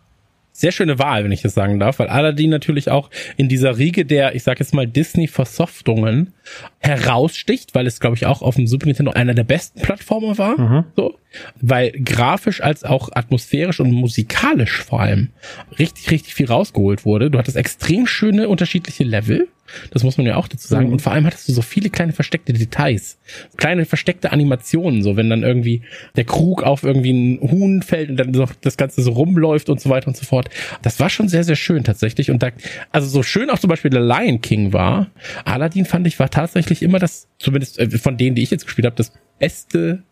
Sehr schöne Wahl, wenn ich das sagen darf, weil Aladdin natürlich auch in dieser Riege der, ich sag jetzt mal, Disney-Versoftungen heraussticht, weil es, glaube ich, auch auf dem Super Nintendo einer der besten Plattformer war. So. Weil grafisch als auch atmosphärisch und musikalisch vor allem richtig, richtig viel rausgeholt wurde. Du hattest extrem schöne unterschiedliche Level. Das muss man ja auch dazu sagen. Mhm. Und vor allem hattest du so viele kleine versteckte Details. Kleine versteckte Animationen, so wenn dann irgendwie der Krug auf irgendwie ein Huhn fällt und dann so das Ganze so rumläuft und so weiter und so fort. Das war schon sehr, sehr schön tatsächlich. Und da, also so schön auch zum Beispiel der Lion King war, Aladdin fand ich war tatsächlich immer das, zumindest äh, von denen, die ich jetzt gespielt habe, das beste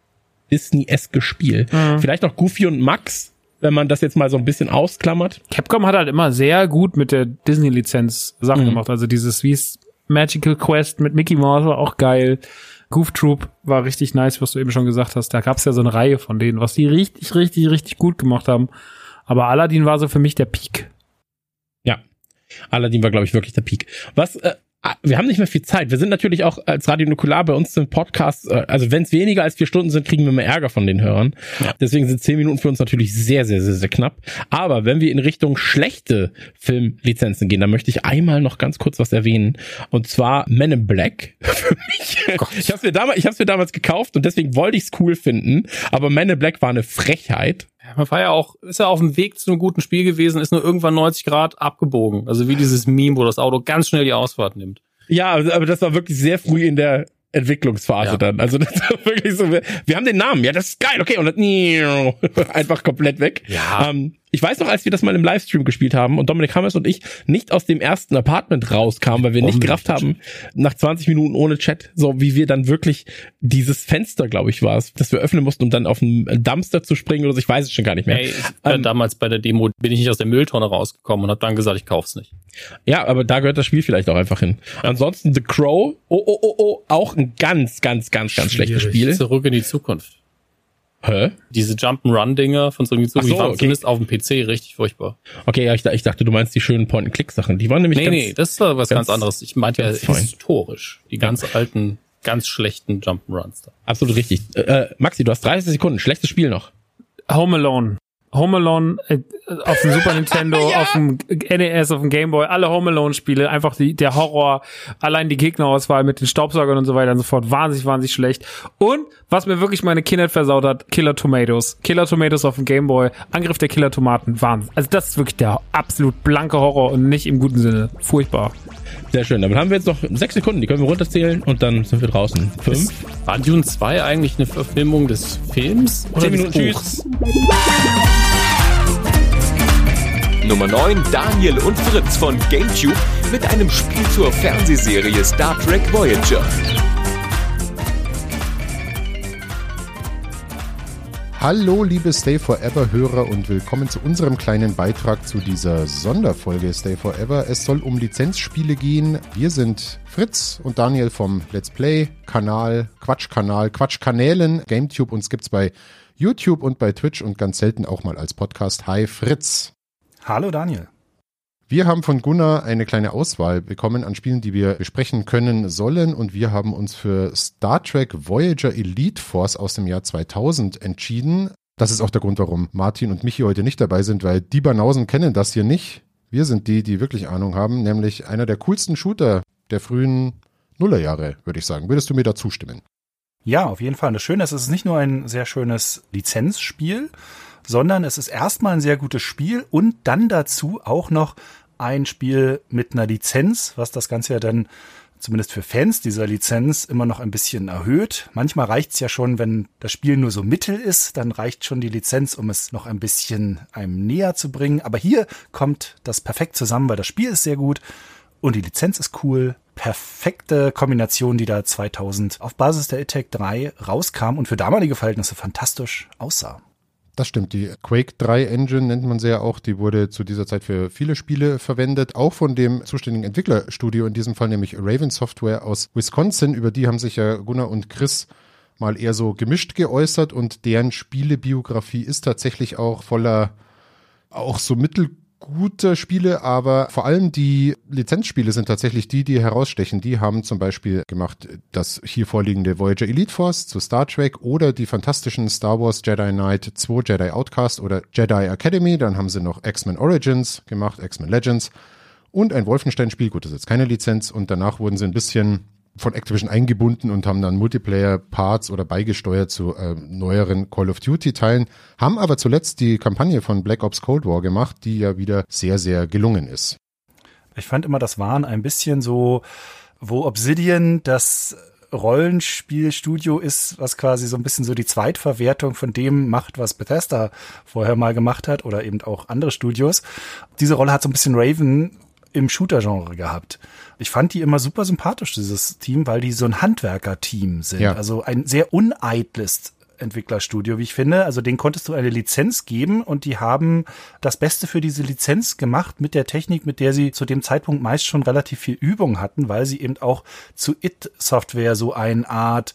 Disney-eske Spiel. Mhm. Vielleicht noch Goofy und Max, wenn man das jetzt mal so ein bisschen ausklammert. Capcom hat halt immer sehr gut mit der Disney-Lizenz Sachen Mhm. gemacht. Also dieses wie es Magical Quest mit Mickey Mouse war auch geil. Goof Troop war richtig nice, was du eben schon gesagt hast. Da gab's ja so eine Reihe von denen, was die richtig, richtig, richtig gut gemacht haben. Aber Aladdin war so für mich der Peak. Ja. Aladdin war, glaube ich, wirklich der Peak. Was, äh, wir haben nicht mehr viel Zeit. Wir sind natürlich auch als Radio Nukular bei uns im Podcast, äh, also wenn es weniger als vier Stunden sind, kriegen wir mehr Ärger von den Hörern. Deswegen sind zehn Minuten für uns natürlich sehr, sehr, sehr, sehr knapp. Aber wenn wir in Richtung schlechte Filmlizenzen gehen, dann möchte ich einmal noch ganz kurz was erwähnen. Und zwar Men in Black. Für mich. ich habe mir damals, ich habe mir damals gekauft und deswegen wollte ich es cool finden. Aber Men in Black war eine Frechheit. Man war ja auch, ist ja auf dem Weg zu einem guten Spiel gewesen, ist nur irgendwann 90 Grad abgebogen. Also wie dieses Meme, wo das Auto ganz schnell die Ausfahrt nimmt. Ja, aber aber das war wirklich sehr früh in der Entwicklungsphase Ja. dann. Also das war wirklich so, wir, wir haben den Namen, ja, das ist geil, okay, und dann einfach komplett weg. Ja. Ähm, Ich weiß noch, als wir das mal im Livestream gespielt haben und Dominik Hammers und ich nicht aus dem ersten Apartment rauskamen, weil wir nicht gerafft haben, nach 20 Minuten ohne Chat, so wie wir dann wirklich dieses Fenster, glaube ich, war es, das wir öffnen mussten, um dann auf einen Dumpster zu springen oder so, ich weiß es schon gar nicht mehr. Ey, ich, ähm, damals bei der Demo bin ich nicht aus der Mülltonne rausgekommen und habe dann gesagt, ich kauf's nicht. Ja, aber da gehört das Spiel vielleicht auch einfach hin. Ansonsten The Crow, oh, oh, oh, oh, auch ein ganz, ganz, ganz, ganz Schwierig. schlechtes Spiel. Zurück in die Zukunft. Hä? Diese Jump'n'Run-Dinger von die Zukunft, so, die waren okay. zumindest auf dem PC richtig furchtbar. Okay, ja, ich, ich dachte, du meinst die schönen Point-and-Click-Sachen. Die waren nämlich nee, ganz, nee, das war was ganz, anderes. Ich meinte ja ganz fein. historisch. Die ganz alten, ganz schlechten Jump'n'Runs da. Absolut richtig. Äh, Maxi, du hast 30 Sekunden. Schlechtes Spiel noch. Home Alone. Home Alone äh, auf dem Super Nintendo, auf dem NES, auf dem Game Boy, alle Home Alone Spiele, einfach die, der Horror, allein die Gegnerauswahl mit den Staubsaugern und so weiter und so fort, wahnsinnig, wahnsinnig schlecht. Und was mir wirklich meine Kindheit versaut hat, Killer Tomatoes. Killer Tomatoes auf dem Game Boy, Angriff der Killer Tomaten, Wahnsinn. Also das ist wirklich der absolut blanke Horror und nicht im guten Sinne. Furchtbar. Sehr schön. Damit haben wir jetzt noch sechs Sekunden, die können wir runterzählen und dann sind wir draußen. Fünf. War Dune 2 eigentlich eine Verfilmung des Films oder Zehn des Minuten, Buchs? Nummer 9 Daniel und Fritz von GameCube mit einem Spiel zur Fernsehserie Star Trek Voyager. Hallo, liebe Stay Forever Hörer und willkommen zu unserem kleinen Beitrag zu dieser Sonderfolge Stay Forever. Es soll um Lizenzspiele gehen. Wir sind Fritz und Daniel vom Let's Play Kanal, Quatschkanal, Quatschkanälen. GameTube uns gibt's bei YouTube und bei Twitch und ganz selten auch mal als Podcast. Hi Fritz. Hallo Daniel. Wir haben von Gunnar eine kleine Auswahl bekommen an Spielen, die wir besprechen können sollen und wir haben uns für Star Trek Voyager Elite Force aus dem Jahr 2000 entschieden. Das ist auch der Grund, warum Martin und Michi heute nicht dabei sind, weil die Banausen kennen das hier nicht. Wir sind die, die wirklich Ahnung haben, nämlich einer der coolsten Shooter der frühen Nullerjahre, würde ich sagen. Würdest du mir da zustimmen? Ja, auf jeden Fall. Und das Schöne ist, es ist nicht nur ein sehr schönes Lizenzspiel, sondern es ist erstmal ein sehr gutes Spiel und dann dazu auch noch ein Spiel mit einer Lizenz, was das Ganze ja dann zumindest für Fans dieser Lizenz immer noch ein bisschen erhöht. Manchmal reicht's ja schon, wenn das Spiel nur so mittel ist, dann reicht schon die Lizenz, um es noch ein bisschen einem näher zu bringen. Aber hier kommt das perfekt zusammen, weil das Spiel ist sehr gut und die Lizenz ist cool. Perfekte Kombination, die da 2000 auf Basis der Attack 3 rauskam und für damalige Verhältnisse fantastisch aussah. Das stimmt. Die Quake 3 Engine nennt man sie ja auch. Die wurde zu dieser Zeit für viele Spiele verwendet. Auch von dem zuständigen Entwicklerstudio, in diesem Fall nämlich Raven Software aus Wisconsin. Über die haben sich ja Gunnar und Chris mal eher so gemischt geäußert und deren Spielebiografie ist tatsächlich auch voller auch so mittelgute Spiele, aber vor allem die Lizenzspiele sind tatsächlich die, die herausstechen. Die haben zum Beispiel gemacht das hier vorliegende Voyager Elite Force zu Star Trek oder die fantastischen Star Wars Jedi Knight 2 Jedi Outcast oder Jedi Academy. Dann haben sie noch X-Men Origins gemacht, X-Men Legends und ein Wolfenstein-Spiel. Gut, das ist jetzt keine Lizenz und danach wurden sie ein bisschen von Activision eingebunden und haben dann Multiplayer-Parts oder beigesteuert zu äh, neueren Call of Duty-Teilen, haben aber zuletzt die Kampagne von Black Ops Cold War gemacht, die ja wieder sehr, sehr gelungen ist. Ich fand immer, das waren ein bisschen so, wo Obsidian das Rollenspielstudio ist, was quasi so ein bisschen so die Zweitverwertung von dem macht, was Bethesda vorher mal gemacht hat oder eben auch andere Studios. Diese Rolle hat so ein bisschen Raven im Shooter-Genre gehabt. Ich fand die immer super sympathisch, dieses Team, weil die so ein Handwerker-Team sind. Ja. Also ein sehr uneitles Entwicklerstudio, wie ich finde. Also den konntest du eine Lizenz geben und die haben das Beste für diese Lizenz gemacht mit der Technik, mit der sie zu dem Zeitpunkt meist schon relativ viel Übung hatten, weil sie eben auch zu It Software so eine Art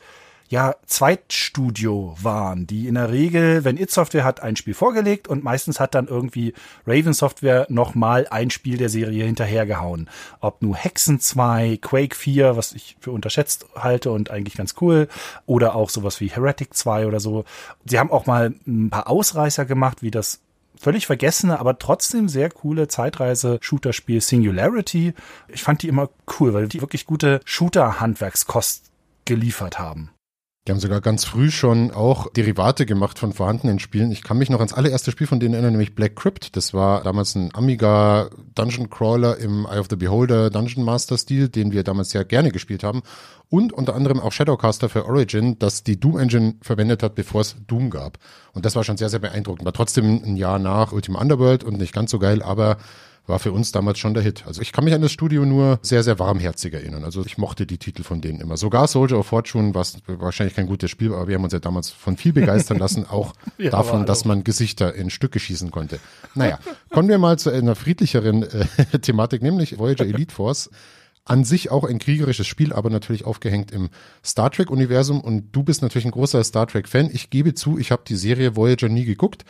ja, Zweitstudio waren, die in der Regel, wenn It Software hat ein Spiel vorgelegt und meistens hat dann irgendwie Raven Software nochmal ein Spiel der Serie hinterhergehauen. Ob nur Hexen 2, Quake 4, was ich für unterschätzt halte und eigentlich ganz cool, oder auch sowas wie Heretic 2 oder so. Sie haben auch mal ein paar Ausreißer gemacht, wie das völlig vergessene, aber trotzdem sehr coole Zeitreise-Shooter-Spiel Singularity. Ich fand die immer cool, weil die wirklich gute Shooter-Handwerkskost geliefert haben. Die haben sogar ganz früh schon auch Derivate gemacht von vorhandenen Spielen. Ich kann mich noch ans allererste Spiel von denen erinnern, nämlich Black Crypt. Das war damals ein Amiga Dungeon Crawler im Eye of the Beholder Dungeon Master Stil, den wir damals sehr gerne gespielt haben. Und unter anderem auch Shadowcaster für Origin, das die Doom Engine verwendet hat, bevor es Doom gab. Und das war schon sehr, sehr beeindruckend. War trotzdem ein Jahr nach Ultima Underworld und nicht ganz so geil, aber war für uns damals schon der Hit. Also ich kann mich an das Studio nur sehr, sehr warmherzig erinnern. Also ich mochte die Titel von denen immer. Sogar Soldier of Fortune war wahrscheinlich kein gutes Spiel, aber wir haben uns ja damals von viel begeistern lassen, auch Ja, davon, dass man Gesichter in Stücke schießen konnte. Naja, kommen wir mal zu einer friedlicheren äh, Thematik, nämlich Voyager Elite Force. An sich auch ein kriegerisches Spiel, aber natürlich aufgehängt im Star Trek-Universum. Und du bist natürlich ein großer Star Trek-Fan. Ich gebe zu, ich habe die Serie Voyager nie geguckt.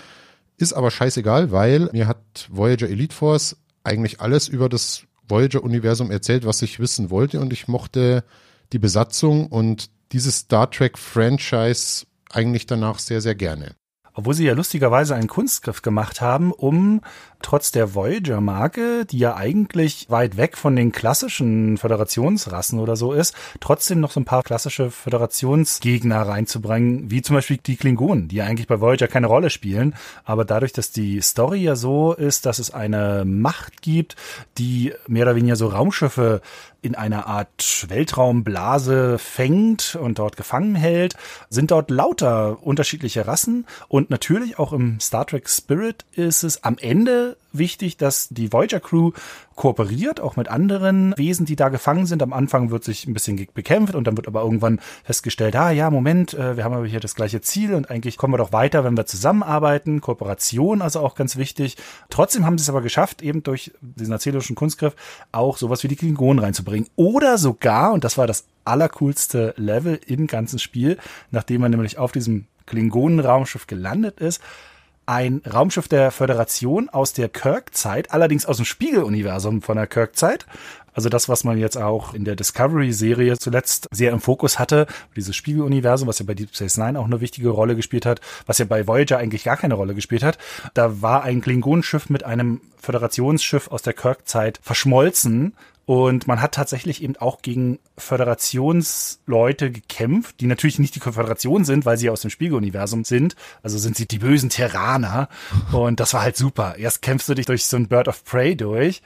Ist aber scheißegal, weil mir hat Voyager Elite Force eigentlich alles über das Voyager-Universum erzählt, was ich wissen wollte. Und ich mochte die Besatzung und dieses Star Trek-Franchise eigentlich danach sehr, sehr gerne. Obwohl sie ja lustigerweise einen Kunstgriff gemacht haben, um trotz der Voyager-Marke, die ja eigentlich weit weg von den klassischen Föderationsrassen oder so ist, trotzdem noch so ein paar klassische Föderationsgegner reinzubringen, wie zum Beispiel die Klingonen, die ja eigentlich bei Voyager keine Rolle spielen. Aber dadurch, dass die Story ja so ist, dass es eine Macht gibt, die mehr oder weniger so Raumschiffe in einer Art Weltraumblase fängt und dort gefangen hält, sind dort lauter unterschiedliche Rassen und natürlich auch im Star Trek Spirit ist es am Ende wichtig, dass die Voyager Crew kooperiert, auch mit anderen Wesen, die da gefangen sind. Am Anfang wird sich ein bisschen bekämpft und dann wird aber irgendwann festgestellt, ah ja, Moment, äh, wir haben aber hier das gleiche Ziel und eigentlich kommen wir doch weiter, wenn wir zusammenarbeiten. Kooperation also auch ganz wichtig. Trotzdem haben sie es aber geschafft, eben durch diesen erzählerischen Kunstgriff auch sowas wie die Klingonen reinzubringen. Oder sogar, und das war das allercoolste Level im ganzen Spiel, nachdem man nämlich auf diesem Klingonen-Raumschiff gelandet ist, ein Raumschiff der Föderation aus der Kirk-Zeit, allerdings aus dem Spiegeluniversum von der Kirk-Zeit. Also das, was man jetzt auch in der Discovery-Serie zuletzt sehr im Fokus hatte, dieses Spiegeluniversum, was ja bei Deep Space Nine auch eine wichtige Rolle gespielt hat, was ja bei Voyager eigentlich gar keine Rolle gespielt hat. Da war ein Klingonenschiff mit einem Föderationsschiff aus der Kirk-Zeit verschmolzen und man hat tatsächlich eben auch gegen Föderationsleute gekämpft, die natürlich nicht die Föderation sind, weil sie aus dem Spiegeluniversum sind. Also sind sie die bösen Terraner. Und das war halt super. Erst kämpfst du dich durch so ein Bird of Prey durch.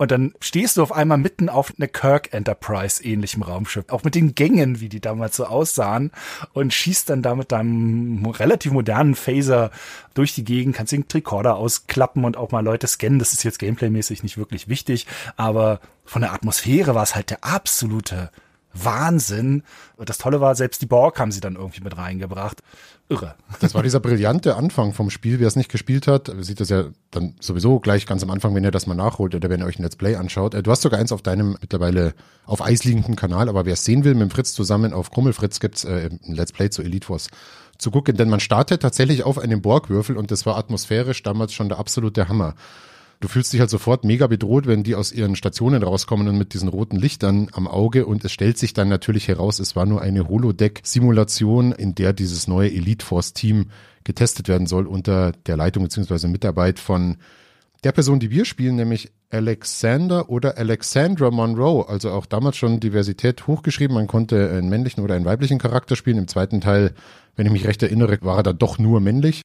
Und dann stehst du auf einmal mitten auf eine Kirk Enterprise ähnlichem Raumschiff. Auch mit den Gängen, wie die damals so aussahen. Und schießt dann da mit deinem relativ modernen Phaser durch die Gegend, kannst den Tricorder ausklappen und auch mal Leute scannen. Das ist jetzt gameplaymäßig nicht wirklich wichtig. Aber von der Atmosphäre war es halt der absolute Wahnsinn. Das Tolle war, selbst die Borg haben sie dann irgendwie mit reingebracht. Irre. Das war dieser brillante Anfang vom Spiel. Wer es nicht gespielt hat, sieht das ja dann sowieso gleich ganz am Anfang, wenn ihr das mal nachholt oder wenn ihr euch ein Let's Play anschaut. Äh, Du hast sogar eins auf deinem mittlerweile auf Eis liegenden Kanal, aber wer es sehen will, mit Fritz zusammen auf Krummelfritz gibt's äh, ein Let's Play zu Elite Force zu gucken, denn man startet tatsächlich auf einem Borgwürfel und das war atmosphärisch damals schon der absolute Hammer. Du fühlst dich halt sofort mega bedroht, wenn die aus ihren Stationen rauskommen und mit diesen roten Lichtern am Auge und es stellt sich dann natürlich heraus, es war nur eine Holodeck-Simulation, in der dieses neue Elite Force-Team getestet werden soll unter der Leitung bzw. Mitarbeit von der Person, die wir spielen, nämlich Alexander oder Alexandra Monroe, also auch damals schon Diversität hochgeschrieben. Man konnte einen männlichen oder einen weiblichen Charakter spielen. Im zweiten Teil, wenn ich mich recht erinnere, war er da doch nur männlich.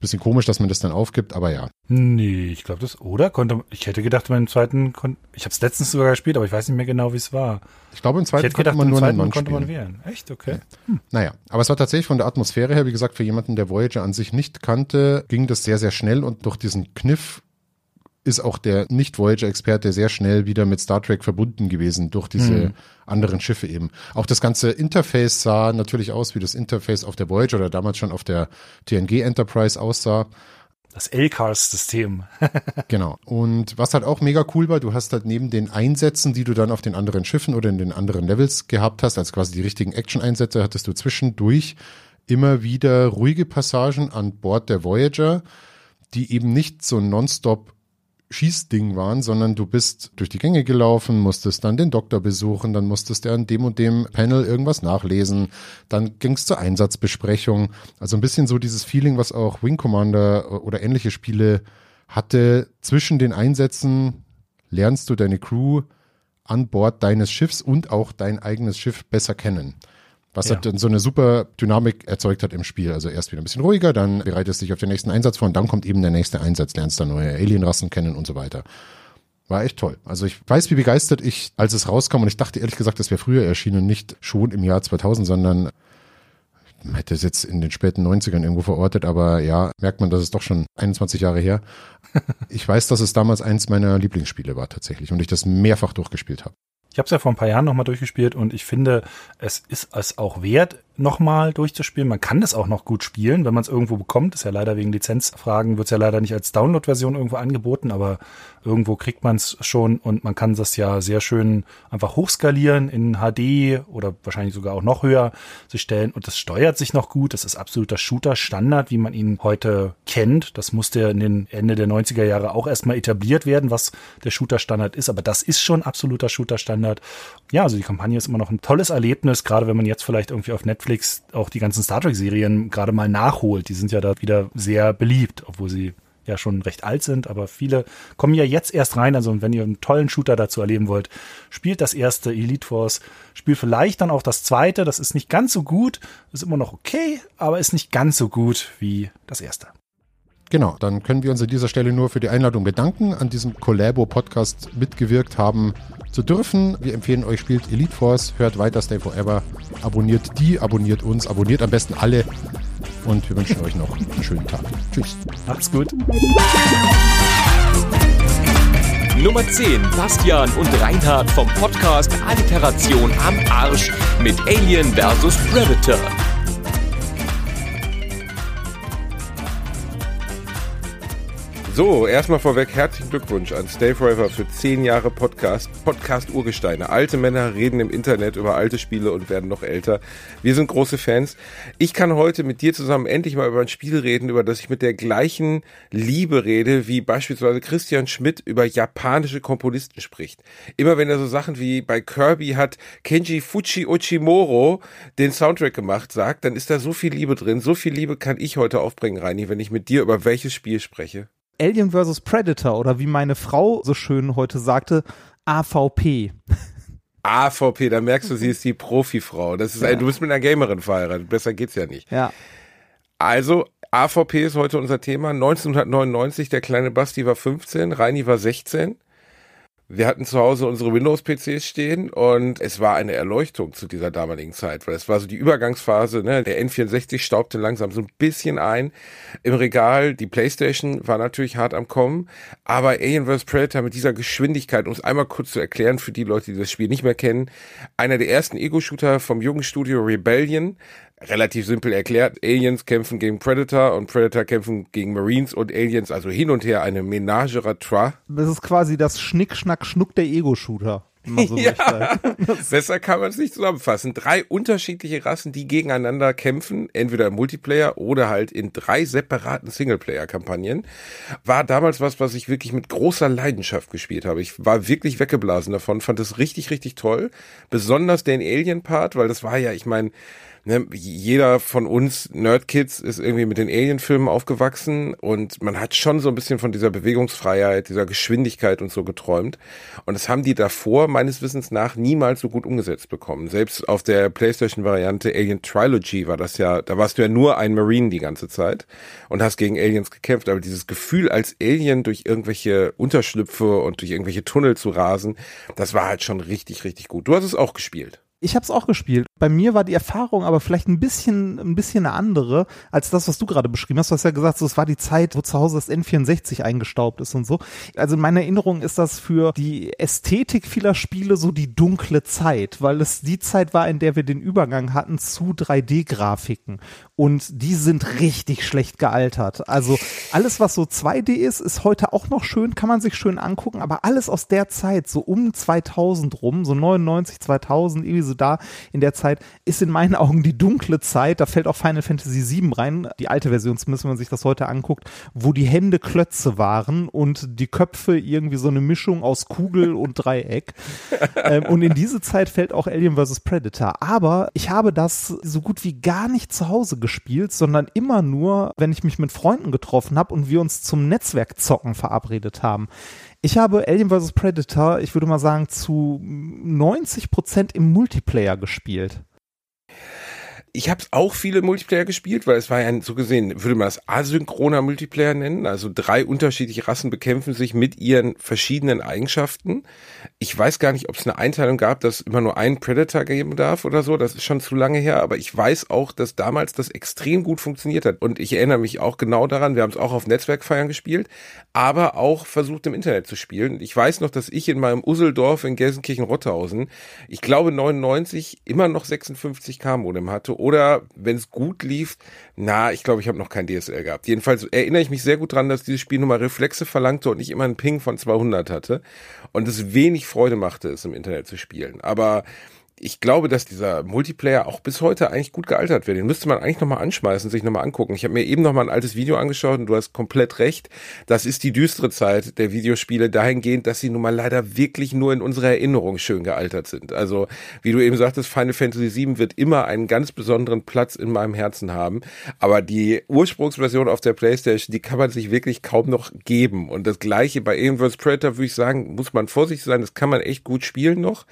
Bisschen komisch, dass man das dann aufgibt, aber ja. Nee, ich glaube das, oder? Konnte, ich hätte gedacht, beim zweiten, kon, ich habe es letztens sogar gespielt, aber ich weiß nicht mehr genau, wie es war. Ich glaube, im zweiten hätte gedacht, konnte man nur einen Mann konnte man wählen. Echt? Okay. Naja, aber es war tatsächlich von der Atmosphäre her, wie gesagt, für jemanden, der Voyager an sich nicht kannte, ging das sehr, sehr schnell und durch diesen Kniff ist auch der Nicht-Voyager-Experte sehr schnell wieder mit Star Trek verbunden gewesen durch diese Mhm. anderen Schiffe eben. Auch das ganze Interface sah natürlich aus, wie das Interface auf der Voyager oder damals schon auf der TNG Enterprise aussah. Das L-Cars-System. Genau. Und was halt auch mega cool war, du hast halt neben den Einsätzen, die du dann auf den anderen Schiffen oder in den anderen Levels gehabt hast, als quasi die richtigen Action-Einsätze, hattest du zwischendurch immer wieder ruhige Passagen an Bord der Voyager, die eben nicht so nonstop Schießding waren, sondern du bist durch die Gänge gelaufen, musstest dann den Doktor besuchen, dann musstest du an dem und dem Panel irgendwas nachlesen, dann ging es zur Einsatzbesprechung. Also ein bisschen so dieses Feeling, was auch Wing Commander oder ähnliche Spiele hatte. Zwischen den Einsätzen lernst du deine Crew an Bord deines Schiffs und auch dein eigenes Schiff besser kennen. Was Ja. dann so eine super Dynamik erzeugt hat im Spiel. Also erst wieder ein bisschen ruhiger, dann bereitest du dich auf den nächsten Einsatz vor und dann kommt eben der nächste Einsatz, lernst dann neue Alienrassen kennen und so weiter. War echt toll. Also ich weiß, wie begeistert ich, als es rauskam und ich dachte ehrlich gesagt, das wäre früher erschienen, nicht schon im Jahr 2000, sondern man hätte es jetzt in den späten 90ern irgendwo verortet, aber ja, merkt man, dass es doch schon 21 Jahre her. Ich weiß, dass es damals eins meiner Lieblingsspiele war tatsächlich und ich das mehrfach durchgespielt habe. Ich habe es ja vor ein paar Jahren nochmal durchgespielt und ich finde, es ist es auch wert, nochmal durchzuspielen. Man kann das auch noch gut spielen, wenn man es irgendwo bekommt. Ist ja leider wegen Lizenzfragen, wird es ja leider nicht als Download-Version irgendwo angeboten, aber irgendwo kriegt man es schon und man kann das ja sehr schön einfach hochskalieren in HD oder wahrscheinlich sogar auch noch höher sich stellen und das steuert sich noch gut. Das ist absoluter Shooter-Standard, wie man ihn heute kennt. Das musste in den Ende der 90er Jahre auch erstmal etabliert werden, was der Shooter-Standard ist, aber das ist schon absoluter Shooter-Standard. Ja, also die Kampagne ist immer noch ein tolles Erlebnis, gerade wenn man jetzt vielleicht irgendwie auf Netflix auch die ganzen Star Trek-Serien gerade mal nachholt. Die sind ja da wieder sehr beliebt, obwohl sie ja schon recht alt sind, aber viele kommen ja jetzt erst rein. Also wenn ihr einen tollen Shooter dazu erleben wollt, spielt das erste Elite Force, spielt vielleicht dann auch das zweite. Das ist nicht ganz so gut, ist immer noch okay, aber ist nicht ganz so gut wie das erste. Genau, dann können wir uns an dieser Stelle nur für die Einladung bedanken, an diesem Collabo-Podcast mitgewirkt haben zu dürfen. Wir empfehlen euch, spielt Elite Force, hört weiter Stay Forever, abonniert die, abonniert uns, abonniert am besten alle und wir wünschen euch noch einen schönen Tag. Tschüss. Macht's gut. Nummer 10. Bastian und Reinhard vom Podcast Alliteration am Arsch mit Alien vs. Predator. So, erstmal vorweg herzlichen Glückwunsch an Stay Forever für 10 Jahre Podcast. Podcast Urgesteine. Alte Männer reden im Internet über alte Spiele und werden noch älter. Wir sind große Fans. Ich kann heute mit dir zusammen endlich mal über ein Spiel reden, über das ich mit der gleichen Liebe rede, wie beispielsweise Christian Schmidt über japanische Komponisten spricht. Immer wenn er so Sachen wie bei Kirby hat Kenji Fuchi Ochimoro den Soundtrack gemacht sagt, dann ist da so viel Liebe drin. So viel Liebe kann ich heute aufbringen, Reini, wenn ich mit dir über welches Spiel spreche. Alien vs. Predator oder wie meine Frau so schön heute sagte, AVP. AVP, da merkst du, sie ist die Profifrau. Das ist ein, du bist mit einer Gamerin verheiratet. Besser geht's ja nicht. Ja. Also, AVP ist heute unser Thema. 1999, der kleine Basti war 15, Reini war 16. Wir hatten zu Hause unsere Windows-PCs stehen und es war eine Erleuchtung zu dieser damaligen Zeit, weil es war so die Übergangsphase, ne? Der N64 staubte langsam so ein bisschen ein im Regal. Die Playstation war natürlich hart am Kommen, aber Alien vs. Predator mit dieser Geschwindigkeit, um es einmal kurz zu erklären für die Leute, die das Spiel nicht mehr kennen, einer der ersten Ego-Shooter vom jungen Studio Rebellion, relativ simpel erklärt, Aliens kämpfen gegen Predator und Predator kämpfen gegen Marines und Aliens, also hin und her eine Ménage à trois. Das ist quasi das Schnick-Schnack-Schnuck der Ego-Shooter. wenn man so Ja. Besser kann man es nicht zusammenfassen. Drei unterschiedliche Rassen, die gegeneinander kämpfen, entweder im Multiplayer oder halt in drei separaten Singleplayer-Kampagnen. War damals was, was ich wirklich mit großer Leidenschaft gespielt habe. Ich war wirklich weggeblasen davon, fand es richtig, richtig toll. Besonders den Alien-Part, weil das war ja, ich meine, ne, jeder von uns Nerdkids ist irgendwie mit den Alien-Filmen aufgewachsen und man hat schon so ein bisschen von dieser Bewegungsfreiheit, dieser Geschwindigkeit und so geträumt. Und das haben die davor meines Wissens nach niemals so gut umgesetzt bekommen. Selbst auf der PlayStation-Variante Alien Trilogy war das ja, da warst du ja nur ein Marine die ganze Zeit und hast gegen Aliens gekämpft. Aber dieses Gefühl als Alien durch irgendwelche Unterschlüpfe und durch irgendwelche Tunnel zu rasen, das war halt schon richtig, richtig gut. Du hast es auch gespielt. Ich habe es auch gespielt. Bei mir war die Erfahrung aber vielleicht ein bisschen, ein bisschen eine andere als das, was du gerade beschrieben hast. Du hast ja gesagt, es war die Zeit, wo zu Hause das N64 eingestaubt ist und so. Also in meiner Erinnerung ist das für die Ästhetik vieler Spiele so die dunkle Zeit, weil es die Zeit war, in der wir den Übergang hatten zu 3D-Grafiken. Und die sind richtig schlecht gealtert. Also alles, was so 2D ist, ist heute auch noch schön, kann man sich schön angucken, aber alles aus der Zeit, so um 2000 rum, so 99, 2000, irgendwie so da in der Zeit, ist in meinen Augen die dunkle Zeit. Da fällt auch Final Fantasy VII rein, die alte Version, zumindest wenn man sich das heute anguckt, wo die Hände Klötze waren und die Köpfe irgendwie so eine Mischung aus Kugel und Dreieck. ähm, und in diese Zeit fällt auch Alien vs. Predator. Aber ich habe das so gut wie gar nicht zu Hause gespielt, sondern immer nur, wenn ich mich mit Freunden getroffen habe und wir uns zum Netzwerkzocken verabredet haben. Ich habe Alien vs. Predator, ich würde mal sagen, zu 90 Prozent im Multiplayer gespielt. Ich habe auch viele Multiplayer gespielt, weil es war ja so gesehen, würde man das asynchroner Multiplayer nennen. Also drei unterschiedliche Rassen bekämpfen sich mit ihren verschiedenen Eigenschaften. Ich weiß gar nicht, ob es eine Einteilung gab, dass immer nur ein Predator geben darf oder so. Das ist schon zu lange her. Aber ich weiß auch, dass damals das extrem gut funktioniert hat. Und ich erinnere mich auch genau daran. Wir haben es auch auf Netzwerkfeiern gespielt, aber auch versucht im Internet zu spielen. Ich weiß noch, dass ich in meinem Useldorf in Gelsenkirchen-Rotthausen, ich glaube 99 immer noch 56k Modem hatte oder wenn es gut lief, na, ich glaube, ich habe noch kein DSL gehabt. Jedenfalls erinnere ich mich sehr gut dran, dass dieses Spiel nur mal Reflexe verlangte und ich immer einen Ping von 200 hatte und es wenig Freude machte, es im Internet zu spielen. Aber ich glaube, dass dieser Multiplayer auch bis heute eigentlich gut gealtert wird. Den müsste man eigentlich nochmal anschmeißen, sich nochmal angucken. Ich habe mir eben nochmal ein altes Video angeschaut und du hast komplett recht. Das ist die düstere Zeit der Videospiele dahingehend, dass sie nun mal leider wirklich nur in unserer Erinnerung schön gealtert sind. Also, wie du eben sagtest, Final Fantasy VII wird immer einen ganz besonderen Platz in meinem Herzen haben. Aber die Ursprungsversion auf der Playstation, die kann man sich wirklich kaum noch geben. Und das gleiche bei vs. Predator würde ich sagen, muss man vorsichtig sein. Das kann man echt gut spielen noch.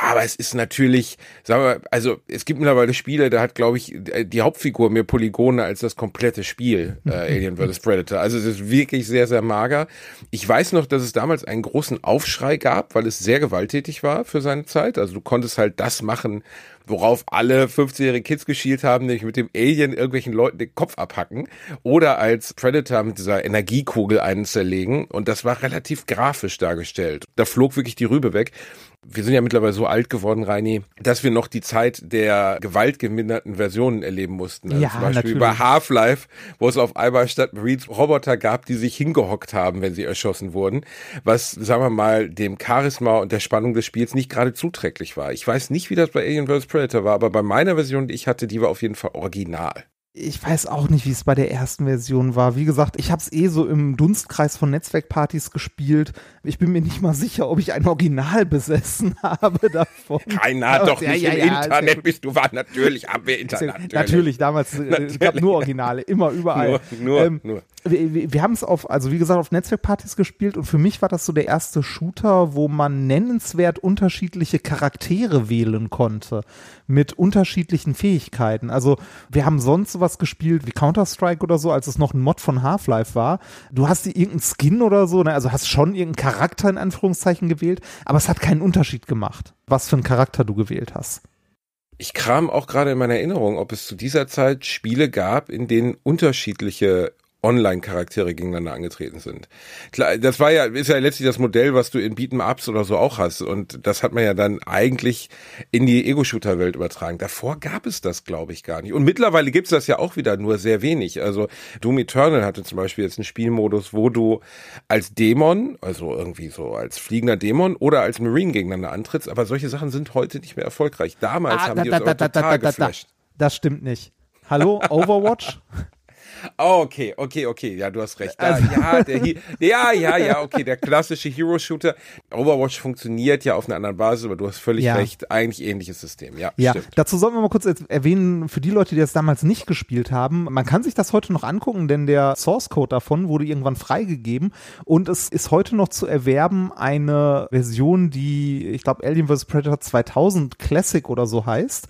Aber es ist natürlich, sagen wir, also es gibt mittlerweile Spiele, da hat, glaube ich, die Hauptfigur mehr Polygone als das komplette Spiel äh, Alien vs. Predator. Also es ist wirklich sehr, sehr mager. Ich weiß noch, dass es damals einen großen Aufschrei gab, weil es sehr gewalttätig war für seine Zeit. Also du konntest halt das machen, worauf alle 15-jährigen Kids geschielt haben, nämlich mit dem Alien irgendwelchen Leuten den Kopf abhacken oder als Predator mit dieser Energiekugel einen zerlegen. Und das war relativ grafisch dargestellt. Da flog wirklich die Rübe weg wir sind ja mittlerweile so alt geworden, Reini, dass wir noch die Zeit der gewaltgeminderten Versionen erleben mussten. Also ja, zum Beispiel natürlich. bei Half-Life, wo es auf einmal statt Marines Roboter gab, die sich hingehockt haben, wenn sie erschossen wurden, was, sagen wir mal, dem Charisma und der Spannung des Spiels nicht gerade zuträglich war. Ich weiß nicht, wie das bei Alien vs. Predator war, aber bei meiner Version, die ich hatte, die war auf jeden Fall original. Ich weiß auch nicht, wie es bei der ersten Version war. Wie gesagt, ich habe es eh so im Dunstkreis von Netzwerkpartys gespielt. Ich bin mir nicht mal sicher, ob ich ein Original besessen habe davon. Keiner hat doch Ja, nicht ja, im ja, Internet bist du war natürlich haben wir Internet. Natürlich, natürlich damals, äh, es gab nur Originale, immer, überall. Nur, Ähm, nur, nur. Wir, wir, haben es auf, also wie gesagt, auf Netzwerkpartys gespielt und für mich war das so der erste Shooter, wo man nennenswert unterschiedliche Charaktere wählen konnte mit unterschiedlichen Fähigkeiten. Also wir haben sonst sowas gespielt wie Counter-Strike oder so, als es noch ein Mod von Half-Life war. Du hast dir irgendeinen Skin oder so, ne? also hast schon irgendeinen Charakter in Anführungszeichen gewählt, aber es hat keinen Unterschied gemacht, was für einen Charakter du gewählt hast. Ich kram auch gerade in meiner Erinnerung, ob es zu dieser Zeit Spiele gab, in denen unterschiedliche Online-Charaktere gegeneinander angetreten sind. Klar, das war ja, ist ja letztlich das Modell, was du in Beat'em-Ups oder so auch hast. Und das hat man ja dann eigentlich in die Ego-Shooter-Welt übertragen. Davor gab es das, glaube ich, gar nicht. Und mittlerweile gibt es das ja auch wieder, nur sehr wenig. Also Doom Eternal hatte zum Beispiel jetzt einen Spielmodus, wo du als Dämon, also irgendwie so als fliegender Dämon oder als Marine gegeneinander antrittst. Aber solche Sachen sind heute nicht mehr erfolgreich. Damals Ah, haben da, die da, uns da, total da. geflasht. Das stimmt nicht. Hallo, Overwatch? Oh, okay, okay, okay, ja, du hast recht. Da, Also- ja, der, ja, ja, ja, okay, der klassische Hero-Shooter. Overwatch funktioniert ja auf einer anderen Basis, aber du hast völlig Ja. recht, eigentlich ähnliches System, ja, Ja, stimmt. dazu sollten wir mal kurz erwähnen, für die Leute, die das damals nicht gespielt haben, man kann sich das heute noch angucken, denn der Source Code davon wurde irgendwann freigegeben und es ist heute noch zu erwerben eine Version, die, ich glaube, Alien vs. Predator 2000 Classic oder so heißt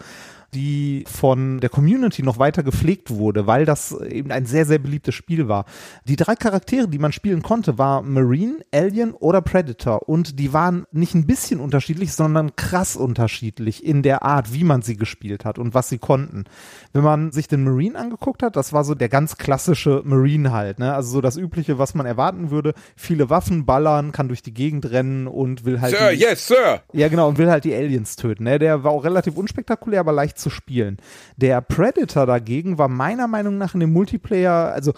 die von der Community noch weiter gepflegt wurde, weil das eben ein sehr, sehr beliebtes Spiel war. Die drei Charaktere, die man spielen konnte, war Marine, Alien oder Predator und die waren nicht ein bisschen unterschiedlich, sondern krass unterschiedlich in der Art, wie man sie gespielt hat und was sie konnten. Wenn man sich den Marine angeguckt hat, das war so der ganz klassische Marine halt, ne? also so das übliche, was man erwarten würde, viele Waffen ballern, kann durch die Gegend rennen und will halt Sir, die, yes, Sir! ja, genau, und will halt die Aliens töten. Ne? Der war auch relativ unspektakulär, aber leicht zu spielen. Der Predator dagegen war meiner Meinung nach in dem Multiplayer, also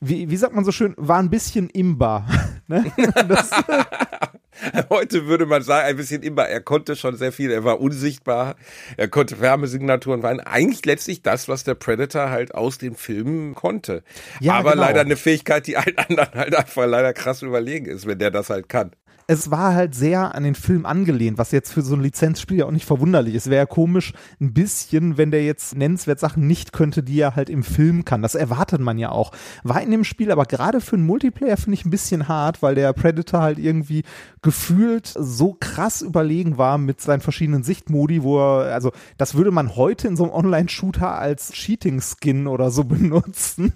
wie, wie sagt man so schön, war ein bisschen imbar. ne? das, Heute würde man sagen, ein bisschen immer, er konnte schon sehr viel, er war unsichtbar, er konnte Wärmesignaturen waren eigentlich letztlich das, was der Predator halt aus den Filmen konnte. Ja, Aber genau. leider eine Fähigkeit, die allen anderen halt einfach leider krass überlegen ist, wenn der das halt kann. Es war halt sehr an den Film angelehnt, was jetzt für so ein Lizenzspiel ja auch nicht verwunderlich ist. Wäre ja komisch ein bisschen, wenn der jetzt nennenswert Sachen nicht könnte, die er halt im Film kann. Das erwartet man ja auch. War in dem Spiel aber gerade für einen Multiplayer finde ich ein bisschen hart, weil der Predator halt irgendwie gefühlt so krass überlegen war mit seinen verschiedenen Sichtmodi, wo er, also das würde man heute in so einem Online-Shooter als Cheating-Skin oder so benutzen,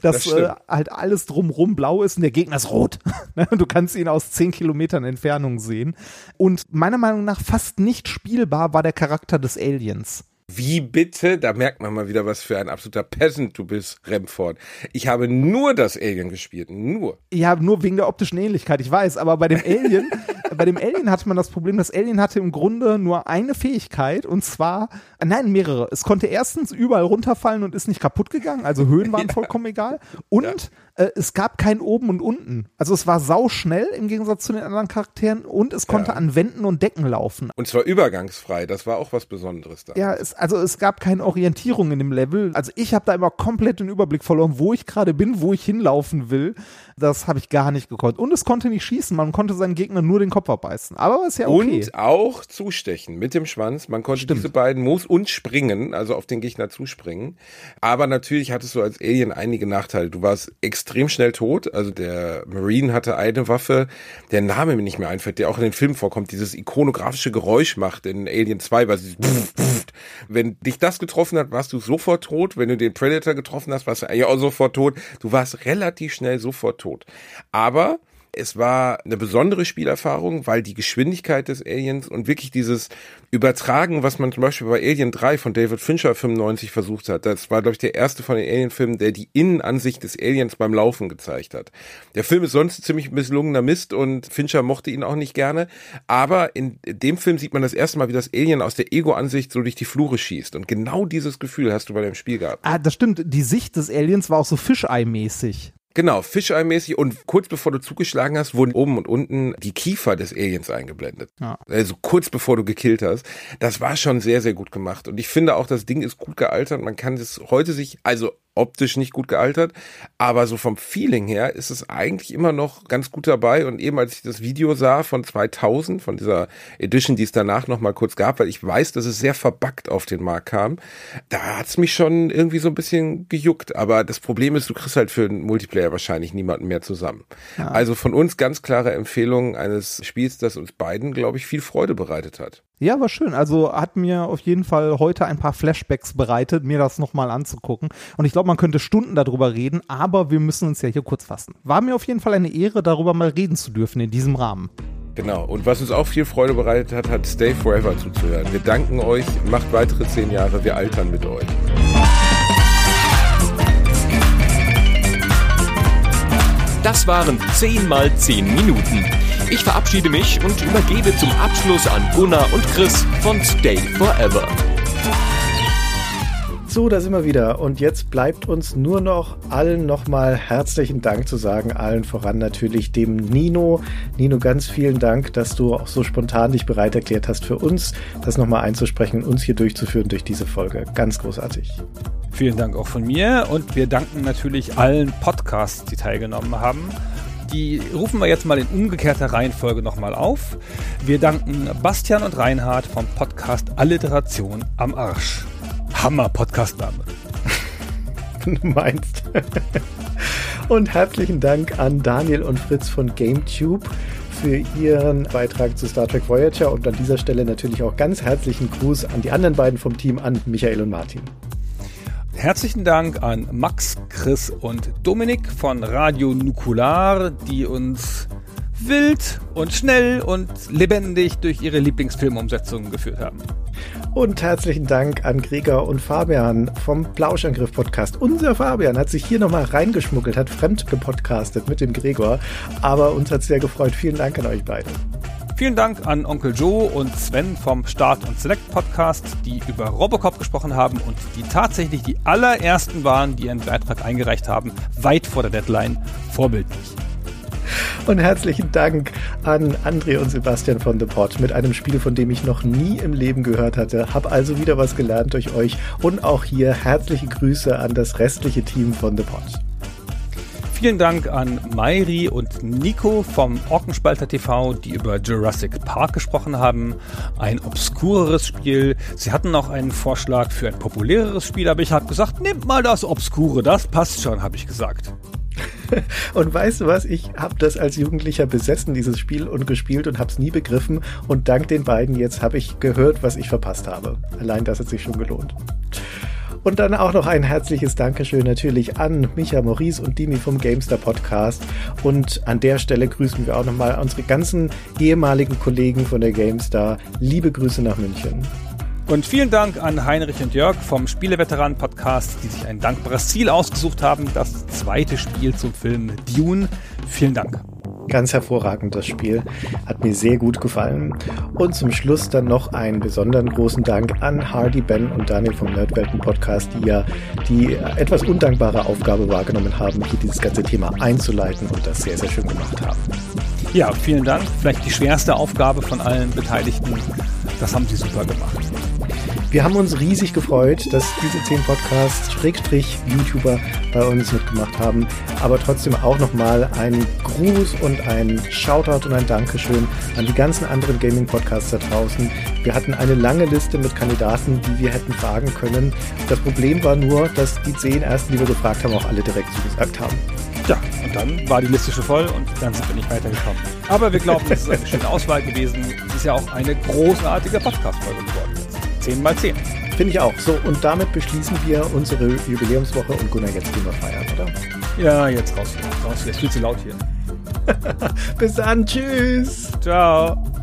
dass Das äh, halt alles drumrum blau ist und der Gegner ist rot. du kannst ihn aus zehn Kilometern Entfernung sehen. Und meiner Meinung nach fast nicht spielbar war der Charakter des Aliens. Wie bitte? Da merkt man mal wieder, was für ein absoluter Peasant du bist, Remford. Ich habe nur das Alien gespielt. Nur. Ja, nur wegen der optischen Ähnlichkeit, ich weiß, aber bei dem Alien, bei dem Alien hatte man das Problem, das Alien hatte im Grunde nur eine Fähigkeit und zwar, nein, mehrere. Es konnte erstens überall runterfallen und ist nicht kaputt gegangen, also Höhen waren vollkommen egal. Und äh, es gab kein Oben und Unten. Also es war sauschnell im Gegensatz zu den anderen Charakteren und es konnte an Wänden und Decken laufen. Und zwar übergangsfrei. Das war auch was Besonderes da. Ja, es, also es gab keine Orientierung in dem Level. Also ich habe da immer komplett den Überblick verloren, wo ich gerade bin, wo ich hinlaufen will. Das habe ich gar nicht gekonnt. Und es konnte nicht schießen, man konnte seinen Gegner nur den Kopf abbeißen. Aber ist ja okay. Und auch zustechen mit dem Schwanz. Man konnte diese beiden Moves und springen, also auf den Gegner zuspringen. Aber natürlich hattest du als Alien einige Nachteile. Du warst extrem schnell tot. Also der Marine hatte eine Waffe, der Name mir nicht mehr einfällt, der auch in den Filmen vorkommt, dieses ikonografische Geräusch macht in Alien 2, was dieses Pff, Pff. wenn dich das getroffen hat, warst du sofort tot. Wenn du den Predator getroffen hast, warst du eigentlich auch sofort tot. Du warst relativ schnell sofort tot. Aber es war eine besondere Spielerfahrung, weil die Geschwindigkeit des Aliens und wirklich dieses Übertragen, was man zum Beispiel bei Alien 3 von David Fincher 95 versucht hat, das war, glaube ich, der erste von den Alien-Filmen, der die Innenansicht des Aliens beim Laufen gezeigt hat. Der Film ist sonst ziemlich misslungener Mist und Fincher mochte ihn auch nicht gerne, aber in dem Film sieht man das erste Mal, wie das Alien aus der Ego-Ansicht so durch die Flure schießt und genau dieses Gefühl hast du bei dem Spiel gehabt. Ah, das stimmt. Die Sicht des Aliens war auch so Fischei-mäßig. Genau, Fisheye-mäßig und kurz bevor du zugeschlagen hast, wurden oben und unten die Kiefer des Aliens eingeblendet. Ja. Also kurz bevor du gekillt hast. Das war schon sehr, sehr gut gemacht. Und ich finde auch, das Ding ist gut gealtert. Man kann es heute sich, also optisch nicht gut gealtert, aber so vom Feeling her ist es eigentlich immer noch ganz gut dabei. Und eben als ich das Video sah von 2000, von dieser Edition, die es danach noch mal kurz gab, weil ich weiß, dass es sehr verbuggt auf den Markt kam, da hat's mich schon irgendwie so ein bisschen gejuckt. Aber das Problem ist, du kriegst halt für einen Multiplayer wahrscheinlich niemanden mehr zusammen. Ja. Also von uns ganz klare Empfehlung eines Spiels, das uns beiden, glaube ich, viel Freude bereitet hat. Ja, war schön. Also hat mir auf jeden Fall heute ein paar Flashbacks bereitet, mir das nochmal anzugucken. Und ich glaube, man könnte Stunden darüber reden, aber wir müssen uns ja hier kurz fassen. War mir auf jeden Fall eine Ehre, darüber mal reden zu dürfen in diesem Rahmen. Genau. Und was uns auch viel Freude bereitet hat, hat Stay Forever zuzuhören. Wir danken euch, macht weitere zehn Jahre, wir altern mit euch. Das waren 10 mal 10 Minuten. Ich verabschiede mich und übergebe zum Abschluss an Gunnar und Chris von Stay Forever. So, da sind wir wieder. Und jetzt bleibt uns nur noch allen nochmal herzlichen Dank zu sagen. Allen voran natürlich dem Nino. Nino, ganz vielen Dank, dass du auch so spontan dich bereit erklärt hast, für uns das nochmal einzusprechen und uns hier durchzuführen durch diese Folge. Ganz großartig. Vielen Dank auch von mir und wir danken natürlich allen Podcasts, die teilgenommen haben. Die rufen wir jetzt mal in umgekehrter Reihenfolge nochmal auf. Wir danken Bastian und Reinhard vom Podcast Alliteration am Arsch. Hammer Podcastname. Du meinst. Und herzlichen Dank an Daniel und Fritz von GameTube für ihren Beitrag zu Star Trek Voyager und an dieser Stelle natürlich auch ganz herzlichen Gruß an die anderen beiden vom Team, an Michael und Martin. Herzlichen Dank an Max, Chris und Dominik von Radio Nukular, die uns wild und schnell und lebendig durch ihre Lieblingsfilmumsetzungen geführt haben. Und herzlichen Dank an Gregor und Fabian vom Plauschangriff-Podcast. Unser Fabian hat sich hier nochmal reingeschmuggelt, hat fremd gepodcastet mit dem Gregor, aber uns hat sehr gefreut. Vielen Dank an euch beide. Vielen Dank an Onkel Joe und Sven vom Start und Select Podcast, die über Robocop gesprochen haben und die tatsächlich die allerersten waren, die ihren Beitrag eingereicht haben, weit vor der Deadline, vorbildlich. Und herzlichen Dank an André und Sebastian von The Pod mit einem Spiel, von dem ich noch nie im Leben gehört hatte. Hab also wieder was gelernt durch euch und auch hier herzliche Grüße an das restliche Team von The Pod. Vielen Dank an Mairi und Nico vom Orkenspalter TV, die über Jurassic Park gesprochen haben. Ein obskureres Spiel. Sie hatten auch einen Vorschlag für ein populäreres Spiel, aber ich habe gesagt, nehmt mal das Obskure, das passt schon, habe ich gesagt. Und weißt du was? Ich habe das als Jugendlicher besessen, dieses Spiel, und gespielt und habe es nie begriffen. Und dank den beiden jetzt habe ich gehört, was ich verpasst habe. Allein das hat sich schon gelohnt. Und dann auch noch ein herzliches Dankeschön natürlich an Micha Maurice und Dimi vom Gamester Podcast. Und an der Stelle grüßen wir auch nochmal unsere ganzen ehemaligen Kollegen von der Gamestar. Liebe Grüße nach München. Und vielen Dank an Heinrich und Jörg vom Spieleveteranen-Podcast, die sich ein dankbares Ziel ausgesucht haben, das zweite Spiel zum Film Dune. Vielen Dank. Ganz hervorragend das Spiel. Hat mir sehr gut gefallen. Und zum Schluss dann noch einen besonderen großen Dank an Hardy, Ben und Daniel vom Nerdwelten Podcast, die ja die etwas undankbare Aufgabe wahrgenommen haben, hier dieses ganze Thema einzuleiten und das sehr, sehr schön gemacht haben. Ja, vielen Dank. Vielleicht die schwerste Aufgabe von allen Beteiligten. Das haben sie super gemacht. Wir haben uns riesig gefreut, dass diese zehn Podcasts, Schrägstrich, YouTuber bei uns mitgemacht haben. Aber trotzdem auch nochmal ein Gruß und ein Shoutout und ein Dankeschön an die ganzen anderen Gaming-Podcasts da draußen. Wir hatten eine lange Liste mit Kandidaten, die wir hätten fragen können. Das Problem war nur, dass die zehn ersten, die wir gefragt haben, auch alle direkt zugesagt haben. Ja, und dann war die Liste schon voll und dann sind wir nicht weitergekommen. Aber wir glauben, es ist eine schöne Auswahl gewesen. Es ist ja auch eine großartige Podcast-Folge geworden. 10 mal 10. Finde ich auch. So, und damit beschließen wir unsere Jubiläumswoche und Gunnar, jetzt gehen wir feiern, oder? Ja, jetzt raus. Raus, jetzt viel zu laut hier. Bis dann, tschüss. Ciao.